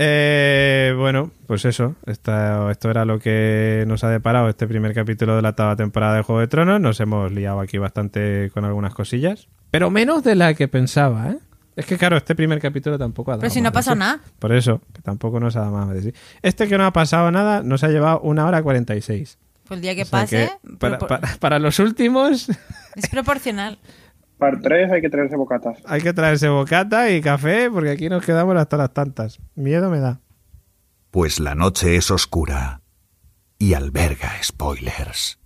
Eh, bueno, pues eso. Esta- esto era lo que nos ha deparado este primer capítulo de la octava temporada de Juego de Tronos. Nos hemos liado aquí bastante con algunas cosillas. Pero menos de la que pensaba, ¿eh? Es que claro, este primer capítulo tampoco ha dado Pero si no sí. nada. Por eso, que tampoco nos ha dado más de sí. Este que no ha pasado nada nos ha llevado una hora cuarenta y seis. Pues el día que O sea pase, que para, propor- para- para los últimos es proporcional. Para tres hay que traerse bocatas. hay que traerse bocata y café porque aquí nos quedamos hasta las tantas. Miedo me da. Pues la noche es oscura y alberga spoilers.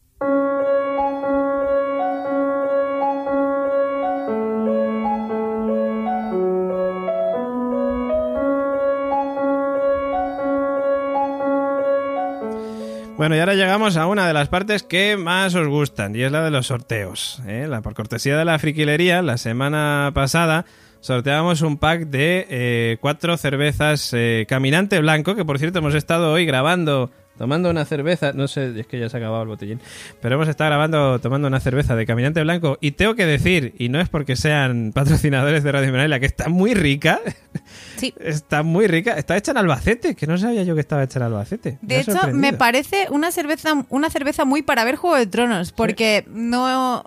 Bueno, y ahora llegamos a una de las partes que más os gustan, y es la de los sorteos. ¿eh? La, por cortesía de la friquilería, la semana pasada sorteábamos un pack de eh, cuatro cervezas eh, Caminante Blanco, que por cierto hemos estado hoy grabando, tomando una cerveza, no sé, es que ya se ha acabado el botellín, pero hemos estado grabando, tomando una cerveza de Caminante Blanco, y tengo que decir, y no es porque sean patrocinadores de Radio Mineral, que está muy rica, Sí. está muy rica, está hecha en Albacete, que no sabía yo que estaba hecha en Albacete. De hecho, me parece una cerveza, una cerveza muy para ver Juego de Tronos, porque no,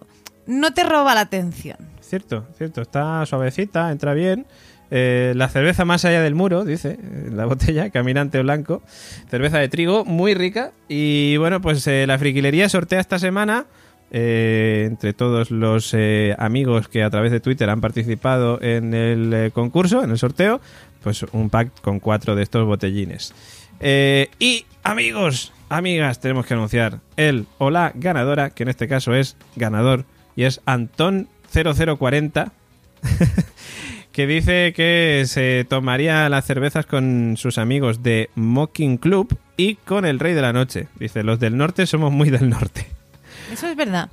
no te roba la atención. Cierto, cierto. Está suavecita, entra bien. Eh, la cerveza más allá del muro, dice la botella, caminante blanco. Cerveza de trigo, muy rica. Y bueno, pues eh, la friquilería sortea esta semana, eh, entre todos los amigos que a través de Twitter han participado en el concurso, en el sorteo, pues un pack con cuatro de estos botellines. Y amigos, amigas, tenemos que anunciar el o la ganadora, que en este caso es ganador, y es Antón 0040, que dice que se tomaría las cervezas con sus amigos de Mocking Club y con el Rey de la Noche. Dice, los del norte somos muy del norte. Eso es verdad.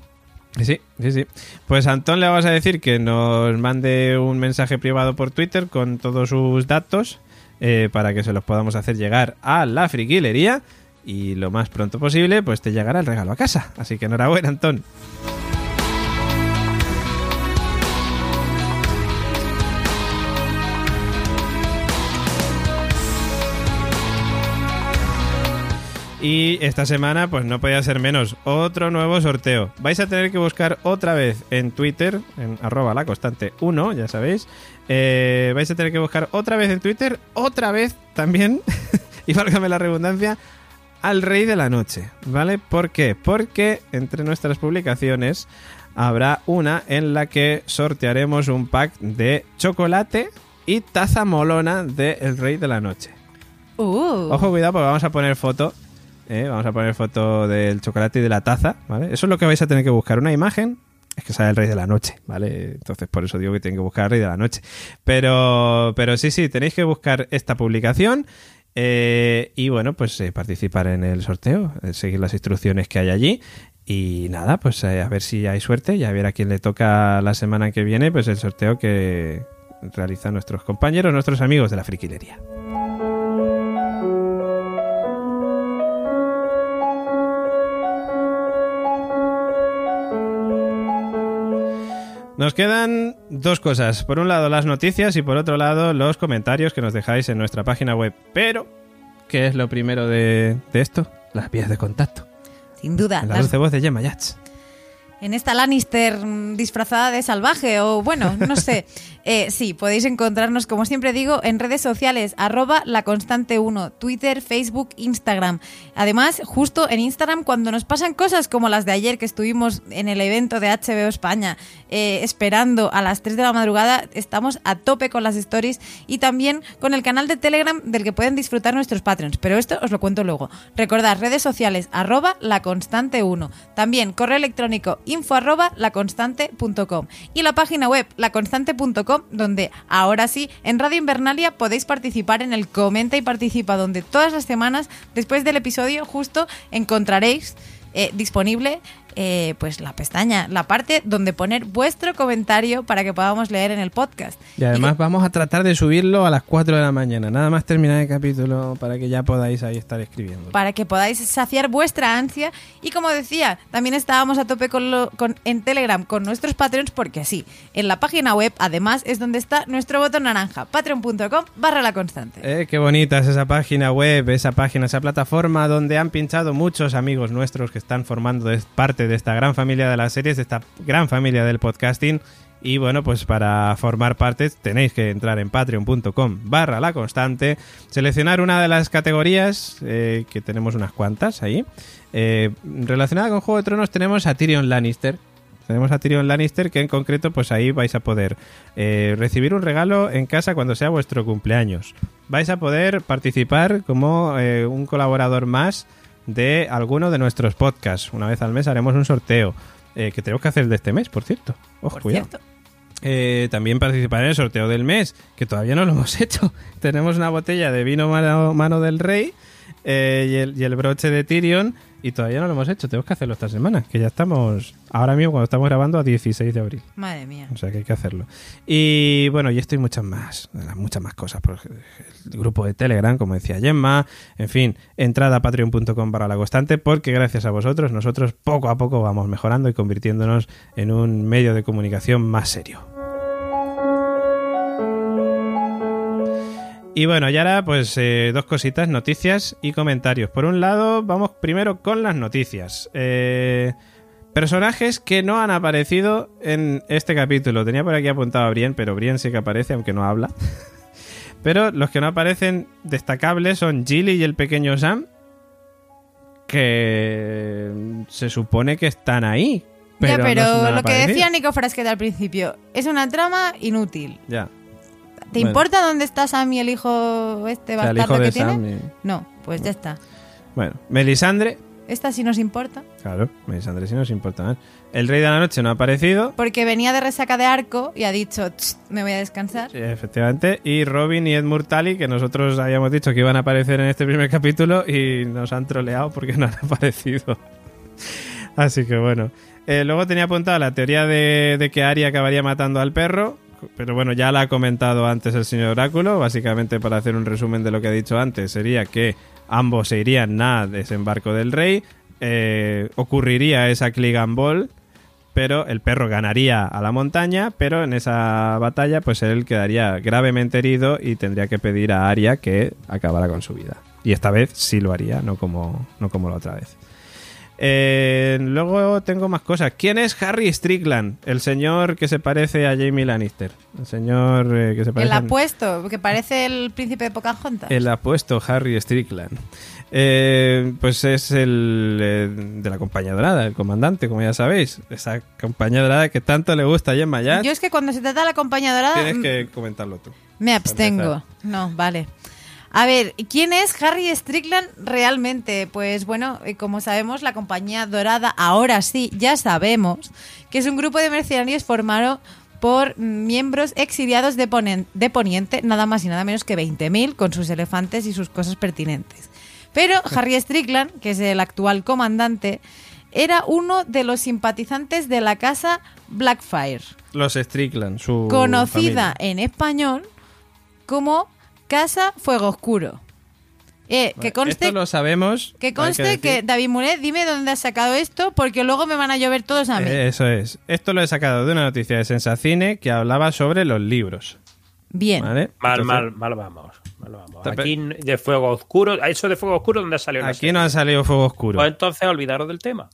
Sí, sí, sí. Pues a Antón le vamos a decir que nos mande un mensaje privado por Twitter con todos sus datos eh, para que se los podamos hacer llegar a la friquilería y lo más pronto posible pues te llegará el regalo a casa. Así que enhorabuena, Antón. Y esta semana, pues no podía ser menos. Otro nuevo sorteo. Vais a tener que buscar otra vez en Twitter, en arroba la constante 1, ya sabéis. Eh, vais a tener que buscar otra vez en Twitter, otra vez también, y válgame la redundancia, al Rey de la Noche. ¿Vale? ¿Por qué? Porque entre nuestras publicaciones habrá una en la que sortearemos un pack de chocolate y taza molona de El Rey de la Noche. Uh. Ojo, cuidado, porque vamos a poner foto. ¿Eh? Vamos a poner foto del chocolate y de la taza, ¿vale? Eso es lo que vais a tener que buscar. Una imagen. Es que sale el rey de la noche, ¿vale? Entonces por eso digo que tienen que buscar el rey de la noche. Pero, pero sí, sí, tenéis que buscar esta publicación. eh, y bueno, pues eh, participar en el sorteo, eh, seguir las instrucciones que hay allí. Y nada, pues a ver si hay suerte y a ver a quién le toca la semana que viene, pues el sorteo que realizan nuestros compañeros, nuestros amigos de la friquilería. Nos quedan dos cosas. Por un lado las noticias y por otro lado los comentarios que nos dejáis en nuestra página web. Pero, ¿qué es lo primero de, de esto? Las vías de contacto. Sin duda. La las- dulce voz de Gemma Yats. En esta Lannister mm, disfrazada de salvaje o bueno, no sé. Eh, sí, podéis encontrarnos, como siempre digo, en redes sociales, arroba la constante 1, Twitter, Facebook, Instagram. Además, justo en Instagram, cuando nos pasan cosas como las de ayer que estuvimos en el evento de HBO España, eh, esperando a las 3 de la madrugada, estamos a tope con las stories y también con el canal de Telegram del que pueden disfrutar nuestros Patreons. Pero esto os lo cuento luego. Recordad, redes sociales, arroba la constante 1. También correo electrónico info arroba laconstante.com y la página web laconstante.com donde ahora sí en Radio Invernalia podéis participar en el Comenta y Participa donde todas las semanas después del episodio justo encontraréis eh, disponible eh, pues la pestaña, la parte donde poner vuestro comentario para que podamos leer en el podcast. Y además vamos a tratar de subirlo a las 4 de la mañana. Nada más terminar el capítulo para que ya podáis ahí estar escribiendo. para que podáis saciar vuestra ansia. Y como decía, también estábamos a tope con lo, con, en Telegram con nuestros Patreons, porque sí, en la página web además es donde está nuestro botón naranja, patreon.com barra la constante. Eh, qué bonita es esa página web, esa página, esa plataforma donde han pinchado muchos amigos nuestros que están formando de- de esta gran familia de las series, de esta gran familia del podcasting. Y bueno, pues para formar parte tenéis que entrar en patreon.com barra la constante, seleccionar una de las categorías, eh, que tenemos unas cuantas ahí. Eh, relacionada con Juego de Tronos tenemos a Tyrion Lannister, tenemos a Tyrion Lannister que en concreto pues ahí vais a poder eh, recibir un regalo en casa cuando sea vuestro cumpleaños. Vais a poder participar como un colaborador más de alguno de nuestros podcasts. Una vez al mes haremos un sorteo eh, que tenemos que hacer de este mes, por cierto. Ojo, Por cuidado. cierto. Eh, también participar en el sorteo del mes, que todavía no lo hemos hecho. Tenemos una botella de vino mano, mano del rey eh, y, el, y el broche de Tyrion y todavía no lo hemos hecho. Tenemos que hacerlo esta semana, que ya estamos ahora mismo cuando estamos grabando a 16 de abril. Madre mía. O sea que hay que hacerlo. Y bueno, y esto y muchas más, muchas más cosas. Por el grupo de Telegram, como decía Gemma. En fin, entrada a patreon.com para la constante, porque gracias a vosotros, nosotros poco a poco vamos mejorando y convirtiéndonos en un medio de comunicación más serio. Y bueno, y ahora pues eh, dos cositas, noticias y comentarios. Por un lado, vamos primero con las noticias. Eh, personajes que no han aparecido en este capítulo. Tenía por aquí apuntado a Brien, pero Brien sí que aparece, aunque no habla. pero los que no aparecen destacables son Gilly y el pequeño Sam, que se supone que están ahí. Pero ya, no pero han lo que decía Nico Frasquet al principio, es una trama inútil. Ya. ¿Te Bueno. importa dónde está Sam y el hijo este O sea, bastardo que tiene? No, pues ya está. Bueno, Melisandre. Esta sí nos importa. Claro, Melisandre sí nos importa más. El Rey de la Noche no ha aparecido. Porque venía de resaca de arco y ha dicho, "Tst, me voy a descansar. Sí, efectivamente. Y Robin y Ed Murtali, que nosotros habíamos dicho que iban a aparecer en este primer capítulo y nos han troleado porque no han aparecido. Así que bueno. Eh, luego tenía apuntada la teoría de, de que Arya acabaría matando al perro. Pero bueno, ya la ha comentado antes el señor Oráculo. Básicamente, para hacer un resumen de lo que ha dicho antes, sería que ambos se irían a desembarco del rey. eh, ocurriría esa Clegane Ball pero el perro ganaría a la montaña, pero en esa batalla pues él quedaría gravemente herido y tendría que pedir a Arya que acabara con su vida. Y esta vez sí lo haría, no como, no como la otra vez. Eh, luego tengo más cosas. ¿Quién es Harry Strickland? El señor que se parece a Jamie Lannister. El señor eh, que se parece El apuesto, que parece el príncipe de Pocahontas. el apuesto Harry Strickland. Eh, pues es el eh, de la compañía dorada, el comandante, como ya sabéis. Esa compañía dorada que tanto le gusta a Mayat. Yo es que cuando se trata de la compañía dorada Tienes mm, que comentarlo tú. me abstengo. No, vale. A ver, ¿quién es Harry Strickland realmente? Pues bueno, eh, como sabemos, la compañía dorada, ahora sí, ya sabemos, que es un grupo de mercenarios formado por miembros exiliados de, Ponen- de Poniente, nada más y nada menos que 20.000, con sus elefantes y sus cosas pertinentes. Pero Harry Strickland, que es el actual comandante, era uno de los simpatizantes de la casa Blackfire, Los Strickland, su conocida familia. en español como Casa Fuego Oscuro. Eh, que conste, Esto lo sabemos. que, conste que, David Muret, dime dónde has sacado esto, porque luego me van a llover todos a mí. Eh, Eso es. Esto lo he sacado de una noticia de Sensacine que hablaba sobre los libros. Bien. ¿Vale? Mal, Entonces, mal, mal vamos. Mal vamos. Aquí de fuego oscuro, ¿a eso de fuego oscuro dónde salió la Aquí no ha salido fuego oscuro. Pues entonces olvidaros del tema.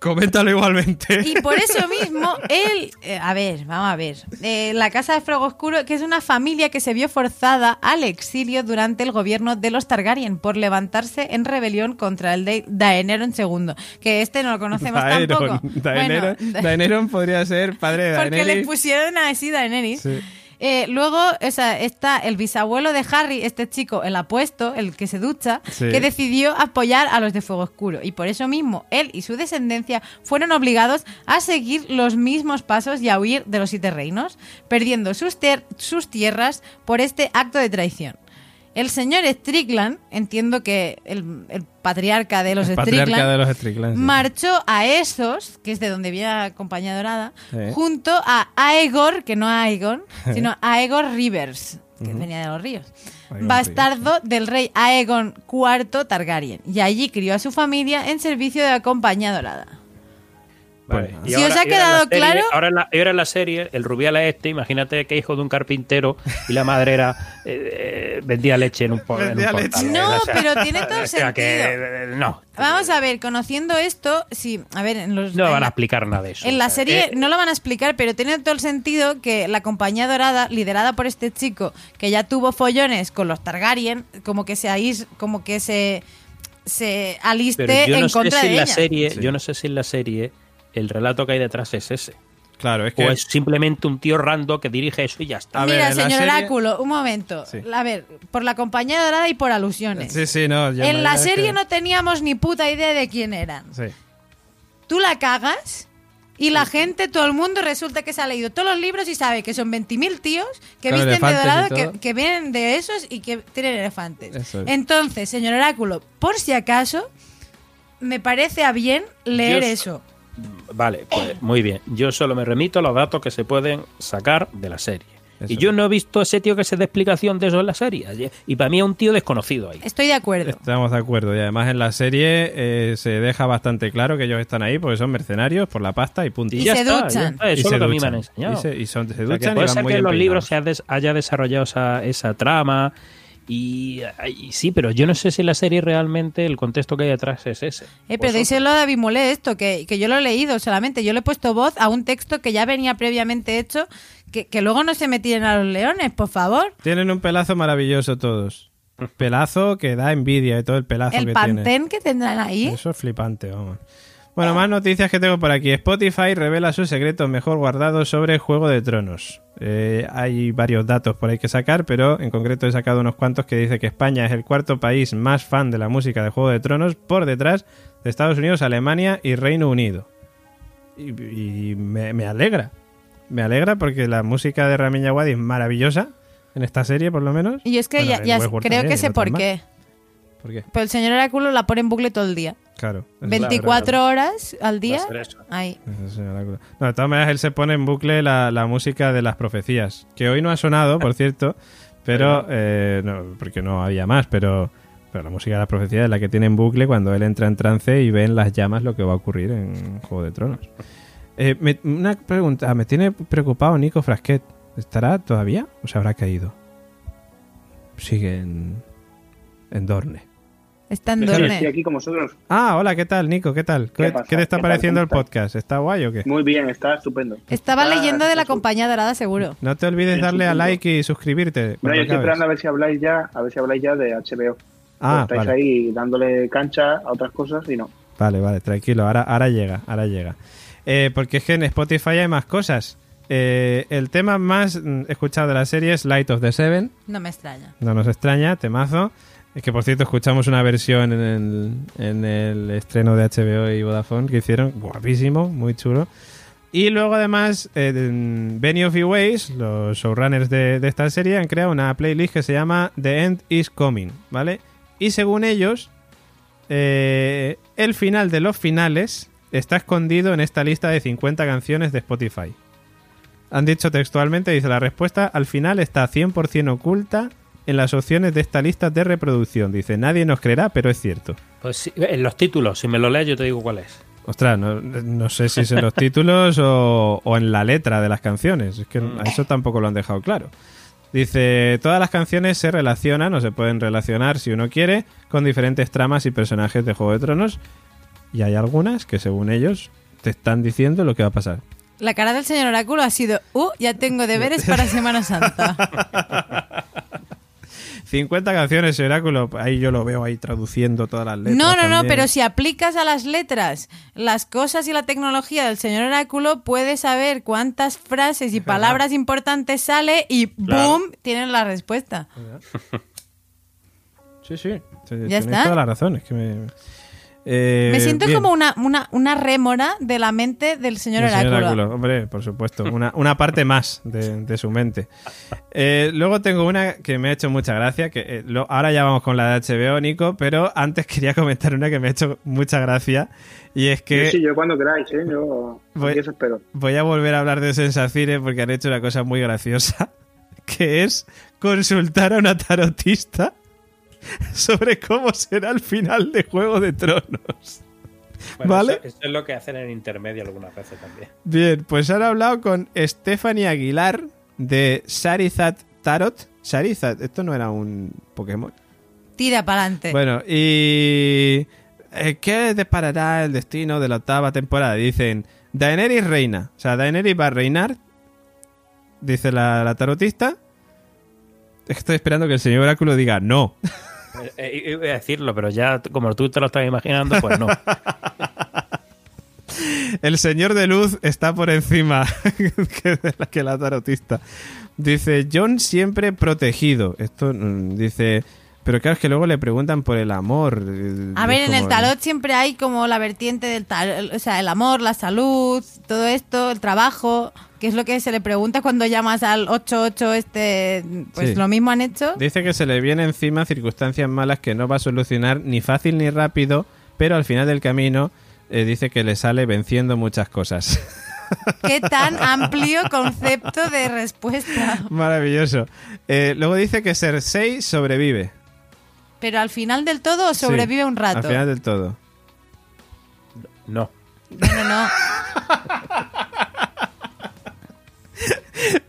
Coméntalo igualmente. Y por eso mismo, él, eh, a ver, vamos a ver, Eh, la Casa de Fuego Oscuro, que es una familia que se vio forzada al exilio durante el gobierno de los Targaryen por levantarse en rebelión contra el de Daenerys II, que este no lo conocemos tampoco. Daenerys, Bueno, Daenerys podría ser padre de Porque le Daenerys. pusieron así Daenerys. Sí. Eh, luego o sea, está el bisabuelo de Harry, este chico, el apuesto, el que se ducha, Sí. que decidió apoyar a los de Fuego Oscuro. Y por eso mismo, él y su descendencia fueron obligados a seguir los mismos pasos y a huir de los siete reinos, perdiendo sus, ter- sus tierras por este acto de traición. El señor Strickland, entiendo que el, el patriarca de los El patriarca Strickland, de los Strickland. sí. marchó a esos, que es de donde viene la compañía dorada, Sí. junto a Aegor, que no Aegon, sino Aegor Rivers, que venía de los ríos, Aegon bastardo del rey Aegon IV Targaryen, y allí crió a su familia en servicio de la compañía dorada. Vale. Pues, Y Si os ha ahora- en la quedado serie- claro- Ahora en, la, ahora en la serie, el rubial es este, imagínate que hijo de un carpintero y la madre era, eh, eh, vendía leche en un, po- en un Vendía portal. leche. No, O sea, pero tiene todo o sea que, sentido. eh, no, Vamos a ver, conociendo esto, sí, a ver, en los... no en van a explicar nada de eso. En la serie eh, no lo van a explicar, pero tiene todo el sentido que la compañía dorada, liderada por este chico, que ya tuvo follones con los Targaryen, como que se ais- como que se, se aliste pero yo en no sé contra si de en la ella. serie, Sí. yo no sé si en la serie el relato que hay detrás es ese. Claro, es O que es simplemente un tío rando que dirige eso y ya está. A ver, Mira, señor serie- Oráculo, un momento. Sí. A ver, por la compañía dorada y por alusiones. Sí, sí, no. yo en no- la serie que- no teníamos ni puta idea de quién eran. Sí. Tú la cagas y la gente, todo el mundo resulta que se ha leído todos los libros y sabe que son 20.000 tíos que Con visten de dorado, que, que vienen de esos y que tienen elefantes. Eso es. Entonces, señor Oráculo, por si acaso, me parece a bien leer eso. Vale, pues muy bien. Yo solo me remito a los datos que se pueden sacar de la serie. Eso Y yo no he visto a ese tío que se dé explicación de eso en la serie. Y para mí es un tío desconocido ahí. Estoy de acuerdo. Estamos de acuerdo. Y además en la serie eh, se deja bastante claro que ellos están ahí porque son mercenarios por la pasta y punto. Y ya se está, duchan. ya está. Y Eso se es lo que a mí me duchan. han enseñado. Y se, y son, se O sea, duchan que y puede van ser muy que en los libros se haya desarrollado esa, esa trama. Y, y sí, pero yo no sé si la serie realmente el contexto que hay detrás es ese. Eh, pero Vosotros. díselo a David Molé esto, que, que yo lo he leído solamente. Yo le he puesto voz a un texto que ya venía previamente hecho, que, que luego no se metían a los leones, por favor. Tienen un pelazo maravilloso todos. Pelazo que da envidia de todo el pelazo El que tiene. pantén que tendrán ahí. Eso es flipante, vamos. Bueno, más noticias que tengo por aquí. Spotify revela sus secretos mejor guardados sobre Juego de Tronos. Eh, hay varios datos por ahí que sacar, pero en concreto he sacado unos cuantos que dice que España es el cuarto país más fan de la música de Juego de Tronos por detrás de Estados Unidos, Alemania y Reino Unido. Y, y me, me alegra. Me alegra porque la música de Ramin Djawadi es maravillosa en esta serie, por lo menos. Y es que Bueno, ya, creo también, que sé por más. qué. ¿Por qué? Pero el señor Oráculo la pone en bucle todo el día. Claro. es 24 horas al día. Ahí. No, de todas maneras, él se pone en bucle la, la música de las profecías, que hoy no ha sonado, por cierto, pero eh, no, porque no había más, pero, pero la música de las profecías es la que tiene en bucle cuando él entra en trance y ve en las llamas lo que va a ocurrir en Juego de Tronos. Eh, me- una pregunta, me tiene preocupado Nico Frasquet. ¿Estará todavía o se habrá caído? Siguen... En Dorne. Está en Yo estoy Dorne. aquí con vosotros. Ah, hola, ¿qué tal, Nico? ¿Qué tal? ¿Qué, ¿Qué pasa? qué te está ¿Qué tal? pareciendo el podcast? ¿Está guay o qué? Muy bien, está estupendo. Estaba Está- leyendo de la compañía dorada, seguro. No te olvides darle a like y suscribirte. No, yo estoy acabes. esperando a ver si habláis ya, a ver si habláis ya de HBO. Ah, estáis vale. ahí dándole cancha a otras cosas y no. Vale, vale, tranquilo. Ahora, ahora llega, ahora llega. Eh, porque es que en Spotify hay más cosas. Eh, el tema más mm, escuchado de la serie es Light of the Seven. No me extraña. No nos extraña, temazo. Es que por cierto escuchamos una versión en el, en el estreno de HBO y Vodafone que hicieron, guapísimo, muy chulo. Y luego además, eh, en Benny of Ways, los showrunners de, de esta serie, han creado una playlist que se llama The End is Coming, ¿vale? Y según ellos, eh, el final de los finales está escondido en esta lista de 50 canciones de Spotify. Han dicho textualmente, dice la respuesta, al final está 100% oculta en las opciones de esta lista de reproducción. Dice, nadie nos creerá, pero es cierto. Pues sí, en los títulos, si me lo lees yo te digo cuál es. Ostras, no, no sé si es en los títulos o, o en la letra de las canciones. Es que a eso tampoco lo han dejado claro. Dice, todas las canciones se relacionan o se pueden relacionar si uno quiere con diferentes tramas y personajes de Juego de Tronos. Y hay algunas que según ellos te están diciendo lo que va a pasar. La cara del señor Oráculo ha sido, uh, ya tengo deberes para Semana Santa. 50 canciones, oráculo. Ahí yo lo veo ahí traduciendo todas las letras. No, no, no, pero si aplicas a las letras las cosas y la tecnología del señor Oráculo, puedes saber cuántas frases y palabras importantes sale y Claro. ¡boom! Tienen la respuesta. Sí, sí. ¿Ya tenéis está? toda la razón. Es que me. Eh, Me siento bien. como una, una, una rémora de la mente del señor El señor Oráculo. Oráculo, Hombre, por supuesto. Una, una parte más de, de su mente. Eh, luego tengo una que me ha hecho mucha gracia. que eh, lo- Ahora ya vamos con la de HBO, Nico. Pero antes quería comentar una que me ha hecho mucha gracia. Y es que. Yo sí, yo cuando queráis, ¿eh? Yo Voy- os espero. Voy a volver a hablar de Sensacine porque han hecho una cosa muy graciosa, que es consultar a una tarotista sobre cómo será el final de Juego de Tronos. Bueno, ¿Vale? Eso, eso es lo que hacen en intermedio algunas veces también. Bien, pues han hablado con Stephanie Aguilar de Sarizat Tarot. Sarizat, esto no era un Pokémon. Tira para adelante. Bueno, y... eh, ¿Qué deparará el destino de la octava temporada? Dicen, Daenerys reina. O sea, Daenerys va a reinar, dice la, la tarotista. Es que Estoy esperando que el señor Oráculo diga no. Eh, eh, iba a decirlo, pero ya como tú te lo estás imaginando, pues no. El señor de luz está por encima que, de la, que la tarotista. Dice, John siempre protegido. Esto mm, dice... Pero claro, es que luego le preguntan por el amor. eh, A ver, en el tarot siempre hay como la vertiente del tarot, o sea, el amor, la salud, todo esto, el trabajo, que es lo que se le pregunta cuando llamas al 88 este, pues Sí. lo mismo han hecho. Dice que se le viene encima circunstancias malas que no va a solucionar ni fácil ni rápido, pero al final del camino eh, dice que le sale venciendo muchas cosas. Qué tan amplio concepto de respuesta. Maravilloso. Eh, luego dice que Cersei sobrevive. Pero al final del todo Sí, sobrevive un rato. Al final del todo. No. No, no, no.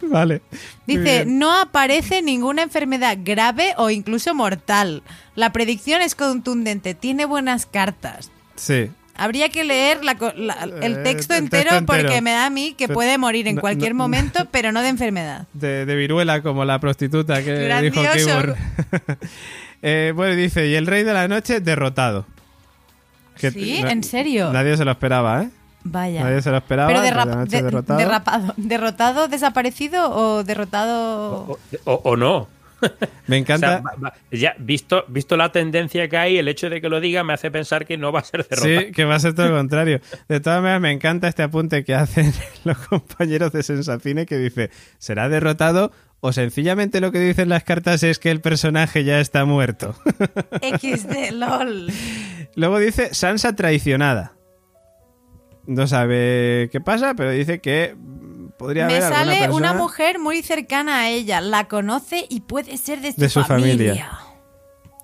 Vale. Dice, no aparece ninguna enfermedad grave o incluso mortal. La predicción es contundente, tiene buenas cartas. Sí. Habría que leer la la- el Eh, texto el entero texto porque entero. me da a mí que puede morir en no- cualquier no- momento, pero no de enfermedad. De, de viruela, como la prostituta que dijo. Keyboard. Eh, bueno, dice, y el rey de la noche derrotado. Que ¿Sí? ¿En serio? Nadie se lo esperaba, ¿eh? Vaya. Nadie se lo esperaba. pero de derrap- de- derrotado. derrapado. ¿Derrotado, desaparecido o derrotado...? O, o- o no. Me O encanta. sea, ya visto, visto la tendencia que hay, el hecho de que lo diga me hace pensar que no va a ser derrotado. Sí, que va a ser todo lo contrario. De todas maneras, me encanta este apunte que hacen los compañeros de Sensacine que dice, ¿será derrotado o sencillamente lo que dicen las cartas es que el personaje ya está muerto? XD, lol. Luego dice Sansa traicionada. No sabe qué pasa, pero dice que podría Me haber alguna sale una mujer muy cercana a ella, la conoce y puede ser de su, De su familia. familia.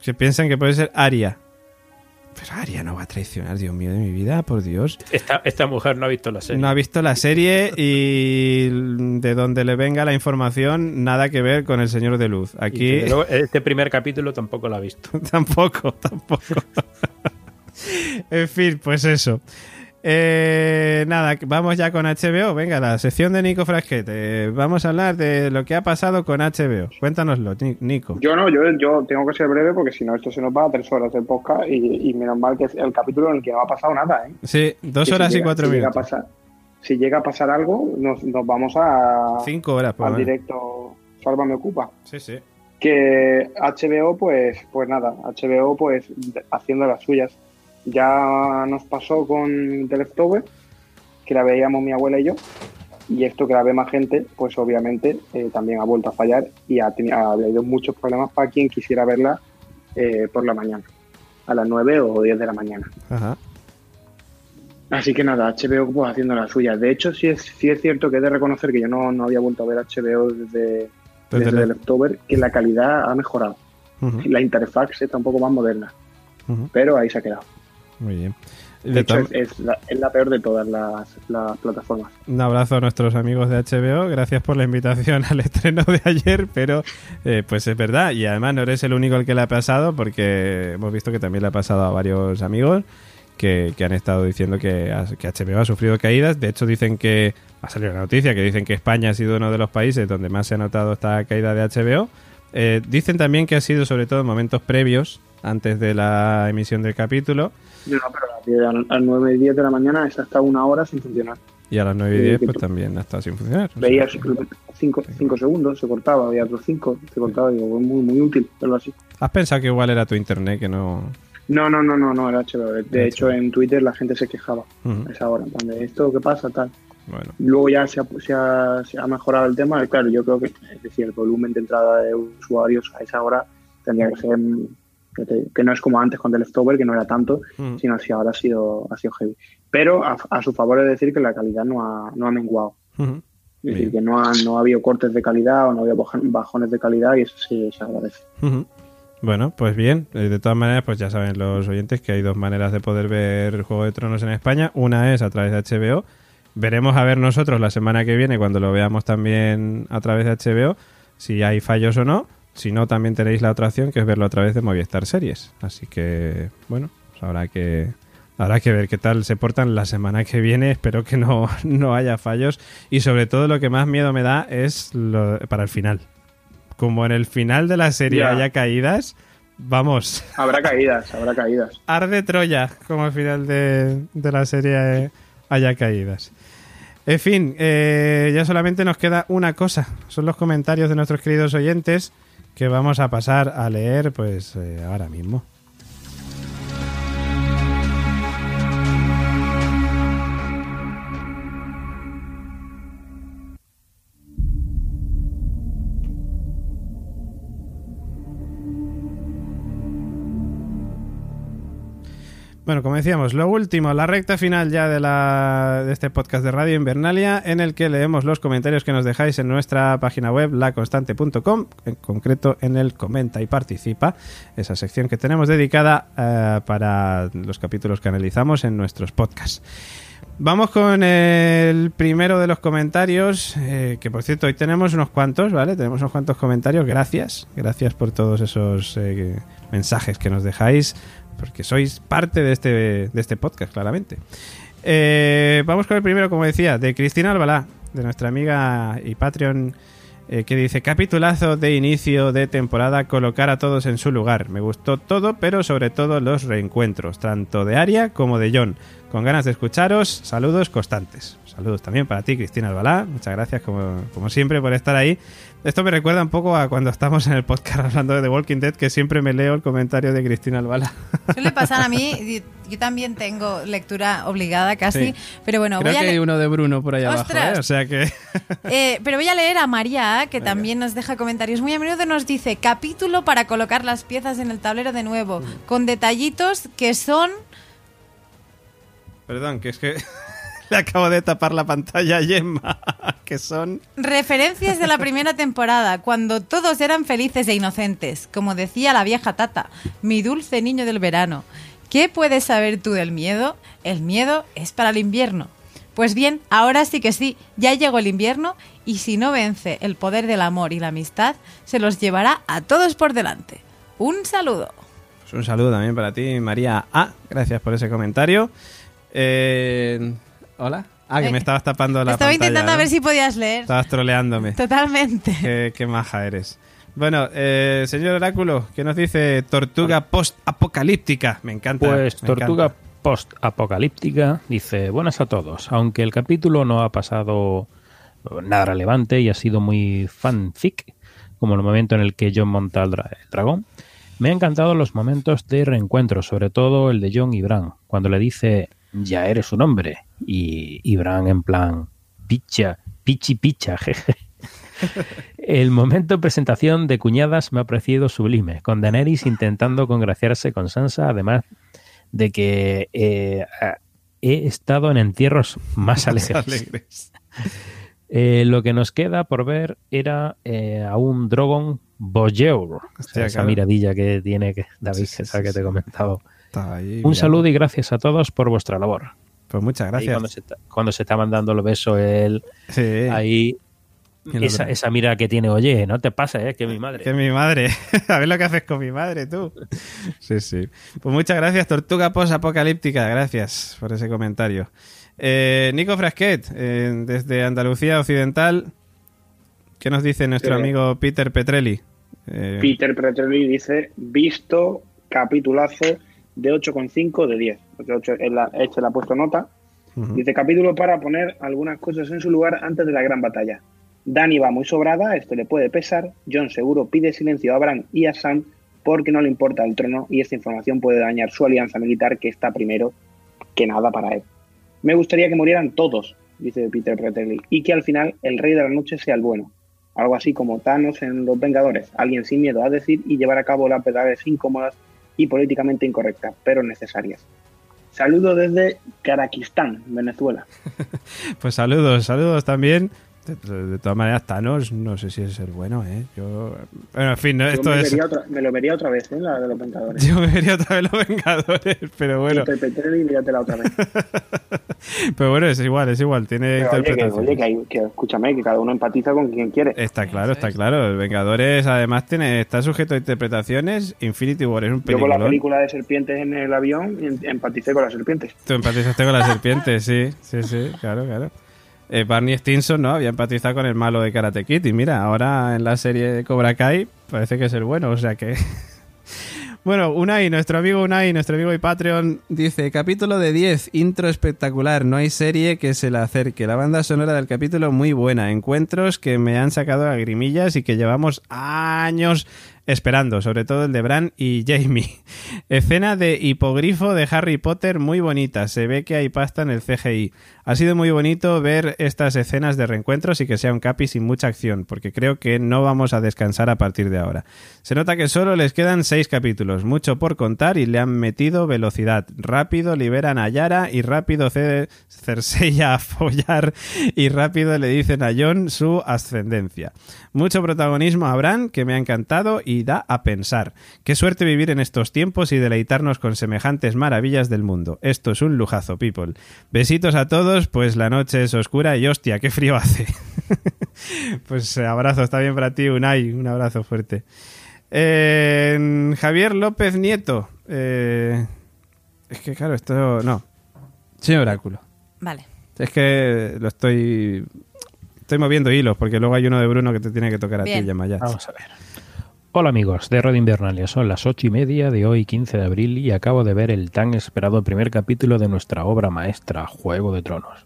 que piensan que puede ser Aria. Pero Aria no va a traicionar, Dios mío de mi vida, por Dios. Esta, esta mujer no ha visto la serie. No ha visto la serie y de donde le venga la información, nada que ver con el Señor de Luz. Aquí luego, este primer capítulo tampoco lo ha visto. tampoco, tampoco. en fin, pues eso. Eh, nada, vamos ya con HBO. Venga, la sección de Nico Frasquete. Vamos a hablar de lo que ha pasado con HBO. Cuéntanoslo, Ni- Nico. Yo no, yo, yo tengo que ser breve porque si no esto se nos va a tres horas del podcast y, y menos mal que es el capítulo en el que no ha pasado nada, ¿eh? Sí, dos Que si horas y llega- cuatro si llega a minutos. pasar- si llega a pasar algo, nos, nos vamos a, Cinco horas, por al menos. directo Salva me ocupa. Sí, sí. que HBO pues pues nada HBO pues haciendo las suyas ya nos pasó con The Leftover que la veíamos mi abuela y yo y esto que la ve más gente pues obviamente eh, también ha vuelto a fallar y ha, tenido, ha habido muchos problemas para quien quisiera verla eh, por la mañana a las 9 o 10 de la mañana Ajá. Así que nada, HBO pues haciendo las suyas. De hecho, sí es, sí es cierto que he de reconocer que yo no, no había vuelto a ver HBO desde, Desde desde la- The Leftover, que la calidad ha mejorado. La interfaz está un poco más moderna, pero ahí se ha quedado. Muy bien. De, hecho, es, es la, es la peor de todas las, las plataformas. Un abrazo a nuestros amigos de HBO. Gracias por la invitación al estreno de ayer, pero eh, pues es verdad. Y además no eres el único al que le ha pasado, porque hemos visto que también le ha pasado a varios amigos que, que han estado diciendo que, que HBO ha sufrido caídas. De hecho, dicen que ha salido la noticia que dicen que España ha sido uno de los países donde más se ha notado esta caída de HBO. Eh, dicen también que ha sido sobre todo en momentos previos, antes de la emisión del capítulo. No, pero a las 9 y 10 de la mañana es hasta una hora sin funcionar. Y a las 9 y Sí, 10 que pues también ha estado sin funcionar. Veías 5 segundos, se cortaba, había otros 5, se cortaba, digo, fue muy, muy útil, verlo así. ¿Has pensado que igual era tu internet que no...? No, no, no, no, no, era HBO. De, de hecho, en Twitter la gente se quejaba Ujú. a esa hora, de esto, ¿qué pasa? Tal. Bueno, Luego ya se ha, se, ha, se ha mejorado el tema. Claro, yo creo que es decir, el volumen de entrada de usuarios a esa hora tendría que ser que, te- que no es como antes con The Leftover, que no era tanto, Ujú. sino si ahora ha sido, ha sido heavy. Pero a, a su favor es decir que la calidad no ha, no ha menguado. Es decir, que no ha, no ha habido cortes de calidad o no ha habido bajon- bajones de calidad y eso sí se agradece. Bueno, pues bien, Eh, de todas maneras, pues ya saben los oyentes que hay dos maneras de poder ver Juego de Tronos en España. Una es a través de HBO. Veremos a ver nosotros la semana que viene, cuando lo veamos también a través de HBO, si hay fallos o no. Si no, también tenéis la otra opción, que es verlo a través de Movistar Series. Así que, bueno, pues habrá que, habrá que ver qué tal se portan la semana que viene. Espero que no, no haya fallos. Y sobre todo lo que más miedo me da es lo, para el final. Como en el final de la serie Ya. haya caídas, vamos, Habrá caídas, habrá caídas. arde Troya, como al final de, de la serie haya caídas. En fin, eh, ya solamente nos queda una cosa, son los comentarios de nuestros queridos oyentes que vamos a pasar a leer pues eh, ahora mismo. Bueno, como decíamos, lo último, la recta final ya de, la, de este podcast de Radio Invernalia, en el que leemos los comentarios que nos dejáis en nuestra página web, laconstante.com, en concreto en el Comenta y Participa, esa sección que tenemos dedicada eh, para los capítulos que analizamos en nuestros podcasts. Vamos con el primero de los comentarios, eh, que por cierto hoy tenemos unos cuantos, ¿vale? Tenemos unos cuantos comentarios, gracias, gracias por todos esos eh, mensajes que nos dejáis, porque sois parte de este, de este podcast, claramente. Eh, vamos con el primero, como decía, de Cristina Albalá, de nuestra amiga y Patreon, eh, que dice, capitulazo de inicio de temporada, colocar a todos en su lugar. Me gustó todo, pero sobre todo los reencuentros, tanto de Aria como de John. Con ganas de escucharos, saludos constantes. Saludos también para ti, Cristina Albalá. Muchas gracias, como, como siempre, por estar ahí. Esto me recuerda un poco a cuando estamos en el podcast hablando de The Walking Dead, que siempre me leo el comentario de Cristina Albalá. Suele pasar a mí, yo también tengo lectura obligada casi, Sí. pero bueno, Creo voy a que hay le- uno de Bruno por ahí ¡Ostras! abajo, ¿eh? O sea que... Eh, pero voy a leer a María, que también nos deja comentarios. Muy a menudo nos dice capítulo para colocar las piezas en el tablero de nuevo, con detallitos que son Perdón, que es que le acabo de tapar la pantalla a Gemma, que son... referencias de la primera temporada, cuando todos eran felices e inocentes, como decía la vieja tata, mi dulce niño del verano. ¿Qué puedes saber tú del miedo? El miedo es para el invierno. Pues bien, ahora sí que sí, ya llegó el invierno y si no vence el poder del amor y la amistad, se los llevará a todos por delante. Un saludo. Pues un saludo también para ti, María A. Gracias por ese comentario. Eh, Hola. Ah, que me Eh, estabas tapando la Estaba pantalla, intentando ¿no? a ver si podías leer. Estabas troleándome. Totalmente. Qué, qué maja eres. Bueno, eh, señor Oráculo, ¿qué nos dice Tortuga Post-Apocalíptica? Me encanta. Pues me Tortuga. Post-Apocalíptica dice, buenas a todos, aunque el capítulo no ha pasado nada relevante y ha sido muy fanfic, como el momento en el que John monta el, dra- el dragón, me han encantado los momentos de reencuentro, sobre todo el de John y Bran, cuando le dice, ya eres un hombre, y, y Bran en plan, picha, pichi picha, jeje. El momento presentación de cuñadas me ha parecido sublime, con Daenerys intentando congraciarse con Sansa, además de que eh, he estado en entierros más alegres. Alegres. Eh, lo que nos queda por ver era eh, a un Drogon Bojeur, o sea, esa claro. miradilla que tiene que, David, Sí, sí, esa sí, que te he comentado. Ahí Un mirando. saludo y gracias a todos por vuestra labor. Pues muchas gracias. cuando, se, ta- cuando se estaban dando los besos, él Sí. ahí. Esa, esa mira que tiene, oye, no te pasa, ¿eh? que mi madre. Que mi madre. A ver lo que haces con mi madre, tú. Sí, sí. Pues muchas gracias, Tortuga Post-Apocalíptica. Gracias por ese comentario. Eh, Nico Frasquet, eh, desde Andalucía Occidental. ¿Qué nos dice nuestro Sí. amigo Peter Petrelli? Eh, Peter Petrelli dice, visto capitulazo de 8,5 de 10. Porque ocho- él la- este le ha puesto nota. Dice capítulo para poner algunas cosas en su lugar antes de la gran batalla. Dani va muy sobrada, esto le puede pesar. John seguro pide silencio a Bran y a Sam porque no le importa el trono y esta información puede dañar su alianza militar que está primero que nada para él. Me gustaría que murieran todos, dice Peter Petrelli, y que al final el rey de la noche sea el bueno. Algo así como Thanos en Los Vengadores, alguien sin miedo a decir y llevar a cabo las verdades incómodas y políticamente incorrectas, pero necesarias. Saludo desde Karaquistán, Venezuela. Pues saludos, saludos también. De, de- de todas maneras, Thanos, no sé si es el bueno, ¿eh? Yo. Bueno, en fin, no, esto me, es. vería otra- me lo vería otra vez, ¿eh? La de los Vengadores. Yo me vería otra vez los Vengadores, pero bueno. Míratela otra vez. Pero bueno, es igual, es igual, tiene Pero oye, que, oye, que, hay- que escúchame, que cada uno empatiza con quien quiere. Está claro, está es. claro. El Vengadores además tiene, está sujeto a interpretaciones. Infinity War es un Yo con la película de serpientes en el avión em- empaticé con las serpientes. Tú empatizaste con la serpiente, sí, sí, sí, claro, claro. Eh, Barney Stinson, ¿no? Había empatizado con el malo de Karate Kid y mira, ahora en la serie de Cobra Kai parece que es el bueno, o sea que... Bueno, Unai, nuestro amigo Unai, nuestro amigo y Patreon, dice, capítulo de 10, intro espectacular, no hay serie que se la acerque. La banda sonora del capítulo muy buena, encuentros que me han sacado a grimillas y que llevamos años esperando, sobre todo el de Bran y Jamie. Escena de hipogrifo de Harry Potter muy bonita, se ve que hay pasta en el CGI. Ha sido muy bonito ver estas escenas de reencuentros y que sea un capi sin mucha acción, porque creo que no vamos a descansar a partir de ahora. Se nota que solo les quedan seis capítulos, mucho por contar y le han metido velocidad. Rápido liberan a Yara y rápido ce- Cersei a follar y rápido le dicen a Jon su ascendencia. Mucho protagonismo a Bran, que me ha encantado y da a pensar. Qué suerte vivir en estos tiempos y deleitarnos con semejantes maravillas del mundo. Esto es un lujazo, people. Besitos a todos, pues la noche es oscura y hostia, qué frío hace. pues eh, abrazo, está bien para ti, Unai, un abrazo fuerte. Eh, Javier López Nieto. eh, es que claro, esto no. Señor Oráculo. Vale. Es que lo estoy. Estoy moviendo hilos, porque luego hay uno de Bruno que te tiene que tocar a Bien. ti, Yamayat. Vamos a ver. Hola amigos de Radio Invernalia, son las ocho y media de hoy 15 de abril y acabo de ver el tan esperado primer capítulo de nuestra obra maestra, Juego de Tronos.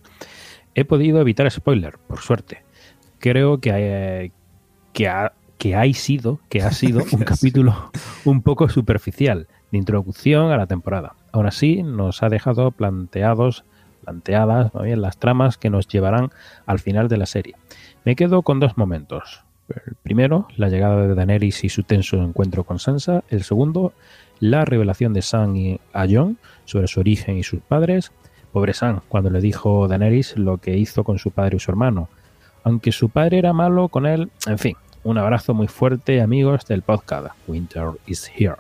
He podido evitar spoiler, por suerte. Creo que, eh, que, ha, que sido, que ha sido un capítulo un poco superficial de introducción a la temporada. Aún así, nos ha dejado planteados, planteadas ¿no? las tramas que nos llevarán al final de la serie. Me quedo con dos momentos. El primero, la llegada de Daenerys y su tenso encuentro con Sansa. El segundo, la revelación de Sam y a Jon sobre su origen y sus padres. Pobre Sam, cuando le dijo Daenerys lo que hizo con su padre y su hermano. Aunque su padre era malo con él, en fin, un abrazo muy fuerte, amigos del podcast. Winter is here.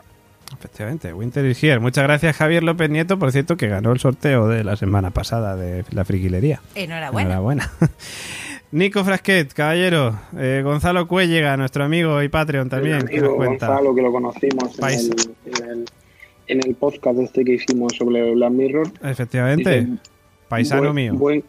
Efectivamente, Winter is here. Muchas gracias Javier López Nieto, por cierto, que ganó el sorteo de la semana pasada de la friquilería. Enhorabuena. Enhorabuena. Nico Frasquet, caballero, eh, Gonzalo Cuellega, nuestro amigo y Patreon también, que nos cuenta. Gonzalo, que lo conocimos en el, en, el, en el podcast este que hicimos sobre Black Mirror. Efectivamente, Dice, paisano buen, mío. Buen,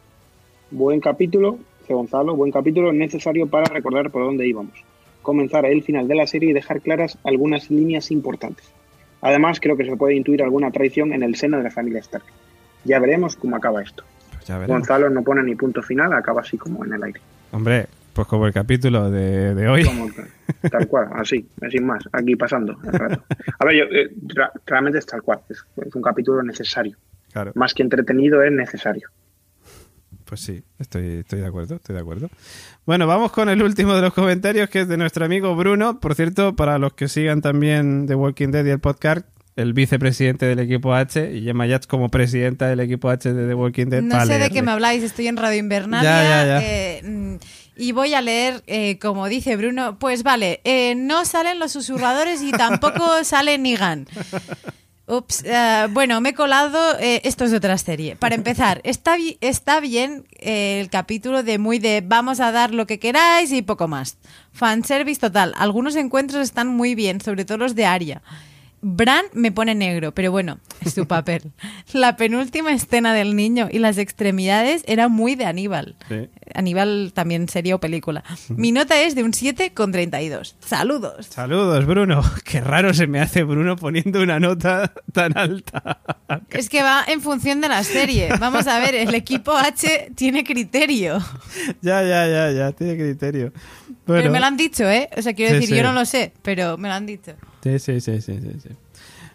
buen capítulo, dice Gonzalo, buen capítulo necesario para recordar por dónde íbamos. Comenzar el final de la serie y dejar claras algunas líneas importantes. Además, creo que se puede intuir alguna traición en el seno de la familia Stark. Ya veremos cómo acaba esto. Pues ya. Gonzalo no pone ni punto final, acaba así como en el aire. Hombre, pues como el capítulo de, de hoy. Como tal cual, así, sin más, aquí pasando el rato. A ver, yo, eh, realmente es tal cual, es, es un capítulo necesario. Claro, Más que entretenido, es necesario. pues sí, estoy, estoy de acuerdo, estoy de acuerdo. Bueno, vamos con el último de los comentarios, que es de nuestro amigo Bruno. Por cierto, para los que sigan también The Walking Dead y el podcast, el vicepresidente del equipo H y Gemma Yats como presidenta del equipo H de The Walking Dead. No sé de qué me habláis, estoy en Radio Invernalia. Ya, ya, ya. eh, mm, y voy a leer, eh, como dice Bruno, pues vale, eh, no salen los susurradores y tampoco sale Nigan. Ups, eh, bueno, me he colado, eh, esto es de otra serie. Para empezar, está, bi- está bien eh, el capítulo de muy de vamos a dar lo que queráis y poco más. Fanservice total. Algunos encuentros están muy bien, sobre todo los de Aria. Bran me pone negro, pero bueno, es su papel. La penúltima escena del niño y las extremidades era muy de Aníbal. Sí. Aníbal también serie o película. Mi nota es de un 7,32. Saludos. Saludos, Bruno. Qué raro se me hace Bruno poniendo una nota tan alta. Es que va en función de la serie. Vamos a ver, el equipo H tiene criterio. ya, ya, ya, ya, tiene criterio. Bueno, Pero me lo han dicho, ¿eh? O sea, quiero Sí, decir, sí. yo no lo sé, pero me lo han dicho. Sí, sí, sí, sí, sí, sí.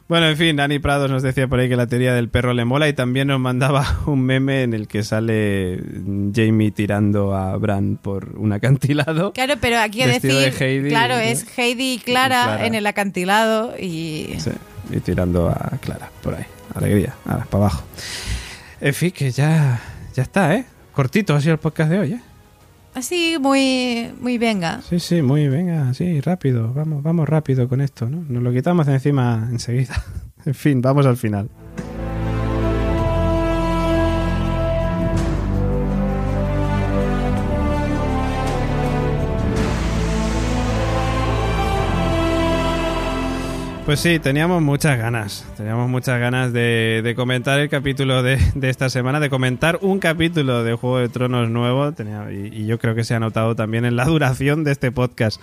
Bueno, en fin, Dani Prados nos decía por ahí que la teoría del perro le mola y también nos mandaba un meme en el que sale Jamie tirando a Bran por un acantilado. Claro, pero aquí de decir, Heidi, claro, ¿no? es Heidi y Clara, Clara. en el acantilado y... Sí, y tirando a Clara, por ahí. Alegría, ahora, para abajo. En fin, que ya, ya está, ¿eh? Cortito ha sido el podcast de hoy, ¿eh? Así, muy, muy venga. Sí, sí, muy, venga, sí, rápido, vamos, vamos rápido con esto, ¿no? Nos lo quitamos encima enseguida. En fin, vamos al final. Pues sí, teníamos muchas ganas. Teníamos muchas ganas de, comentar el capítulo de, esta semana, de comentar un capítulo de Juego de Tronos nuevo. Tenía- y, yo creo que se ha notado también en la duración de este podcast.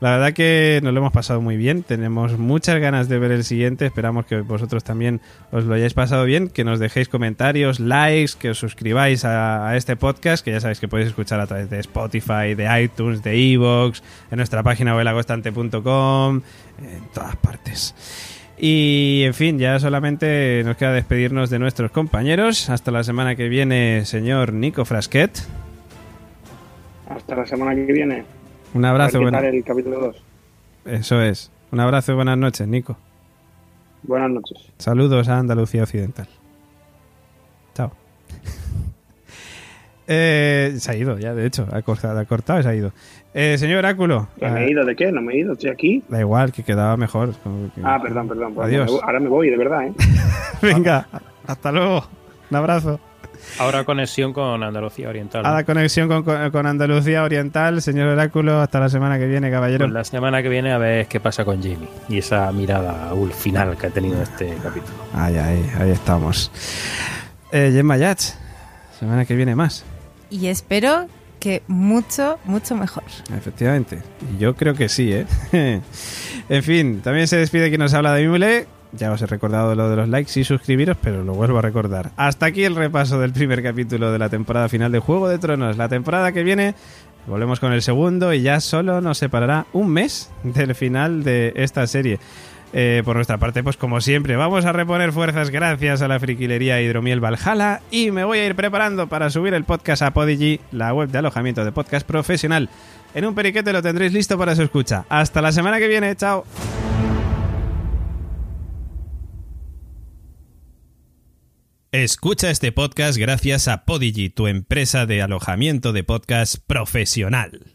La verdad que nos lo hemos pasado muy bien. Tenemos muchas ganas de ver el siguiente. Esperamos que vosotros también os lo hayáis pasado bien. Que nos dejéis comentarios, likes, que os suscribáis a, este podcast, que ya sabéis que podéis escuchar a través de Spotify, de iTunes, de Evox, en nuestra página web lagostante.com, en todas partes. Y en fin, ya solamente nos queda despedirnos de nuestros compañeros. Hasta la semana que viene, señor Nico Frasquet. Hasta la semana que viene. Un abrazo, buena- el capítulo 2. eso es. Un abrazo y buenas noches, Nico. Buenas noches. Saludos a Andalucía Occidental. Chao. Eh, se ha ido ya, de hecho. Ha cortado, ha cortado y se ha ido. Eh, señor Oráculo. ¿Que ¿Me he ido de qué? ¿No me he ido? ¿Estoy aquí? Da igual, que quedaba mejor. que- Ah, perdón, perdón. Pues Adiós. me Ahora me voy, de verdad, ¿eh? Venga, hasta luego. Un abrazo. Ahora conexión con Andalucía Oriental. A la conexión con, con- Andalucía Oriental, señor Oráculo. Hasta la semana que viene, caballero. Pues la semana que viene a ver qué pasa con Jamie y esa mirada ul final que ha tenido este capítulo. Ay, ay, ahí estamos. Eh, Gemma Yats, semana que viene más. Y espero que mucho, mucho mejor. Efectivamente. Yo creo que sí, ¿eh? en fin, también se despide quien nos habla de Mimule. Ya os he recordado lo de los likes y suscribiros, pero lo vuelvo a recordar. Hasta aquí el repaso del primer capítulo de la temporada final de Juego de Tronos. La temporada que viene volvemos con el segundo y ya solo nos separará un mes del final de esta serie. Eh, por nuestra parte, pues como siempre, vamos a reponer fuerzas gracias a la friquilería Hidromiel Valhalla y me voy a ir preparando para subir el podcast a Podigy, la web de alojamiento de podcast profesional. En un periquete lo tendréis listo para su escucha. Hasta la semana que viene, chao. Escucha este podcast gracias a Podigy, tu empresa de alojamiento de podcast profesional.